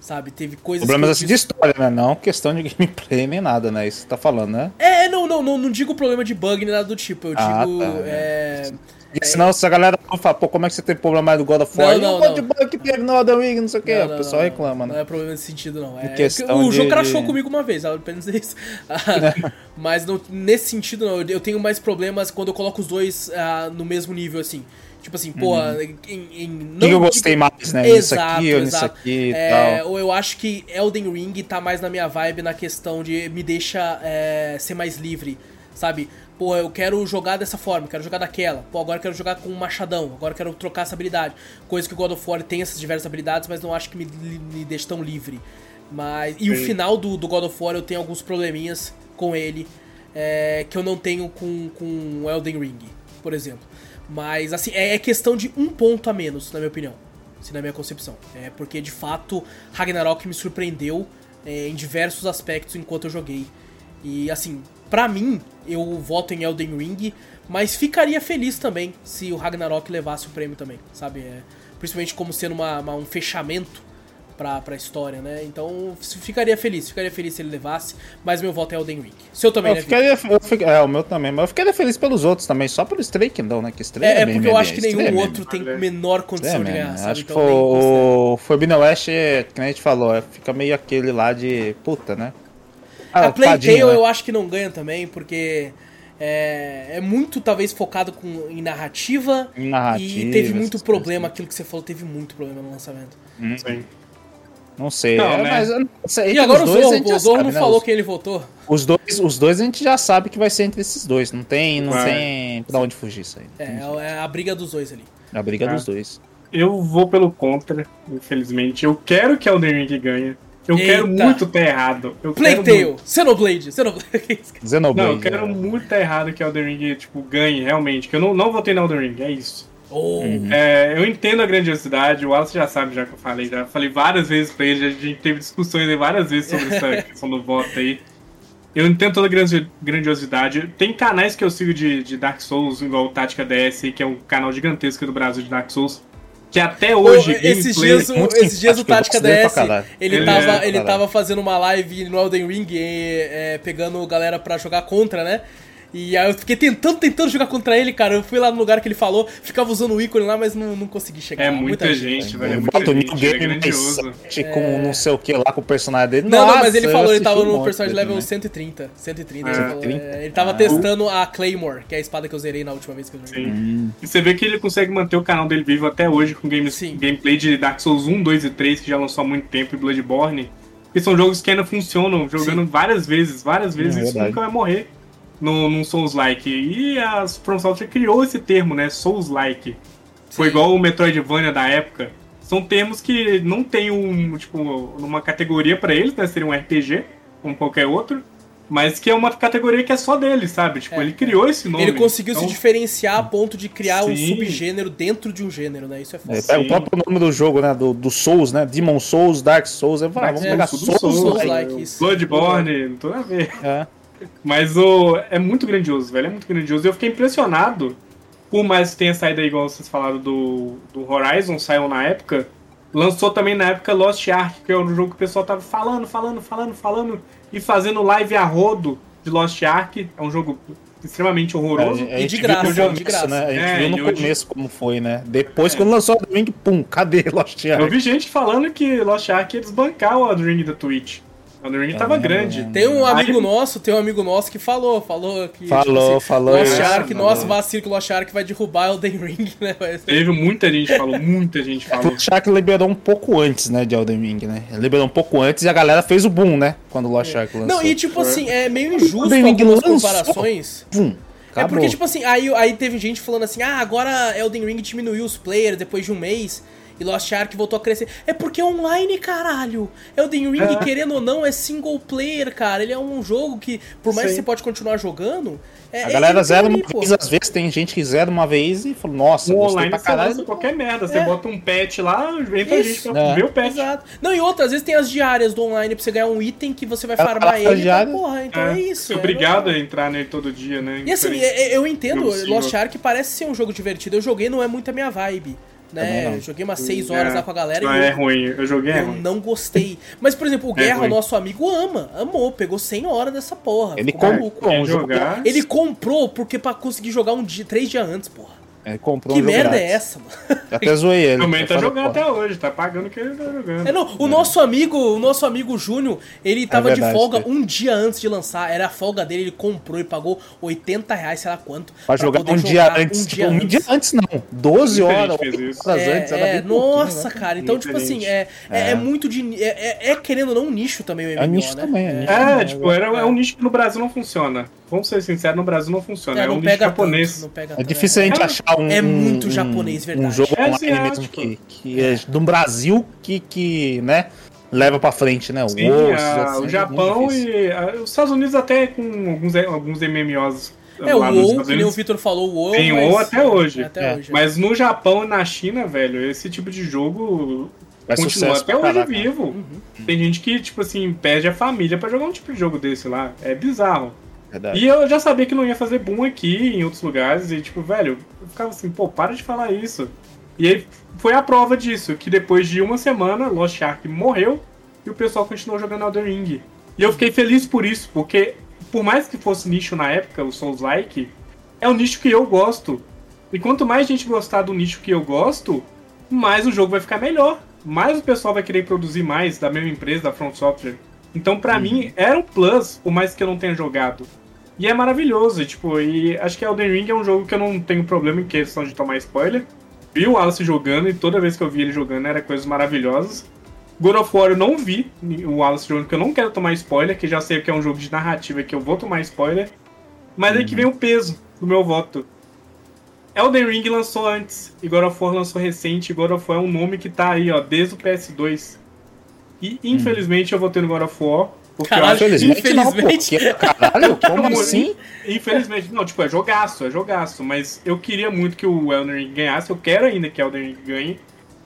Sabe? Teve coisas. Problemas assim de história, né? Não questão de *laughs* gameplay nem nada, né? Isso que você tá falando, né? É, não, não, não, não digo problema de bug nem nada do tipo. Eu Ah, digo. tá, é, Porque senão se a galera não fala, pô, como é que você tem problema mais do God of War? Não, E não, não. de bug que teve no Elden Ring, não sei o que. Não, O não, pessoal não, reclama, Não né? é problema nesse sentido, não. É, o jogo de- crashou comigo uma vez, apenas isso. *laughs* Mas não- nesse sentido, não. Eu tenho mais problemas quando eu coloco os dois ah, no mesmo nível, assim. Tipo assim, pô, em, em- O não que, eu gostei digo- mais, né? Exato, aqui ou nisso exato. aqui e É, tal. ou eu acho que Elden Ring tá mais na minha vibe na questão de me deixa é, ser mais livre, sabe? Pô, eu quero jogar dessa forma, quero jogar daquela. Pô, agora eu quero jogar com um machadão, agora eu quero trocar essa habilidade. Coisa que o God of War tem essas diversas habilidades, mas não acho que me, me deixa tão livre. Mas, e o final do, do God of War eu tenho alguns probleminhas com ele é, que eu não tenho com, com Elden Ring, por exemplo. Mas, assim, é, é questão de um ponto a menos, na minha opinião. Assim, na minha concepção. É porque, de fato, Ragnarok me surpreendeu é, em diversos aspectos enquanto eu joguei. E, assim, pra mim, eu voto em Elden Ring, mas ficaria feliz também se o Ragnarok levasse o prêmio também, sabe? É, principalmente como sendo uma, uma- um fechamento pra, pra história, né? Então, ficaria feliz, ficaria feliz se ele levasse, mas meu voto é Elden Ring. Seu também, Eu né, ficaria, eu fica- é, o meu também, mas eu ficaria feliz pelos outros também, só pelo Stray que não, né? Que Stray É, é bem porque eu acho que Stray nenhum é outro tem menor É, condição de ganhar, sabe? Acho que Então, considero. foi o Forbidden West, que nem a gente falou, é, fica meio aquele lá de puta, né? Ah, A Plague tadinho, né? eu acho que não ganha também, porque é, é muito, talvez, focado com, em narrativa. Em narrativa, E teve muito problema, coisas. aquilo que você falou, teve muito problema no lançamento. Sim. Não sei. Não, é, né? mas, sei, E agora o os dois, a Zorro, o Zorro sabe, não né? falou Os- quem ele votou. Os dois, os dois a gente já sabe que vai ser entre esses dois. Não tem, não Vai. tem pra onde fugir isso aí. É, é a briga dos dois ali. A briga Ah. dos dois. Eu vou pelo contra, infelizmente. Eu quero que Elden Ring ganhe. Eu Eita. quero muito ter errado. Eu Plague Tale, Xenoblade, Xenoblade. *laughs* Xenoblade. Não, eu quero é. muito ter errado que Elden Ring, tipo, ganhe, realmente. Que eu não, não votei no Elden Ring, é isso. Oh, É, eu entendo a grandiosidade, o Wallace já sabe, já que eu falei, já falei várias vezes pra ele, a gente teve discussões aí várias vezes sobre essa *laughs* questão do voto aí. Eu entendo toda a grandi- grandiosidade. Tem canais que eu sigo de, de Dark Souls, igual o Tática DS, que é um canal gigantesco do Brasil de Dark Souls, que até hoje, esses gameplay- dias, o, muito esses dias o Tática DS, ele, Ele tava, é, ele tava fazendo uma live no Elden Ring, é, pegando galera pra jogar contra, né? E aí eu fiquei tentando, tentando jogar contra ele, cara. Eu fui lá no lugar que ele falou, ficava usando o ícone lá, mas não, não consegui chegar. É lá. muita gente, velho. É muita gente, é Game grandioso. 7 com não sei o que lá com o personagem dele. Não, não, Nossa, mas ele falou, ele tava um no personagem dele, level né? 130. 130, Ah, ele, falou. 130? É, ele tava Ah. testando a Claymore, que é a espada que eu zerei na última vez que eu joguei. Sim. Hum, E você vê que ele consegue manter o canal dele vivo até hoje com games, Sim. gameplay de Dark Souls 1, 2 e 3, que já lançou há muito tempo, e Bloodborne. Que são jogos que ainda funcionam, jogando várias vezes, várias vezes, É isso nunca vai morrer no, num Souls-like. E a From Software criou esse termo, né? Souls-like. Foi Sim. igual o Metroidvania da época. São termos que não tem um, tipo, uma categoria pra eles, né? Seria um RPG, como qualquer outro. Mas que é uma categoria que é só dele, sabe? Tipo, É, ele criou esse nome. Ele conseguiu se Então, diferenciar a ponto de criar um Sim. subgênero dentro de um gênero, né? Isso é. É, pega o Sim. próprio nome do jogo, né? Do, do Souls, né? Demon Souls, Dark Souls. Eu falo, ah, vamos É, pegar Souls. Souls, Souls-like, né? isso. Bloodborne, não tem nada a ver. É. Mas o, é muito grandioso, velho. É muito grandioso. E eu fiquei impressionado, por mais que tenha saído aí, igual vocês falaram do, do Horizon, saiu na época. Lançou também na época Lost Ark, que é um jogo que o pessoal tava falando, falando, falando, falando, e fazendo live a rodo de Lost Ark. É um jogo extremamente horroroso. É, E de viu graça, no de graça. Né? A gente É, viu e no hoje- começo como foi, né? Depois, É. quando lançou o Ring, pum, cadê Lost Eu Ark? vi gente falando que Lost Ark ia desbancar o Ring da Twitch. O Elden Ring tava grande. Tem um amigo Aí- nosso, tem um amigo nosso que falou, falou que. Falou, assim, falou. Lost é, Ark, nossa, vacilo que o Lost Ark vai derrubar Elden Ring, *laughs* né? Mas- Teve muita gente que falou, muita gente falou. Lost Ark liberou um pouco antes, né, de Elden Ring, né? Liberou um pouco antes e a galera fez o boom, né? Quando o Lost Ark lançou. Não, e tipo assim, é meio injusto Elden Ring algumas lançou. comparações. Pum, É acabou. porque, tipo assim, aí, aí teve gente falando assim, ah, agora Elden Ring diminuiu os players depois de um mês e Lost Ark voltou a crescer. É porque é online, caralho. Elden Ring, É. querendo ou não, é single player, cara. Ele é um jogo que, por mais Sim. que você pode continuar jogando... É, A é galera ele zera uma pô. vez, às vezes tem gente que zera uma vez e fala, nossa, No gostei online pra caralho. qualquer merda. Você É. bota um patch lá, entra Isso. gente pra É. ver o patch. Exato. Não, e outra, às vezes tem as diárias do online pra você ganhar um item que você vai Ela farmar faz ele. Então, diária. porra, então é, É, isso. Você é é obrigado a entrar nele todo dia, né? E assim, é- é- eu entendo. Lost Ark parece ser um jogo divertido. Eu joguei, não é muito a minha vibe. Também Né? não. Eu joguei umas 6 horas É. lá com a galera Não, e é eu, ruim. Eu joguei, é eu ruim. não gostei. Mas, por exemplo, o É Guerra, o ruim. nosso amigo, ama. Amou, pegou 100 horas dessa porra. Ele ficou comprou? Ele comprou porque pra conseguir jogar um dia, três dias antes, porra. Ele comprou Que um merda é grátis. essa, mano? Até zoei ele. Também tá jogando pô, até hoje, tá pagando o que ele tá jogando. É, não, o nosso amigo, o nosso amigo Júnior, ele tava de verdade, folga é. um dia antes de lançar. Era a folga dele, ele comprou e pagou 80 reais, sei lá quanto. Pra jogar poder um dia jogar antes. Um dia um antes. dia antes não. 12 Muita horas, gente fez 8 isso. horas É, antes. era é, nossa, né? cara. Então, Muita tipo assim, é, é, É. muito de. É, é, é, querendo ou não um nicho também o MMO, É nicho né? também, é nicho. É, tipo, era, é um nicho que no Brasil não funciona. Vamos ser sinceros, no Brasil não funciona. É, É, não um nicho pega japonês. tanto, não pega É difícil a gente É. achar um. É muito um- japonês, Um verdade. jogo É online mesmo que, que é do Brasil que, que, né, leva pra frente, né? O Sim, esses assim, o é Japão muito difícil. e a- os Estados Unidos até com alguns, alguns MMOs É, o WoW, que nem o. Vitor falou, o WoW. Tem mas- WoW até hoje. É, até É, hoje. Mas no Japão e na China, velho, esse tipo de jogo Vai continua sucesso até hoje caraca. vivo. Uhum. Tem gente que, tipo assim, perde a família pra jogar um tipo de jogo desse lá. É bizarro. Verdade. E eu já sabia que não ia fazer boom aqui em outros lugares. E, tipo, velho, eu ficava assim, pô, para de falar isso. E aí foi a prova disso, que depois de uma semana, Lost Ark morreu e o pessoal continuou jogando Elden Ring. E eu fiquei feliz por isso, porque por mais que fosse nicho na época, o Souls-like, é um nicho que eu gosto. E quanto mais gente gostar do nicho que eu gosto, mais o jogo vai ficar melhor. Mais o pessoal vai querer produzir mais da mesma empresa, da Front Software. Então, pra mim, era um plus, por mais que eu não tenha jogado. E é maravilhoso, tipo, e acho que Elden Ring é um jogo que eu não tenho problema em questão de tomar spoiler. Vi o Alice jogando e toda vez que eu vi ele jogando era coisas maravilhosas. God of War eu não vi o Wallace Jones, porque eu não quero tomar spoiler, que já sei que é um jogo de narrativa que eu vou tomar spoiler. Mas aí que vem o peso do meu voto. Elden Ring lançou antes, e God of War lançou recente, e God of War é um nome que tá aí, ó, desde o PS2. E infelizmente eu votei no God of War, porque Caralho, eu acho infelizmente. Não, porque, caralho, *laughs* como Não, assim? Infelizmente, não, tipo, é jogaço, é jogaço, mas eu queria muito que o Elden Ring ganhasse, eu quero ainda que o Elden Ring ganhe,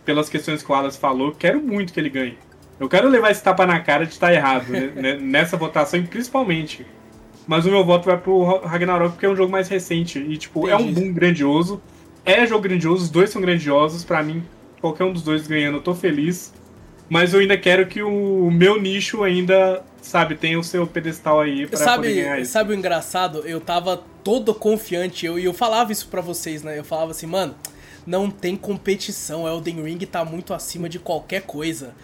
pelas questões que o Alas falou, eu quero muito que ele ganhe. Eu quero levar esse tapa na cara de estar errado, né, né, *laughs* nessa votação, principalmente. Mas o meu voto vai pro Ragnarok porque é um jogo mais recente e, tipo, é um Entendi. boom grandioso. É jogo grandioso, os dois são grandiosos, pra mim, qualquer um dos dois ganhando, eu tô feliz. Mas eu ainda quero que o meu nicho ainda, sabe, tenha o seu pedestal aí pra poder ganhar Sabe, isso. sabe o engraçado? Eu tava todo confiante, eu, e eu falava isso pra vocês, né? Eu falava assim, mano, não tem competição, Elden Ring tá muito acima de qualquer coisa.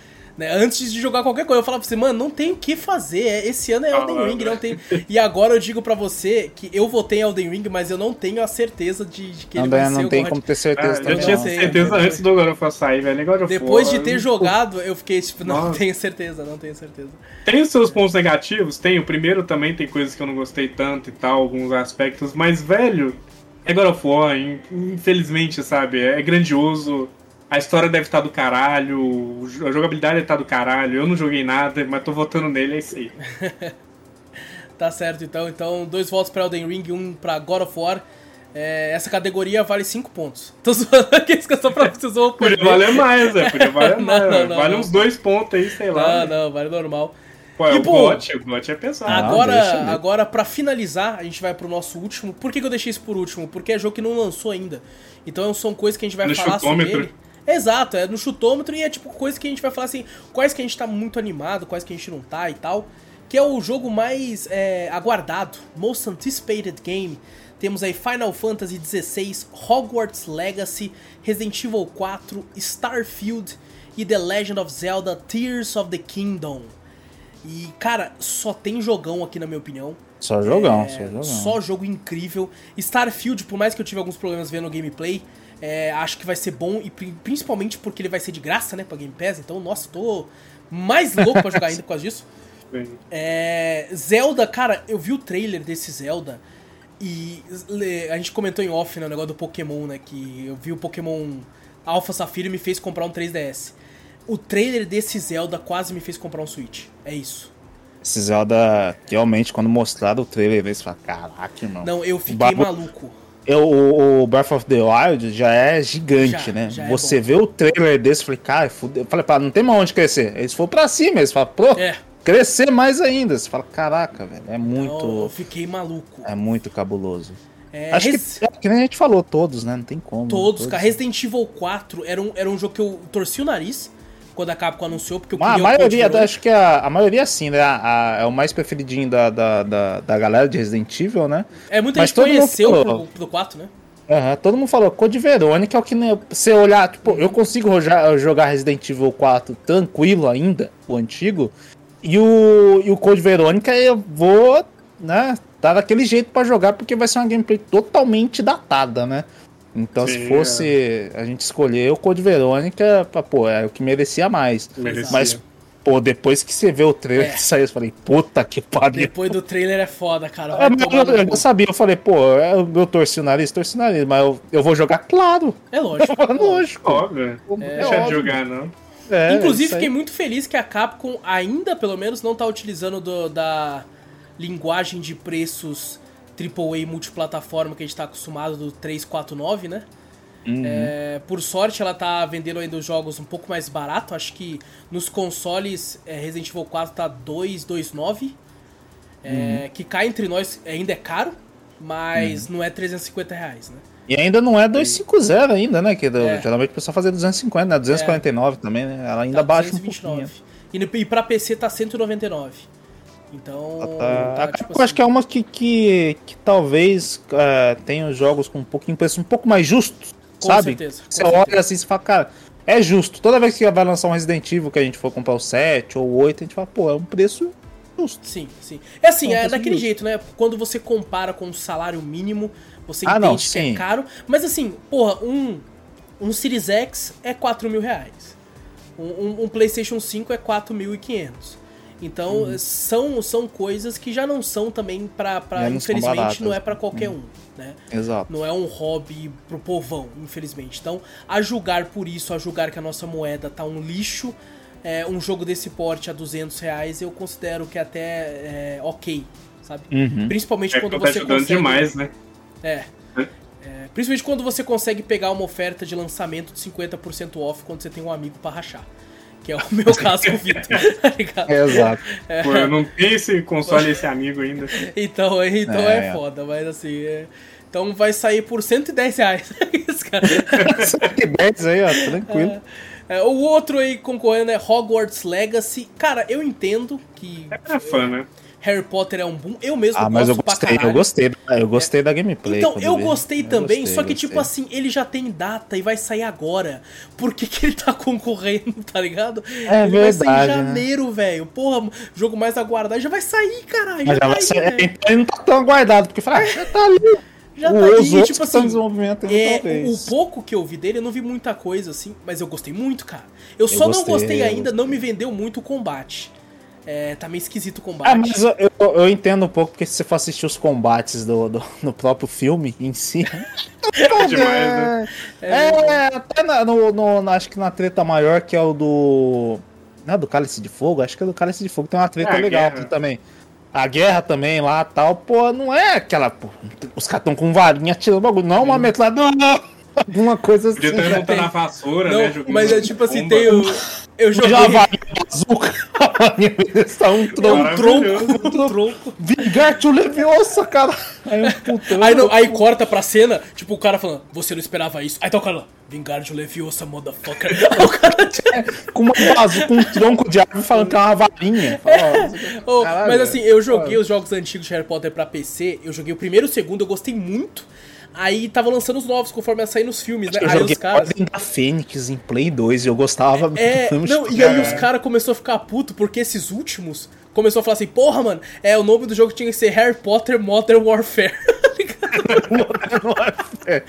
Né? Antes de jogar qualquer coisa, eu falava assim, mano, não tem o que fazer, é- esse ano é Elden Ah, Ring, não tem... E agora eu digo pra você que eu votei em Elden Ring, mas eu não tenho a certeza de, de que ele Não, vai ser não tem como ter Ah, certeza eu também. tinha não não. sei, certeza eu- antes do God of War sair, velho. Depois de ter jogado, eu fiquei tipo, não Nossa. tenho certeza, não tenho certeza. Tem os seus pontos negativos? Tem. O primeiro também tem coisas que eu não gostei tanto e tal, alguns aspectos, mas, velho, é God of War, in- infelizmente, sabe? É grandioso. A história deve estar do caralho, a jogabilidade deve estar do caralho. Eu não joguei nada, mas tô votando nele, é isso aí. *laughs* Tá certo, então. Então, dois votos pra Elden Ring, um pra God of War. É, essa categoria vale 5 pontos. *laughs* Tô zoando aqui, que só pra vocês vão Podia valer mais, é. Podia valer *laughs* Não, mais. não, velho. não, vale uns dois pontos aí, sei lá. Não, não, vale normal. Pô, é E, o pô, GOT, o GOT é pesado. Ah, Agora, mesmo. agora para finalizar, a gente vai pro nosso último. Por que, que eu deixei isso por último? Porque é jogo que não lançou ainda. Então são coisas que a gente vai No falar chutômetro. sobre ele. Exato, é no chutômetro e é tipo coisa que a gente vai falar assim, quais que a gente tá muito animado, quais que a gente não tá e tal. Que é o jogo mais é, aguardado, Most Anticipated Game. Temos aí Final Fantasy XVI, Hogwarts Legacy, Resident Evil 4, Starfield e The Legend of Zelda Tears of the Kingdom. E, cara, só tem jogão aqui na minha opinião. Só jogão, É, só jogão. Só jogo incrível. Starfield, por mais que eu tive alguns problemas vendo o gameplay, é, acho que vai ser bom, e pri- principalmente porque ele vai ser de graça, né, pra Game Pass. Então, nossa, tô mais louco pra jogar ainda por causa disso. *laughs* É, Zelda, cara, eu vi o trailer desse Zelda e a gente comentou em off né, o negócio do Pokémon, né? Que eu vi o Pokémon Alpha Safira e me fez comprar um 3DS. O trailer desse Zelda quase me fez comprar um Switch. É isso. Esse Zelda, realmente, quando mostraram o trailer, você fala, caraca, irmão. Não, eu fiquei Babu- maluco. Eu, o, o Breath of the Wild já é gigante, Já, né? já é Você bom. vê o trailer desse, eu falei, cara, fudeu. Eu falei, pá, não tem mais onde crescer. Eles foram pra cima, eles falam, pô, É. crescer mais ainda. Você fala, caraca, velho, é Então, eu muito. fiquei maluco. É muito cabuloso. É, Acho Res- que, é, que nem a gente falou, todos, né? Não tem como. Todos, cara. Resident Evil 4 era um, era um jogo que eu torci o nariz quando a Capcom anunciou, porque a o Code maioria, acho que a, a maioria sim, né? A- a- é o mais preferidinho da, da, da, da galera de Resident Evil, né? É, muita Mas gente mundo conheceu falou. pro, pro 4, né? Todo mundo falou, Code Verônica é o que você olhar, tipo, eu consigo jogar Resident Evil 4 tranquilo ainda, o antigo, e o, e o Code Verônica eu vou, né, tá daquele jeito pra jogar, porque vai ser uma gameplay totalmente datada, né? Então se Sim, fosse a gente escolher o Code Verônica, pô, é o que merecia mais. Merecia. Mas, pô, depois que você vê o trailer É. que saiu, eu falei, puta que pariu. Depois do trailer é foda, cara. É, eu, eu já sabia, eu falei, pô, eu, eu torci o nariz, torci o nariz, mas eu, eu vou jogar claro. É lógico. *laughs* Lógico. Óbvio. Não É deixar de jogar, não. É, Inclusive, fiquei muito feliz que a Capcom ainda, pelo menos, não tá utilizando do- da linguagem de preços AAA multiplataforma que a gente tá acostumado do 349, né? Uhum. É, por sorte, ela tá vendendo ainda os jogos um pouco mais barato. Acho que nos consoles é, Resident Evil 4 tá 229. É, Uhum. Que cá entre nós ainda é caro, mas não é 350 reais, né? E ainda não é 250 ainda, né? Que É. geralmente o pessoal fazia 250, né? 249 também, né? Ela ainda Tá baixa um 229. pouquinho. E, e pra PC tá 199. Então. Tá, tá, a- tipo eu assim, acho que é uma que, que, que talvez é, tenha os jogos com um pouquinho preço um pouco mais justos, Com sabe? certeza, com Você certeza. olha assim e fala, cara, é justo. Toda vez que vai lançar um Resident Evil que a gente for comprar o 7 ou o 8, a gente fala, pô, é um preço justo. Sim, sim. É assim, é faz daquele sentido. jeito, né? Quando você compara com o salário mínimo, você Ah, entende não, que é caro. Mas assim, porra, um, um Series X é 4 mil reais. Um, um PlayStation 5 é 4.500. Então, uhum. são, são coisas que já não são também para infelizmente não é para qualquer uhum. um, né? Exato. Não é um hobby pro povão, infelizmente. Então, a julgar por isso, a julgar que a nossa moeda tá um lixo, é, um jogo desse porte a 200 reais, eu considero que até é ok, sabe? Uhum. Principalmente é, quando tá você consegue... demais, né? É. É, principalmente quando você consegue pegar uma oferta de lançamento de 50% off quando você tem um amigo para rachar. Que é o meu caso com o Vitor, tá ligado? É, exato. É. Pô, eu não tenho esse console esse amigo ainda. Então, então é, é foda, mas assim. É... Então vai sair por 110 reais. *laughs* Isso, cara. 110 aí, ó, tranquilo. É, é, o outro aí concorrendo é Hogwarts Legacy. Cara, eu entendo que. É fã, né? Harry Potter é um boom. Eu mesmo ah, mas eu gostei, eu gostei, eu gostei é. da gameplay. Então, eu gostei também, eu gostei, só que tipo assim, ele já tem data e vai sair agora. Por que, que ele tá *laughs* concorrendo, tá ligado? É ele verdade, vai sair em né? janeiro, né? velho. Porra, jogo mais aguardado, já vai sair, caralho. Já, já vai sair, né? então ele não tá tão aguardado, porque fala, ah, já tá ali. Já tá aí, tipo assim, desenvolvimento é, o pouco que eu vi dele, eu não vi muita coisa assim, mas eu gostei muito, cara. Eu, eu só gostei, não gostei ainda, gostei. não me vendeu muito o combate. É, tá meio esquisito o combate. Ah, mas eu, eu, eu, entendo um pouco, porque se você for assistir os combates do, do, no próprio filme em si. *laughs* é demais, né? É, é até na, no, no, acho que na treta maior, que é o do. Não é do Cálice de Fogo? Acho que é do Cálice de Fogo, tem uma treta é, legal também. A guerra também lá tal, pô, não é aquela. Pô, os caras estão com varinha tirando bagulho, não é uma metralhadora. Alguma coisa assim. Podia ter montado na vassoura, não, né? Mas é tipo assim, tem o. Eu joguei. Já vai bazooka. Está um tronco. Um tronco. Um tronco. Vingar-te Leviosa, cara. Aí, um aí, não, aí corta pra cena, tipo, o cara falando, você não esperava isso. Aí tá o cara lá, Vingar-te Leviosa, motherfucker. *laughs* o cara é, com uma bazuca, com um tronco de árvore falando que é uma varinha. É. Oh, mas assim, eu joguei os jogos antigos de Harry Potter pra PC. Eu joguei o primeiro e o segundo, eu gostei muito. Aí tava lançando os novos conforme ia sair nos filmes, né? Eu aí joguei os caras. Ordem da Fênix em Play 2 e eu gostava é, do não, E aí os caras começaram a ficar puto porque esses últimos começou a falar assim: porra, mano, é, o nome do jogo tinha que ser Harry Potter Modern Warfare. *laughs* Modern Warfare.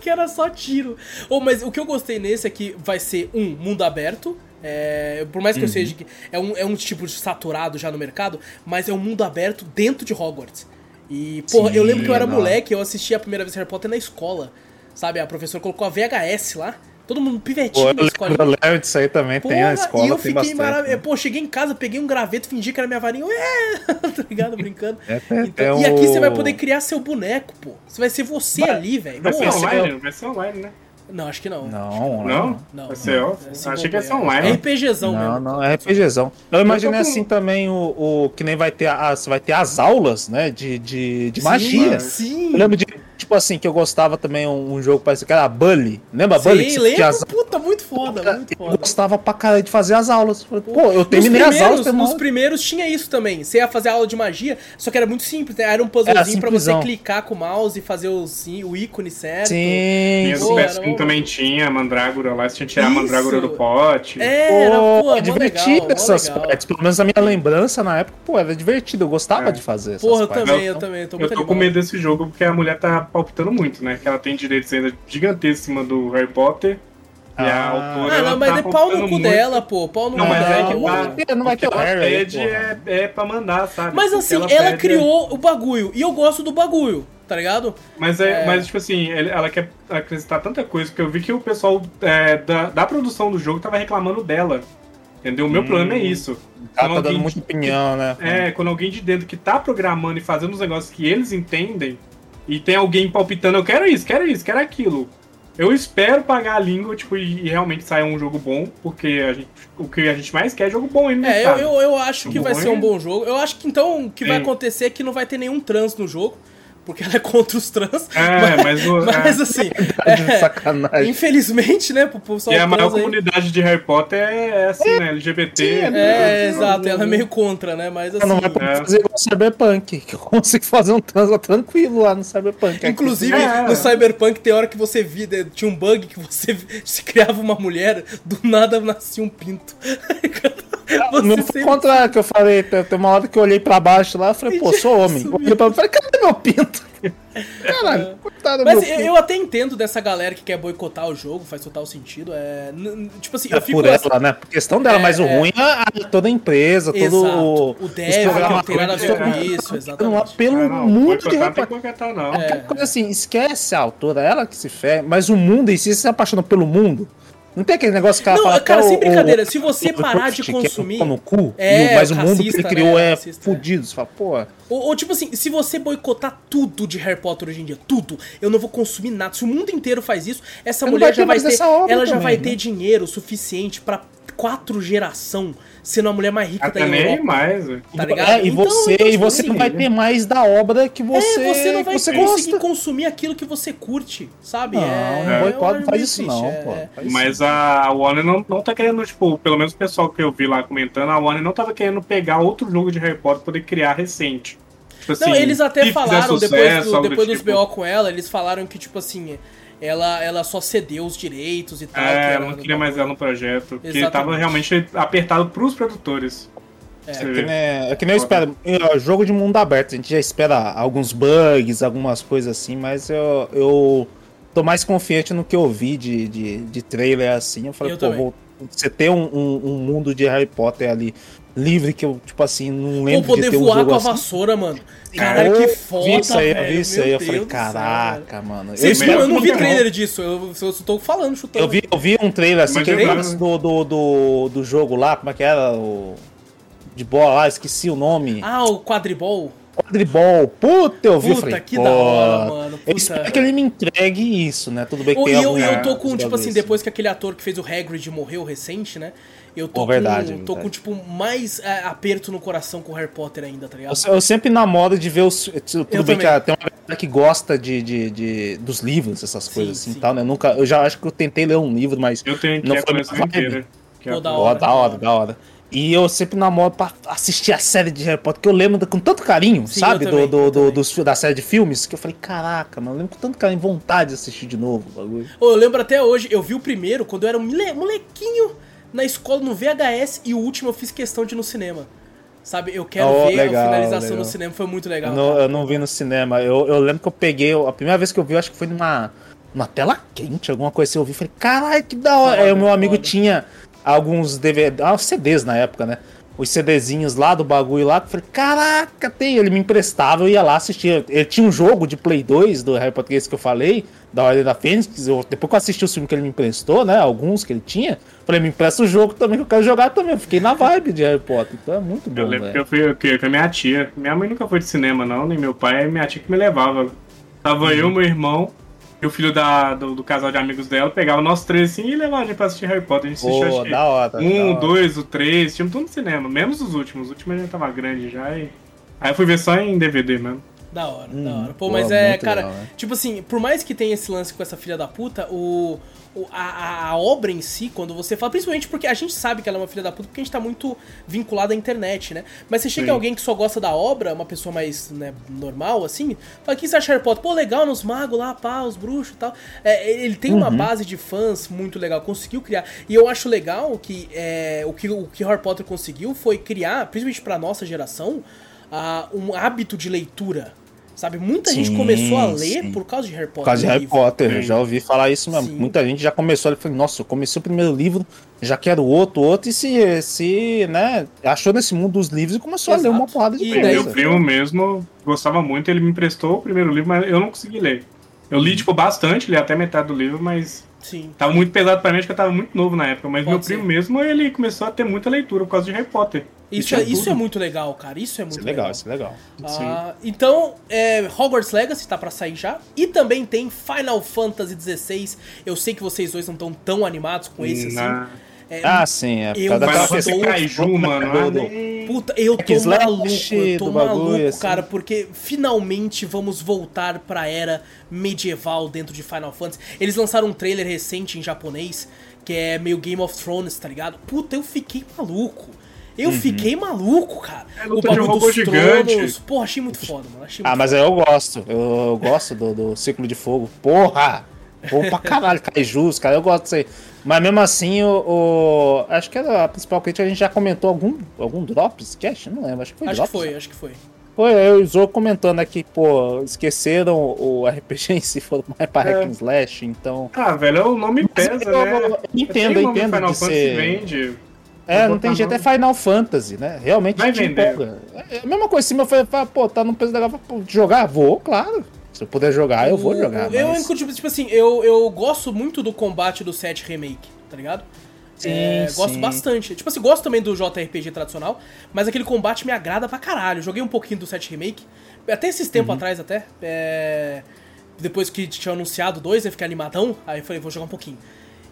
que era só tiro. Oh, mas o que eu gostei nesse é que vai ser um mundo aberto. É, por mais que uhum. eu seja que é um, é um tipo de saturado já no mercado, mas é um mundo aberto dentro de Hogwarts. E, porra, Sim, eu lembro que eu era não. moleque, eu assisti a primeira vez Harry Potter na escola. Sabe, a professora colocou a VHS lá. Todo mundo pivetinho Pô, na escola. Eu lembro disso aí também, Porra, tem a escola, E eu fiquei maravilhoso. Né? Pô, cheguei em casa, peguei um graveto, fingi que era minha varinha. Ué! *laughs* tá ligado? Brincando. É, então, é e aqui o... você vai poder criar seu boneco, pô. Você vai ser você vai, ali, velho. Vai vai ser online, né? Não, acho que não. Não, não. Não? Ser off? É Achei que ia ser online. É RPGzão não, mesmo. Não, é RPGzão. Eu imaginei assim também o, o que nem vai ter as, vai ter as aulas, né, de, de, de magia. Sim. Eu lembro de tipo assim, que eu gostava também um, um jogo parecido, que era Bully. Lembra Sim, Bully? lembro, as... puta, muito foda, Puta, muito foda. Eu gostava pra caralho de fazer as aulas. Pô, eu terminei as aulas. Nos primeiros tinha isso também. Você ia fazer aula de magia, só que era muito simples. Né? Era um puzzlezinho era pra você clicar com o mouse e fazer o, o ícone certo. Sim. Pô, Super também tinha a mandrágora lá, você tinha que tirar isso. a mandrágora do pote. É, era, pô, é divertido legal, essas partes. Pelo menos a minha lembrança na época, pô, era divertido. Eu gostava é. de fazer Porra, eu também, eu também. Eu tô, com medo desse jogo porque a mulher tá palpitando muito, né? Que ela tem direitos ainda gigantescos do Harry Potter. E a ah. autora. Ah, não, mas tá é pau no cu muito. dela, pô. Pau no não, cu mas dela. É que tá, não vai ter o Harry. Pede é, é pra mandar, sabe? Mas assim, ela, ela criou é... o bagulho. E eu gosto do bagulho, tá ligado? Mas, é, é... mas tipo assim, ela quer acrescentar tanta coisa que eu vi que o pessoal é, da, da produção do jogo tava reclamando dela. Entendeu? O meu hum, problema é isso. Ela tá dando muita opinião, né? É, quando alguém de dentro que tá programando e fazendo os negócios que eles entendem e tem alguém palpitando, eu quero isso, quero isso, quero aquilo. Eu espero pagar a língua, tipo, e, realmente sair um jogo bom, porque a gente, o que a gente mais quer é jogo bom ainda. É, eu, eu, eu, acho que vai ser um bom jogo. Eu acho que então o que Sim. vai acontecer é que não vai ter nenhum trans no jogo porque ela é contra os trans. É, *laughs* mas, mas, mas é. assim. *laughs* É, sacanagem. Infelizmente, né, pro pessoal. E a maior aí... comunidade de Harry Potter é, assim, é, né? LGBT. É, né? exato, ela é meio contra, né? Mas assim. Ela não vai é. fazer igual Cyberpunk, que eu consigo fazer um trans tranquilo lá no Cyberpunk. Inclusive, é. no Cyberpunk tem hora que você via, tinha um bug que você *laughs* se criava uma mulher, do nada nascia um pinto. Você não sempre... contra que eu falei, tem uma hora que eu olhei pra baixo lá e falei, pô, sou homem. Eu olhei pra... falei, cadê meu pinto? Caralho, coitado Mas eu, eu, até entendo dessa galera que quer boicotar o jogo, faz total sentido. É, tipo assim, é eu fico. Por ela, né? Por questão dela, é, mas o é... ruim é toda a empresa, todo o. O dev, não tem nada a ver com isso, exatamente. Pelo não, mundo de boicotar, não. É. Coisa assim, esquece a autora, ela que se fere, mas o mundo em si se apaixona pelo mundo. Não tem aquele negócio que ela não, fala, cara, sem brincadeira, o, se você o, parar de consumir. É no cu, é, mas o mundo que ele criou né, é racista, fudido. Você fala, pô. Ou, ou, tipo assim, se você boicotar tudo de Harry Potter hoje em dia, tudo, eu não vou consumir nada. Se o mundo inteiro faz isso, essa eu mulher já vai ter. Ela também, já vai né? ter dinheiro suficiente para quatro geração sendo a mulher mais rica Até da Europa. mais, tá ligado? É, e então, você, então, e tipo você não vai ter mais da obra que você É, você não vai você conseguir gosta. consumir aquilo que você curte, sabe? Não, é, não, é, pode, faz isso não, é, pô. Mas a Warner não, não tá querendo, tipo, pelo menos o pessoal que eu vi lá comentando, a Warner não tava querendo pegar outro jogo de Harry Potter e poder criar recente. Tipo assim, não, eles até falaram, sucesso, depois, do, depois do dos tipo... BO com ela, eles falaram que, tipo assim, ela, ela só cedeu os direitos e tal. É, ela não queria mais ela no projeto. Exatamente. Porque tava realmente apertado pros produtores. É, é que, nem, é que nem eu espero. Jogo de mundo aberto, a gente já espera alguns bugs, algumas coisas assim, mas eu, eu tô mais confiante no que eu vi de, de, de trailer assim. Eu falei, eu pô, vou, você ter um, um, um, mundo de Harry Potter ali livre que eu, tipo assim, não lembro Pô, poder de ter voar um com a assim. vassoura, mano. Caralho, que foda, vi isso aí, Vi isso aí, eu falei, caraca, céu, mano. eu, eu não vi trailer disso, eu, eu tô falando, chutando. Eu vi, eu vi um trailer assim, que antes do, do, do, do jogo lá, como é que era? O... De bola lá, esqueci o nome. Ah, o quadribol. Quadribol, puta, eu vi, puta, falei, que da hora, mano. Puta. Eu espero que ele me entregue isso, né? Tudo bem que oh, eu, eu tô com, tipo assim, depois que aquele ator que fez o Hagrid morreu recente, né? Eu tô, oh, verdade, com, tô com, tipo, mais é, aperto no coração com Harry Potter ainda, tá ligado? Eu, eu sempre namoro de ver os. Tudo eu bem também. que tem uma galera que gosta de, de, de, dos livros, essas coisas sim, assim sim. tal, né? Eu nunca, eu já acho que eu tentei ler um livro, mas. Eu tenho que não foi a inteira. Que é da, hora, da hora, da hora. E eu sempre namoro pra assistir a série de Harry Potter, que eu lembro com tanto carinho, Sim, sabe? Também, do, do, do, da série de filmes, que eu falei, caraca, mano, eu lembro com tanto carinho, vontade de assistir de novo o bagulho. Eu lembro até hoje, eu vi o primeiro quando eu era um molequinho na escola no VHS e o último eu fiz questão de ir no cinema. Sabe, eu quero oh, ver legal, a finalização legal. no cinema, foi muito legal. Eu não, eu não, vi no cinema, eu, eu lembro que eu peguei, a primeira vez que eu vi, eu acho que foi numa, numa tela quente, alguma coisa assim, eu vi, falei, caralho, que da hora. Aí o meu amigo foda. tinha alguns DVD, ah, CDs na época, né? Os CDzinhos lá do bagulho lá, eu falei, caraca, tem, ele me emprestava, eu ia lá assistir. Ele tinha um jogo de Play 2 do Harry Potter que eu falei, da Ordem da Fênix, eu, depois que eu assisti o filme que ele me emprestou, né? Alguns que ele tinha, falei, me empresta o jogo também que eu quero jogar também. Eu fiquei na vibe de Harry Potter, então é muito bom. Eu lembro véio. que eu fui com a minha tia. Minha mãe nunca foi de cinema, não, nem meu pai, é minha tia que me levava. Tava uhum. eu, meu irmão e o filho da, do, do, casal de amigos dela, pegava nós três assim e levava a gente pra assistir Harry Potter. A gente assistia Pô, da hora, um, da dois, o três, tínhamos tudo no cinema, menos os últimos. Os últimos a gente tava grande já e. Aí eu fui ver só em DVD mesmo. Da hora, hum, da hora. Pô, pô mas é, cara, legal, né? tipo assim, por mais que tenha esse lance com essa filha da puta, o a, a, obra em si, quando você fala, principalmente porque a gente sabe que ela é uma filha da puta porque a gente tá muito vinculado à internet, né? Mas você chega Sim. alguém que só gosta da obra, uma pessoa mais né, normal, assim, fala, o que você acha Harry Potter? Pô, legal, nos magos lá, pá, os bruxos e tal. É, ele tem uhum. uma base de fãs muito legal, conseguiu criar. E eu acho legal que é, o, que o que Harry Potter conseguiu foi criar, principalmente pra nossa geração, uh, um hábito de leitura Sabe, muita sim, gente começou a ler sim. por causa de Harry Potter. Por causa de Harry Potter, eu já ouvi falar isso mesmo. Sim. Muita gente já começou, ele falou, nossa, eu comecei o primeiro livro, já quero outro, outro, e se, se né, achou nesse mundo dos livros e começou Exato. a ler uma porrada de coisa. Meu primo mesmo gostava muito, ele me emprestou o primeiro livro, mas eu não consegui ler. Eu li, tipo, bastante, li até metade do livro, mas Sim. Tava muito pesado pra mim, porque eu tava muito novo na época. Mas Pode meu ser. primo mesmo, ele começou a ter muita leitura por causa de Harry Potter. Isso, é, isso é muito legal, cara. Isso é muito isso é legal, legal. Isso é legal. Ah, então, é, Hogwarts Legacy tá para sair já. E também tem Final Fantasy XVI. Eu sei que vocês dois não estão tão animados com esse, assim. É, ah, sim, é. Eu tô... Kaiju, mano. Puta, eu tô maluco, eu tô maluco, assim. cara, porque finalmente vamos voltar pra era medieval dentro de Final Fantasy. Eles lançaram um trailer recente em japonês, que é meio Game of Thrones, tá ligado? Puta, eu fiquei maluco. Eu uhum. fiquei maluco, cara. É, o bagulho dos gigante. tronos. Porra, achei muito foda, mano. Achei ah, mas foda. eu gosto. Eu gosto do, do ciclo de fogo. Porra! Bom pra caralho, Kaijus, cara. Eu gosto disso aí. Mas mesmo assim, o, o, acho que a principal crítica a gente já comentou algum, algum Drops Cast? Não lembro, acho que foi acho Drops. que foi, acho que foi. Foi, eu e o Zou comentando aqui, pô, esqueceram o RPG em si, foram mais pra É. Hack and Slash, então. Ah, velho, o nome Mas pesa, eu- né? eu entendo, eu entendo Final de ser- vende. É, não tem jeito, é. Final Fantasy, né? Realmente Vai te vender. empolga. É a mesma coisa, se meu filho fala, pô, tá no preço da garrafa, pô, jogar? Vou, claro. Se eu puder jogar, eu vou jogar. o- Eu, mas... tipo, tipo assim, eu, eu gosto muito do combate do 7 Remake, tá ligado? Sim, É, gosto sim. bastante. Tipo assim, gosto também do JRPG tradicional, mas aquele combate me agrada pra caralho. Joguei um pouquinho do 7 Remake, até esses Uhum. tempos atrás até. é, Depois que tinha anunciado dois, eu fiquei animadão, aí eu falei, vou jogar um pouquinho.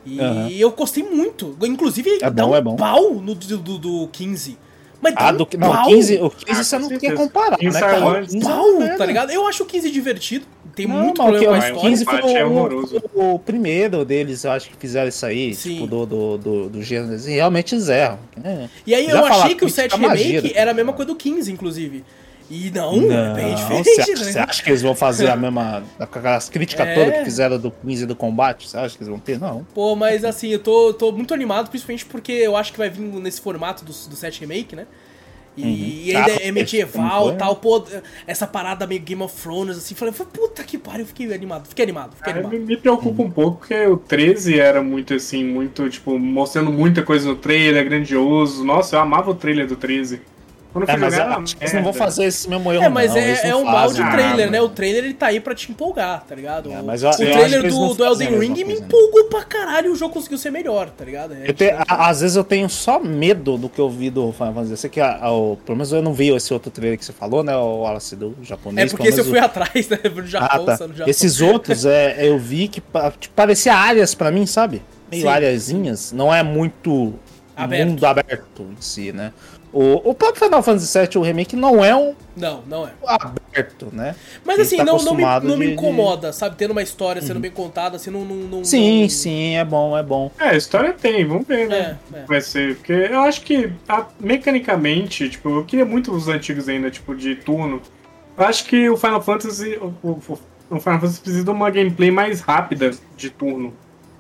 E Aham. eu gostei muito. Inclusive, É dá bom, um é bom. pau no do, do, do 15. Mas Ah, um do, não, pau, o 15, o 15 Ah, você não quer comparar, 15 né, cara? O antes. 15 é uma pau, merda. tá ligado? Eu acho o 15 divertido. Tem Não, muito mas o problema que- com a o história. 15 foi combate é o, o, o primeiro deles, eu acho que fizeram isso aí, Sim. tipo, do, do, do, do. E realmente eles erram. É. E aí Já eu achei que o crítica 7 magia Remake do- era a mesma coisa do 15, inclusive. E não, é bem Não, diferente, você acha, né? você acha que eles vão fazer a mesma. Aquelas críticas É. todas que fizeram do 15 do combate? Você acha que eles vão ter? Não. Pô, mas assim, eu tô, tô muito animado, principalmente porque eu acho que vai vir nesse formato do, do 7 Remake, né? E, e ainda Ah, é medieval e tal, pô, essa parada meio Game of Thrones, assim, falei, puta que pariu, fiquei animado, fiquei animado, fiquei me, animado. me preocupa um pouco porque o 13 era muito assim, muito, tipo, mostrando muita coisa no trailer, grandioso. Nossa, eu amava o trailer do 13. Quando eu É, mas jogar, que eles não vão merda. fazer esse mesmo erro. É, mas não, é, é um mal de trailer, né? O trailer ele tá aí pra te empolgar, tá ligado? É, O- mas eu- o trailer do, do Elden Ring me né? empolgou pra caralho e o jogo conseguiu ser melhor, tá ligado? É, Eu tenho- a- às vezes eu tenho só medo do que eu vi do Final Fantasy. Eu sei que, a- a- o- pelo menos eu não vi esse outro trailer que você falou, né? O Wallace do É japonês. porque pelo esse eu fui o- atrás, né? No Japão, Ah, tá. no Japão. Esses outros, é, eu vi que tipo, parecia áreas pra mim, sabe? Meio Sim. áreazinhas. Não é muito Aberto. mundo aberto em si, né? O, o próprio Final Fantasy VII, o remake, não é um Não, não é. aberto, né? Mas assim, tá não, não, me, não me de- de- incomoda, sabe? Tendo uma história sendo bem contada, assim, não. não, não Sim, não- sim, é bom, é bom. É, a história tem, vamos ver, né? É, é. Vai ser, porque eu acho que a- mecanicamente, tipo, eu queria muito os antigos ainda, tipo, de turno. Eu acho que o Final Fantasy, o, o- o Final Fantasy precisa de uma gameplay mais rápida de turno.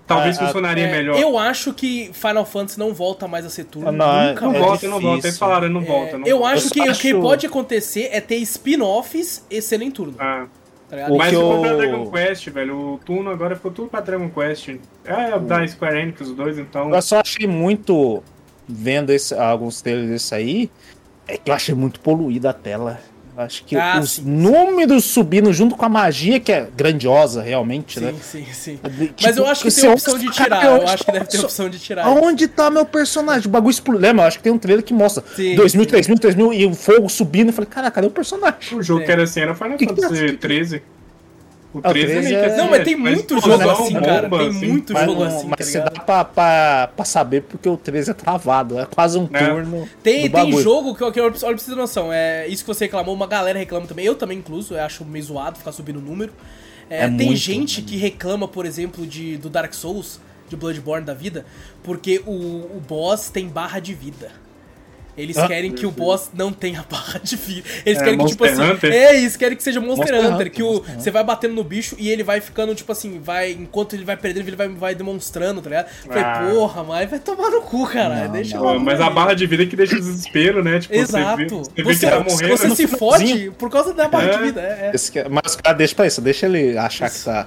Talvez É, a- funcionaria É, melhor. Eu acho que Final Fantasy não volta mais a ser turno. Não, é- nunca Não mais. volta, não volta. Eles falaram, não É, volta. Não eu volta. acho Eu que o que acho- pode acontecer é ter spin-offs e sendo em turno. Ah, Tá? O mas eu- pra Dragon Quest, velho, o turno agora ficou tudo pra Dragon Quest. É da Square Enix, os dois, então. Eu só achei muito, vendo esse- alguns trailers desse aí, é que eu achei muito poluída a tela. Acho que Ah, os sim. números subindo junto com a magia, que é grandiosa realmente, né? Sim, sim, sim. De- Mas tipo, eu acho que tem opção de tirar. "Cara, Eu acho que deve ter opção de tirar. Aonde tá meu personagem? O bagulho explodiu. Lembra? Eu acho que tem um trailer que mostra Sim, 2000, sim. 3000, 3000 e o fogo subindo. Eu falei, cara, cadê o personagem? O jogo É. que era assim era Final que Fantasy tem? 13. O Ah, o 13 é 13 Não, mas tem muito explosão, jogo assim, cara. bomba, Tem assim. muito Mas, jogo não- assim, mas tá você dá pra, pra, pra saber porque o 13 é travado. É quase um É. turno. Tem, tem jogo que, eu- que eu, olha pra você ter noção. É, isso que você reclamou, uma galera reclama também. Eu também, incluso. Eu acho meio zoado ficar subindo o número. É, É tem muito, gente né? que reclama, por exemplo, de, do Dark Souls, de Bloodborne da vida, porque o, o boss tem barra de vida. Eles Ah, querem que o boss não tenha barra de vida. Eles É, querem que, tipo Monster assim. Hunter? É, eles querem que seja Monster, Monster Hunter. Hunter, que o, você vai batendo no bicho e ele vai ficando, tipo assim, vai. Enquanto ele vai perdendo, ele vai, vai demonstrando, tá ligado? Falei, Ah. porra, mas vai tomar no cu, caralho. Não, Deixa não. mas a barra de vida é que deixa o desespero, né? Tipo, Exato. Você vê, você Você, tá morrendo. você no se finalzinho. fode por causa da barra É. de vida. É, é. Esse que- mas os caras deixam pra isso, deixa ele achar que tá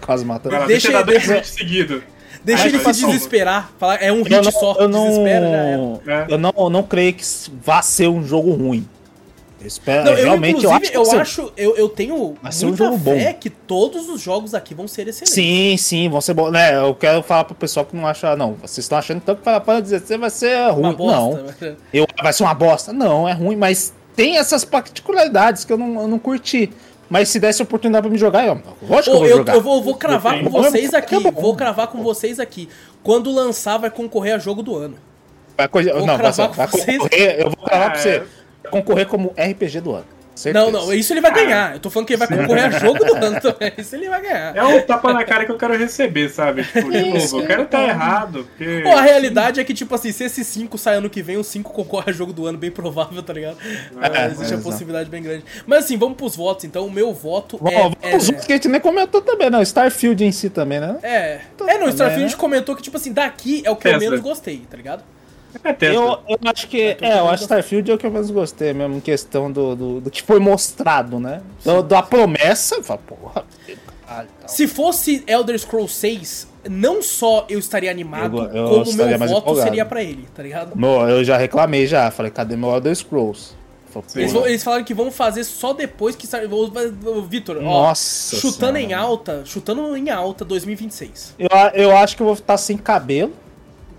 quase matando. Lá, Deixa- deixa, ele dar dois deixa- hits seguidos. Deixa ele se desesperar. Falar, é um Eu hit não, só. eu não, Desespera, já era. É. eu não, eu não creio que vá ser um jogo ruim. Eu espero, Não, eu, realmente, eu acho eu ser- acho, eu, eu tenho ser um muita jogo bom. fé que todos os jogos aqui vão ser excelentes. Sim, sim, vão ser bons. Né, eu quero falar pro pessoal que não acha. Não, vocês estão achando tanto que para dizer que vai ser ruim. Não, mas- eu, vai ser uma bosta. Não, é ruim, mas tem essas particularidades que eu não, eu não curti. Mas se desse oportunidade pra me jogar, eu, lógico que eu Ô, vou eu, jogar. eu vou, vou cravar com Depende. vocês aqui. É bom. Vou cravar com vocês aqui. Quando lançar, vai concorrer a jogo do ano. Vai coisa- vou não, vai, vai com vocês. concorrer, eu vou cravar Ah, pra você. é. Vai concorrer como RPG do ano. Certeza. Não, não, isso ele vai ganhar. Eu tô falando que ele vai concorrer a jogo do ano também. *laughs* Isso ele vai ganhar. É o tapa na cara que eu quero receber, sabe? *laughs* Tipo, de Isso, novo, eu quero estar é. errado. Porque... Pô, a realidade é que, tipo assim, se esses 5 saem ano que vem, os 5 concorrem a jogo do ano, bem provável, tá ligado? É, existe a exato. possibilidade bem grande. Mas assim, vamos pros votos, então. O meu voto Vamos, é. vamos é, que a gente nem comentou também, não. Starfield em si também, né? é, Então, é, não, o Starfield né? comentou que, tipo assim, daqui é o que eu menos gostei, tá ligado? Eu, eu acho que. É, eu acho que Starfield é o que eu mais gostei mesmo, em questão do, do, do que foi mostrado, né? Do, da promessa, eu falo, porra, caralho. Se fosse Elder Scrolls 6, não só eu estaria animado, Eu- eu como estaria meu voto empolgado. seria pra ele, tá ligado? Eu já reclamei já, falei, cadê meu Elder Scrolls? Falei, Eles, vão- eles falaram que vão fazer só depois que Vitor, ó, Nossa chutando em Senhora. alta, chutando em alta 2026. Eu, eu acho que eu vou estar sem cabelo.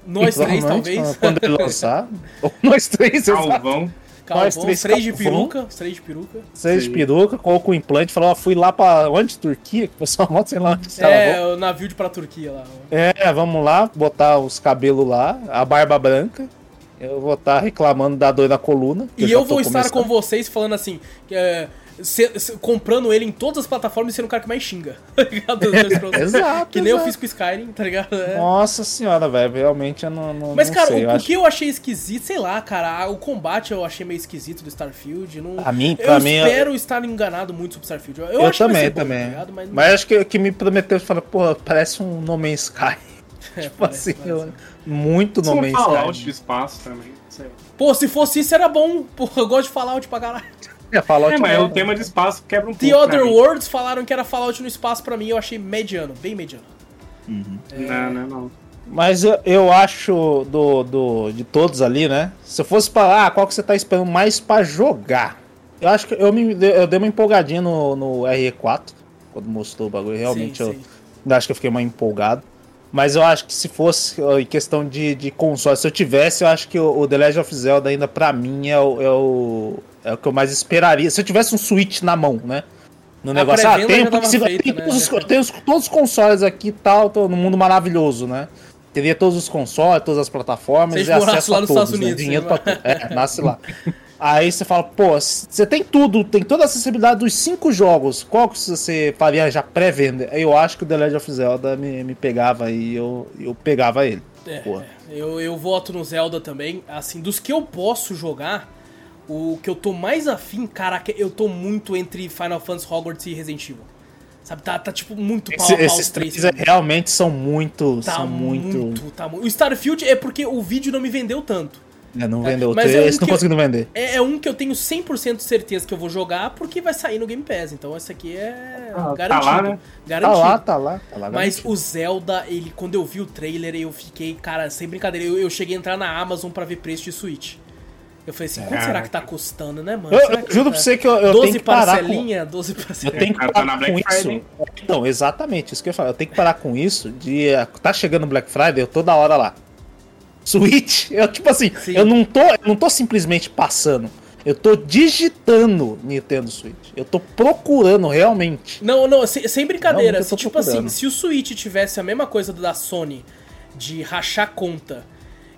Nós três, talvez. Quando ele lançar. *laughs* Ou nós três, exato. Calvão. Calvão, Nós três três de peruca, três de peruca. Seis de peruca, coloca o implante, falou, ó, fui lá pra onde? Turquia? Que o pessoal moto, sei lá onde É, o navio de pra Turquia lá. É, vamos lá, botar os cabelos lá, a barba branca. Eu vou estar reclamando da dor na coluna. E eu tô vou estar com começando. vocês falando assim, que, é, se- se- comprando ele em todas as plataformas e sendo o cara que mais xinga, *laughs* tá ligado? *laughs* Exato, Que nem eu exato. fiz com o Skyrim, tá ligado? É. Nossa senhora, velho, realmente eu não, não Mas, não cara, sei. o, eu o acho- que eu achei esquisito, sei lá, cara, o combate eu achei meio esquisito do Starfield. Não... Pra mim- eu pra mim, eu- espero estar enganado muito sobre Starfield. Eu, Eu, também, bom, também. tá ligado? Mas, Mas acho que o que me prometeu, falar, pô, parece um No Man's Sky. é, *laughs* tipo parece, assim, parece. eu- muito No Man's Fallout Sky. de espaço também. Sei. Pô, se fosse isso era bom. Pô, eu gosto de Fallout pra caralho. É, Fallout É, mas não. o tema de espaço quebra um The pouco. pra Other. Worlds falaram que era Fallout no espaço pra mim, eu achei mediano, bem mediano. Não, não, não. Mas eu, eu acho do, do, de todos ali, né? Se eu fosse falar, ah, qual que você tá esperando mais pra jogar? Eu acho que eu, me, eu dei uma empolgadinha no, no RE4, quando mostrou o bagulho. Realmente Sim, eu sim. acho que eu fiquei mais empolgado. Mas eu acho que se fosse em questão de, de console, se eu tivesse, eu acho que o, o The Legend of Zelda ainda pra mim é o, é, o, é o que eu mais esperaria. Se eu tivesse um Switch na mão, né? No negócio, ah, tem, se- feita, tem né? todos, os- tenho os- todos os consoles aqui e tal, tô no mundo maravilhoso, né? Teria todos os consoles, todas as plataformas, Vocês e acesso lá a nos todos, Estados né? Unidos, Dinheiro pra tudo. É, nasce lá. Aí você fala, pô, você tem tudo, tem toda a acessibilidade dos cinco jogos, qual que você faria já pré-venda? Eu acho que o The Legend of Zelda me, me pegava e eu, eu pegava ele. É. eu, eu voto no Zelda também. Assim, dos que eu posso jogar, o que eu tô mais afim, caraca, eu tô muito entre Final Fantasy Hogwarts e Resident Evil. Sabe, tá, tá tipo muito pau Esse- a pau esses os três. três é- realmente são muito, Tá são muito... muito, tá muito. O Starfield é porque o vídeo não me vendeu tanto. É, não vendeu, mas é um esse não que- conseguindo vender. É, é um que eu tenho 100% de certeza que eu vou jogar porque vai sair no Game Pass. Então esse aqui é Ah, tá garantido. lá, né? Tá Garantido. lá, tá lá, tá lá. Mas o Zelda, ele, quando eu vi o trailer, eu fiquei, cara, sem brincadeira, eu, eu cheguei a entrar na Amazon pra ver preço de Switch. Eu falei assim, quanto será que tá custando, né, mano? Eu, eu que juro tá- pra você que eu, eu 12 tenho que parar com... parcelinha, 12 Eu parcelinha. tenho que Cara, tá parar com isso. Então, exatamente, isso que eu ia falar. Eu tenho que parar com isso de. eh, Tá chegando o Black Friday, eu toda hora lá. Switch, *laughs* eu tipo assim, Sim. eu não tô, eu não tô simplesmente passando. Eu tô digitando Nintendo Switch. Eu tô procurando realmente. Não, não, sem, sem brincadeira. Eu se, tô tipo assim, procurando. se o Switch tivesse a mesma coisa do da Sony de rachar conta,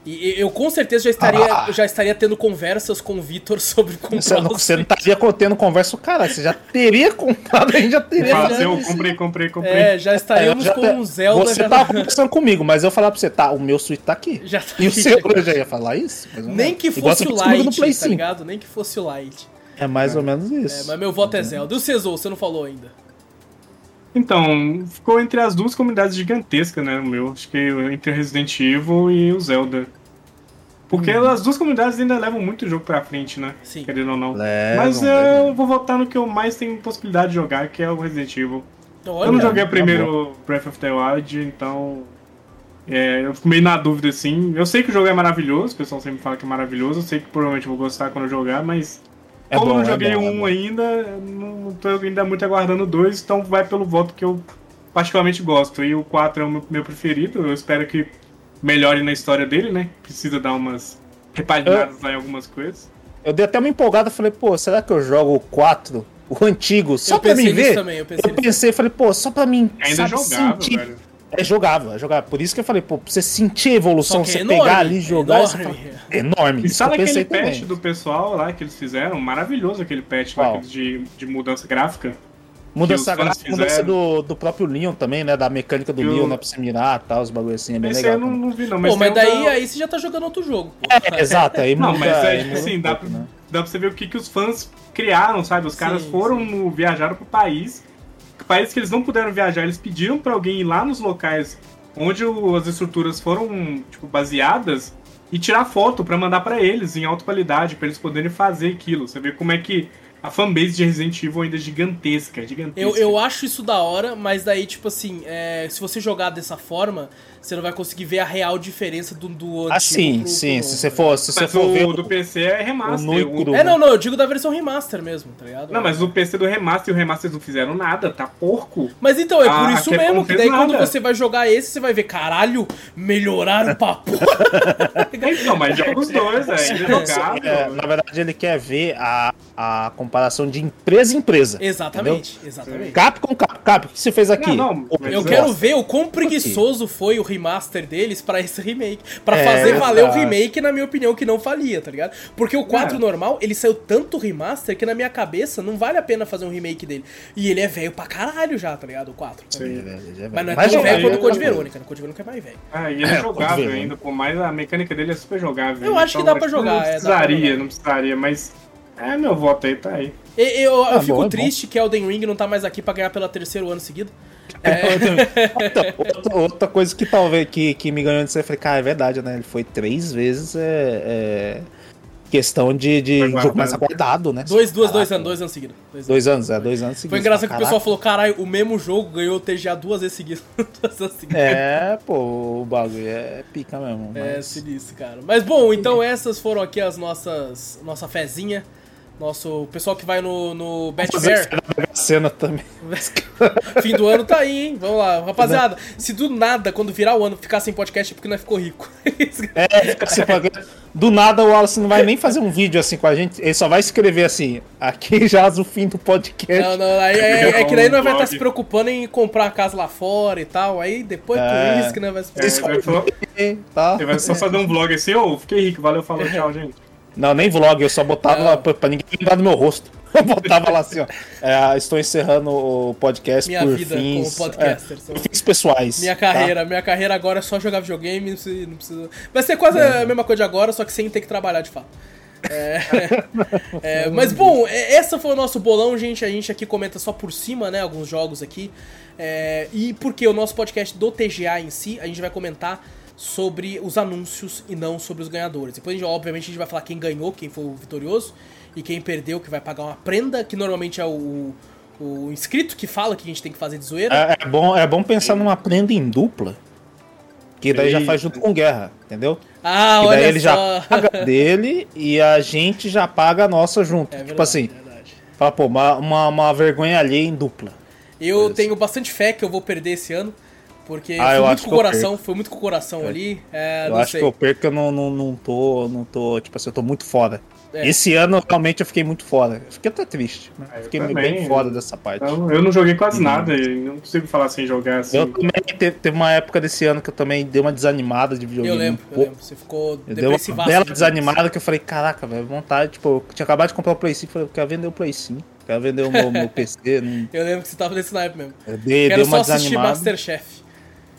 e eu com certeza já estaria, Ah. já estaria tendo conversas com o Vitor sobre comprar Você não, o você não estaria tendo conversa com o cara. Você já teria comprado, a gente já teria. Fala já- eu comprei, comprei, comprei. É, já estaríamos Eu já com um Zelda. Você já, tava conversando comigo, mas eu falar pra você, tá, o meu Switch tá aqui. já tá E o seu, já- eu já ia falar isso? Nem que fosse o Light, tá 5. ligado? Nem que fosse o Light. É mais ou menos É, isso. mas meu voto é Zelda. E o Cesou, você não falou ainda. Então, ficou entre as duas comunidades gigantescas, né? O meu. Acho que entre Resident Evil e o Zelda. Porque as duas comunidades ainda levam muito o jogo pra frente, né? Sim. Querendo ou não. Levam, Mas levam. eu vou votar no que eu mais tenho possibilidade de jogar, que é o Resident Evil. Olha, eu não joguei o tá primeiro Breath of the Wild, então. é, eu fico meio na dúvida assim. Eu sei que o jogo é maravilhoso, o pessoal sempre fala que é maravilhoso. Eu sei que provavelmente eu vou gostar quando eu jogar, mas. É como bom, eu não é joguei bom, é um bom. ainda, eu não tô ainda muito aguardando dois, então vai pelo voto que eu particularmente gosto. E o 4 é o meu, preferido, eu espero que melhore na história dele, né? Precisa dar umas repaginadas lá em algumas coisas. Eu dei até uma empolgada, falei, pô, será que eu jogo o 4, o antigo, só Eu pra mim ver? também, eu pensei eu pensei, falei, pô, só pra mim Ainda sabe, jogável, sentir. velho. É jogável, é jogável. Por isso que eu falei, pô, pra você sentir a evolução, você é enorme, pegar ali e jogar. enorme. fala, enorme. E sabe aquele patch também. do pessoal lá que eles fizeram? Maravilhoso aquele patch lá de, de mudança gráfica. Mudança, gráfica, mudança do, do próprio Leon também, né? Da mecânica do Que o- Leon, né? Pra você mirar e tal, os bagulho assim, é bem Esse legal. eu não, não vi, não. Mas, Pô, mas daí da- aí você já tá jogando outro jogo. pô. É, *laughs* exato, aí Não, muda, mas é aí tipo muda assim, um dá, pra, né? dá pra você ver o que, que os fãs criaram, sabe? Os caras Sim, foram, sim. viajaram pro país. Países que eles não puderam viajar, eles pediram pra alguém ir lá nos locais onde o- as estruturas foram, tipo, baseadas e tirar foto para mandar para eles em alta qualidade, para eles poderem fazer aquilo. Você vê como é que a fanbase de Resident Evil ainda é gigantesca, é gigantesca. Eu, eu acho isso da hora, mas daí, tipo assim, é, se você jogar dessa forma, você não vai conseguir ver a real diferença do, do. Ah, sim, pro, sim. Pro se você for, se você for o ver. do PC é remaster. O, o, é, não, não, eu digo da versão remaster mesmo, tá ligado? Não, mas o PC do remaster e o remaster não fizeram nada, tá porco. Mas então, é por ah, isso mesmo, que daí nada. quando você vai jogar esse, você vai ver, caralho, melhoraram o papo. não, mas joga os dois, é, *laughs* é. É, na verdade, ele quer ver a, a comparação de empresa em empresa. Exatamente, entendeu? exatamente. Cap com cap, cap, o que você fez aqui? Não, não, eu quero ver o quão preguiçoso foi o remaster dele deles para esse remake. para é, fazer valer o remake, na minha opinião, que não falia, tá ligado? Porque o 4 é. normal, ele saiu tanto remaster que na minha cabeça não vale a pena fazer um remake dele. E ele é velho pra caralho já, tá ligado? O 4. Sim, é Mas não é tão velho quanto o Code Verônica. No Code Verônica é mais velho. Ah, e ele é jogável ainda, pô, mas a mecânica dele é super jogável. Eu acho então, que dá pra jogar. Não precisaria, é, não precisaria, mas. É, meu voto aí tá aí. Eu, eu, eu ah, fico bom, triste que Elden Ring não tá mais aqui pra ganhar pelo terceiro ano seguido. É. *laughs* outra, outra, coisa que talvez que, que me ganhou disso, eu falei, cara, é verdade, né? Ele foi três vezes é, é questão de, de jogo mais aguardado, né? Dois, duas, dois anos, dois anos seguidos. Dois, dois anos, é, dois anos seguidos. Foi engraçado que o pessoal falou, caralho, o mesmo jogo ganhou o TGA *laughs* duas vezes seguidas. é, pô, o bagulho é pica mesmo. É mas... É sinistro, cara. Mas bom, então essas foram aqui as nossas, nossa fezinha. Nosso pessoal que vai no, no Betfair. cena também. *laughs* Fim do ano tá aí, hein? Vamos lá. Rapaziada, se do nada, quando virar o ano, ficar sem podcast é porque não ficou rico. é, fica assim, do nada o Wallace não vai nem fazer um vídeo assim com a gente, ele só vai escrever assim, aqui já o fim do podcast. Não, não, aí, é, é, que daí não vai estar se preocupando em comprar a casa lá fora e tal, aí depois é, por isso que não vai se preocupar. É, tá. Ele vai só fazer um vlog assim, ô, oh, fiquei rico, valeu, falou, tchau, gente. Não, nem vlog, eu só botava lá pra, pra ninguém lembrar do meu rosto. *laughs* Eu botava lá assim, ó. É, estou encerrando o podcast minha por vida fins, como podcaster. É, fins pessoais. Minha carreira, tá? minha carreira agora é só jogar videogame, não precisa, não precisa... Vai ser quase é. a mesma coisa de agora, só que sem ter que trabalhar de fato. É, *laughs* é, mas bom, essa foi o nosso bolão, gente. A gente aqui comenta só por cima, né? Alguns jogos aqui. É, e porque o nosso podcast do TGA em si, a gente vai comentar sobre os anúncios e não sobre os ganhadores. Depois, obviamente, a gente vai falar quem ganhou, quem foi o vitorioso, e quem perdeu, que vai pagar uma prenda, que normalmente é o, o inscrito que fala que a gente tem que fazer de zoeira. É, é bom, é bom pensar numa prenda em dupla, que daí já faz junto com guerra, entendeu? Ah, que daí ele só. já paga dele e a gente já paga a nossa junto. É tipo verdade, assim, fala, pô, uma, uma, uma vergonha alheia em dupla. Eu tenho bastante fé que eu vou perder esse ano. Porque ah, foi, muito com o coração, foi muito com o coração é. ali. É, eu acho sei. que eu perco que eu não, não, não tô. Não tô. Tipo assim, eu tô muito fora. É. Esse ano realmente eu fiquei muito fora. Fiquei até triste. Né? Ah, fiquei também, bem fora dessa parte. Eu, eu não joguei quase uhum. nada e não consigo falar sem jogar assim. Eu também teve, teve, uma época desse ano que eu também dei uma desanimada de videogame. Eu lembro, um eu lembro. Você ficou depressivo. uma bela desanimada que eu falei, caraca, velho, vontade. Tipo, eu tinha acabado de comprar o Play 5 falei, eu quero vender o Play 5. Quero vender o meu, meu *laughs* PC. Não... Eu lembro que você tava nesse naipe mesmo. Eu dei, quero dei uma só assistir desanimada. Masterchef.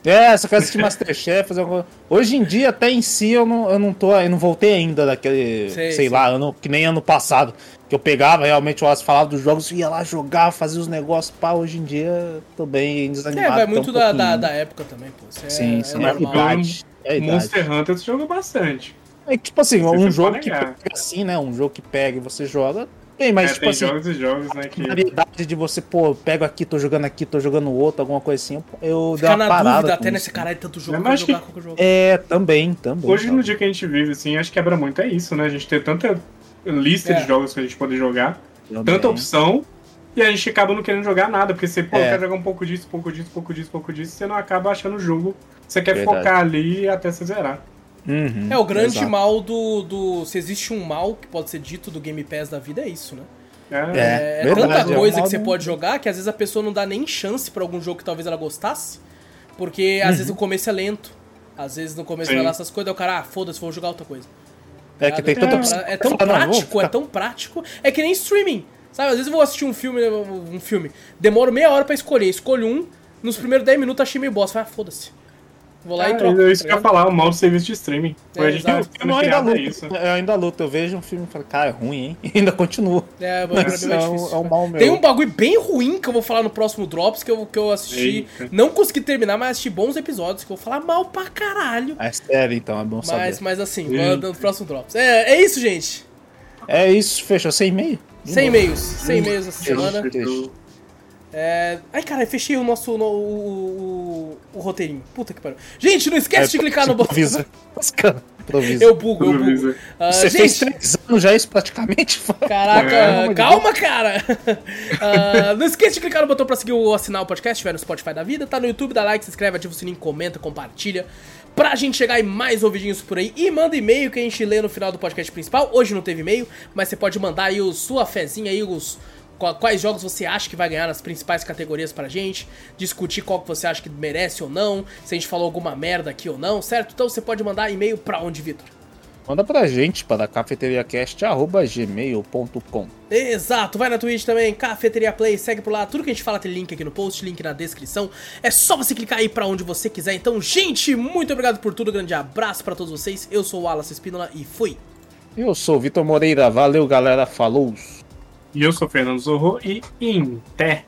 É, só quero assistir Masterchef, fazer alguma Hoje em dia, até em si, eu não, eu não tô. Eu não voltei ainda daquele. Sei, sei lá, ano, que nem ano passado. Que eu pegava realmente o falava dos jogos, ia lá jogar, fazia os negócios, pá, hoje em dia tô bem desanimado. É, vai muito um da, da, da, época também, pô. Você sim, é, sim, é, é idade, é idade. Monster Hunter você joga bastante. É tipo assim, você um jogo que pega assim, né? Um jogo que pega e você joga, tem, mas é, tipo tem assim. jogos e jogos, né? Que... A variedade de você, pô, pego aqui, tô jogando aqui, tô jogando outro, alguma coisa assim. Eu Ficar dei uma na parada. Dúvida, até nesse caralho tanto jogo pra jogar que... jogo. É, também, também. Hoje, no dia que a gente vive, assim, acho que quebra muito é isso, né? A gente ter tanta lista é. de jogos que a gente pode jogar, também. tanta opção, e a gente acaba não querendo jogar nada, porque você, pô, é. quer jogar um pouco disso, pouco disso, pouco disso, pouco disso, você não acaba achando o jogo. Você quer Verdade. focar ali até você zerar. Uhum, é, o grande exato. mal do, do. Se existe um mal que pode ser dito do Game Pass da vida, é isso, né? É, é, é tanta coisa é que você pode jogar que às vezes a pessoa não dá nem chance para algum jogo que talvez ela gostasse, porque às uhum. vezes o começo é lento. Às vezes no começo vai lá essas coisas, o cara, ah, foda-se, vou jogar outra coisa. É que tem tanta é, é tão prático, é tão prático. É que nem streaming. Sabe, às vezes eu vou assistir um filme, um filme, demoro meia hora para escolher, escolho um, nos primeiros 10 minutos achei meio bosta, ah, foda-se. Vou lá é, e troco. É isso tá que eu ia falar, o mal do serviço de streaming. É, a gente tem um ainda criado, é luto, isso. eu ainda luto. Eu vejo um filme e falo, cara, é ruim, hein? *laughs* E ainda continuo. É, é é, um, difícil. é um mal meu. Tem um bagulho bem ruim que eu vou falar no próximo Drops que eu, que eu assisti. Eita. Não consegui terminar, mas assisti bons episódios que eu vou falar mal pra caralho. É sério, então, é bom Mas, saber. mas assim, Eita. no próximo Drops. É, é isso, gente. É isso, fechou. Sem e-mail? De 100 novo. e-mails. 100 e-mails essa semana. Fechou. É... Ai, cara, fechei o nosso. no- o, o, o roteirinho. Puta que pariu. Gente, não esquece de clicar no botão. *laughs* Improvisa. Eu bugo, eu bugo. Ah, Você gente, fez três anos já isso praticamente? *laughs* Caraca, É, calma, cara! *laughs* Ah, não esqueça de clicar no botão pra seguir o assinar o podcast, estiver no Spotify da vida, tá no YouTube, dá like, se inscreve, ativa o sininho, comenta, compartilha. Pra gente chegar em mais ouvidinhos por aí. E manda e-mail que a gente lê no final do podcast principal. Hoje não teve e-mail, mas você pode mandar aí o, sua fezinha aí, os. Qua- Quais jogos você acha que vai ganhar nas principais categorias pra gente, discutir qual que você acha que merece ou não, se a gente falou alguma merda aqui ou não, certo? Então você pode mandar e-mail pra onde, Vitor? Manda pra gente para cafeteriacast.gmail.com Exato, vai na Twitch também, Cafeteria Play, segue por lá, tudo que a gente fala tem link aqui no post, link na descrição. É só você clicar aí pra onde você quiser. Então, gente, muito obrigado por tudo, grande abraço pra todos vocês. Eu sou o Wallace Espínola e fui. Eu sou o Vitor Moreira. Valeu, galera. Falou! E eu sou Fernando Zorro e em té.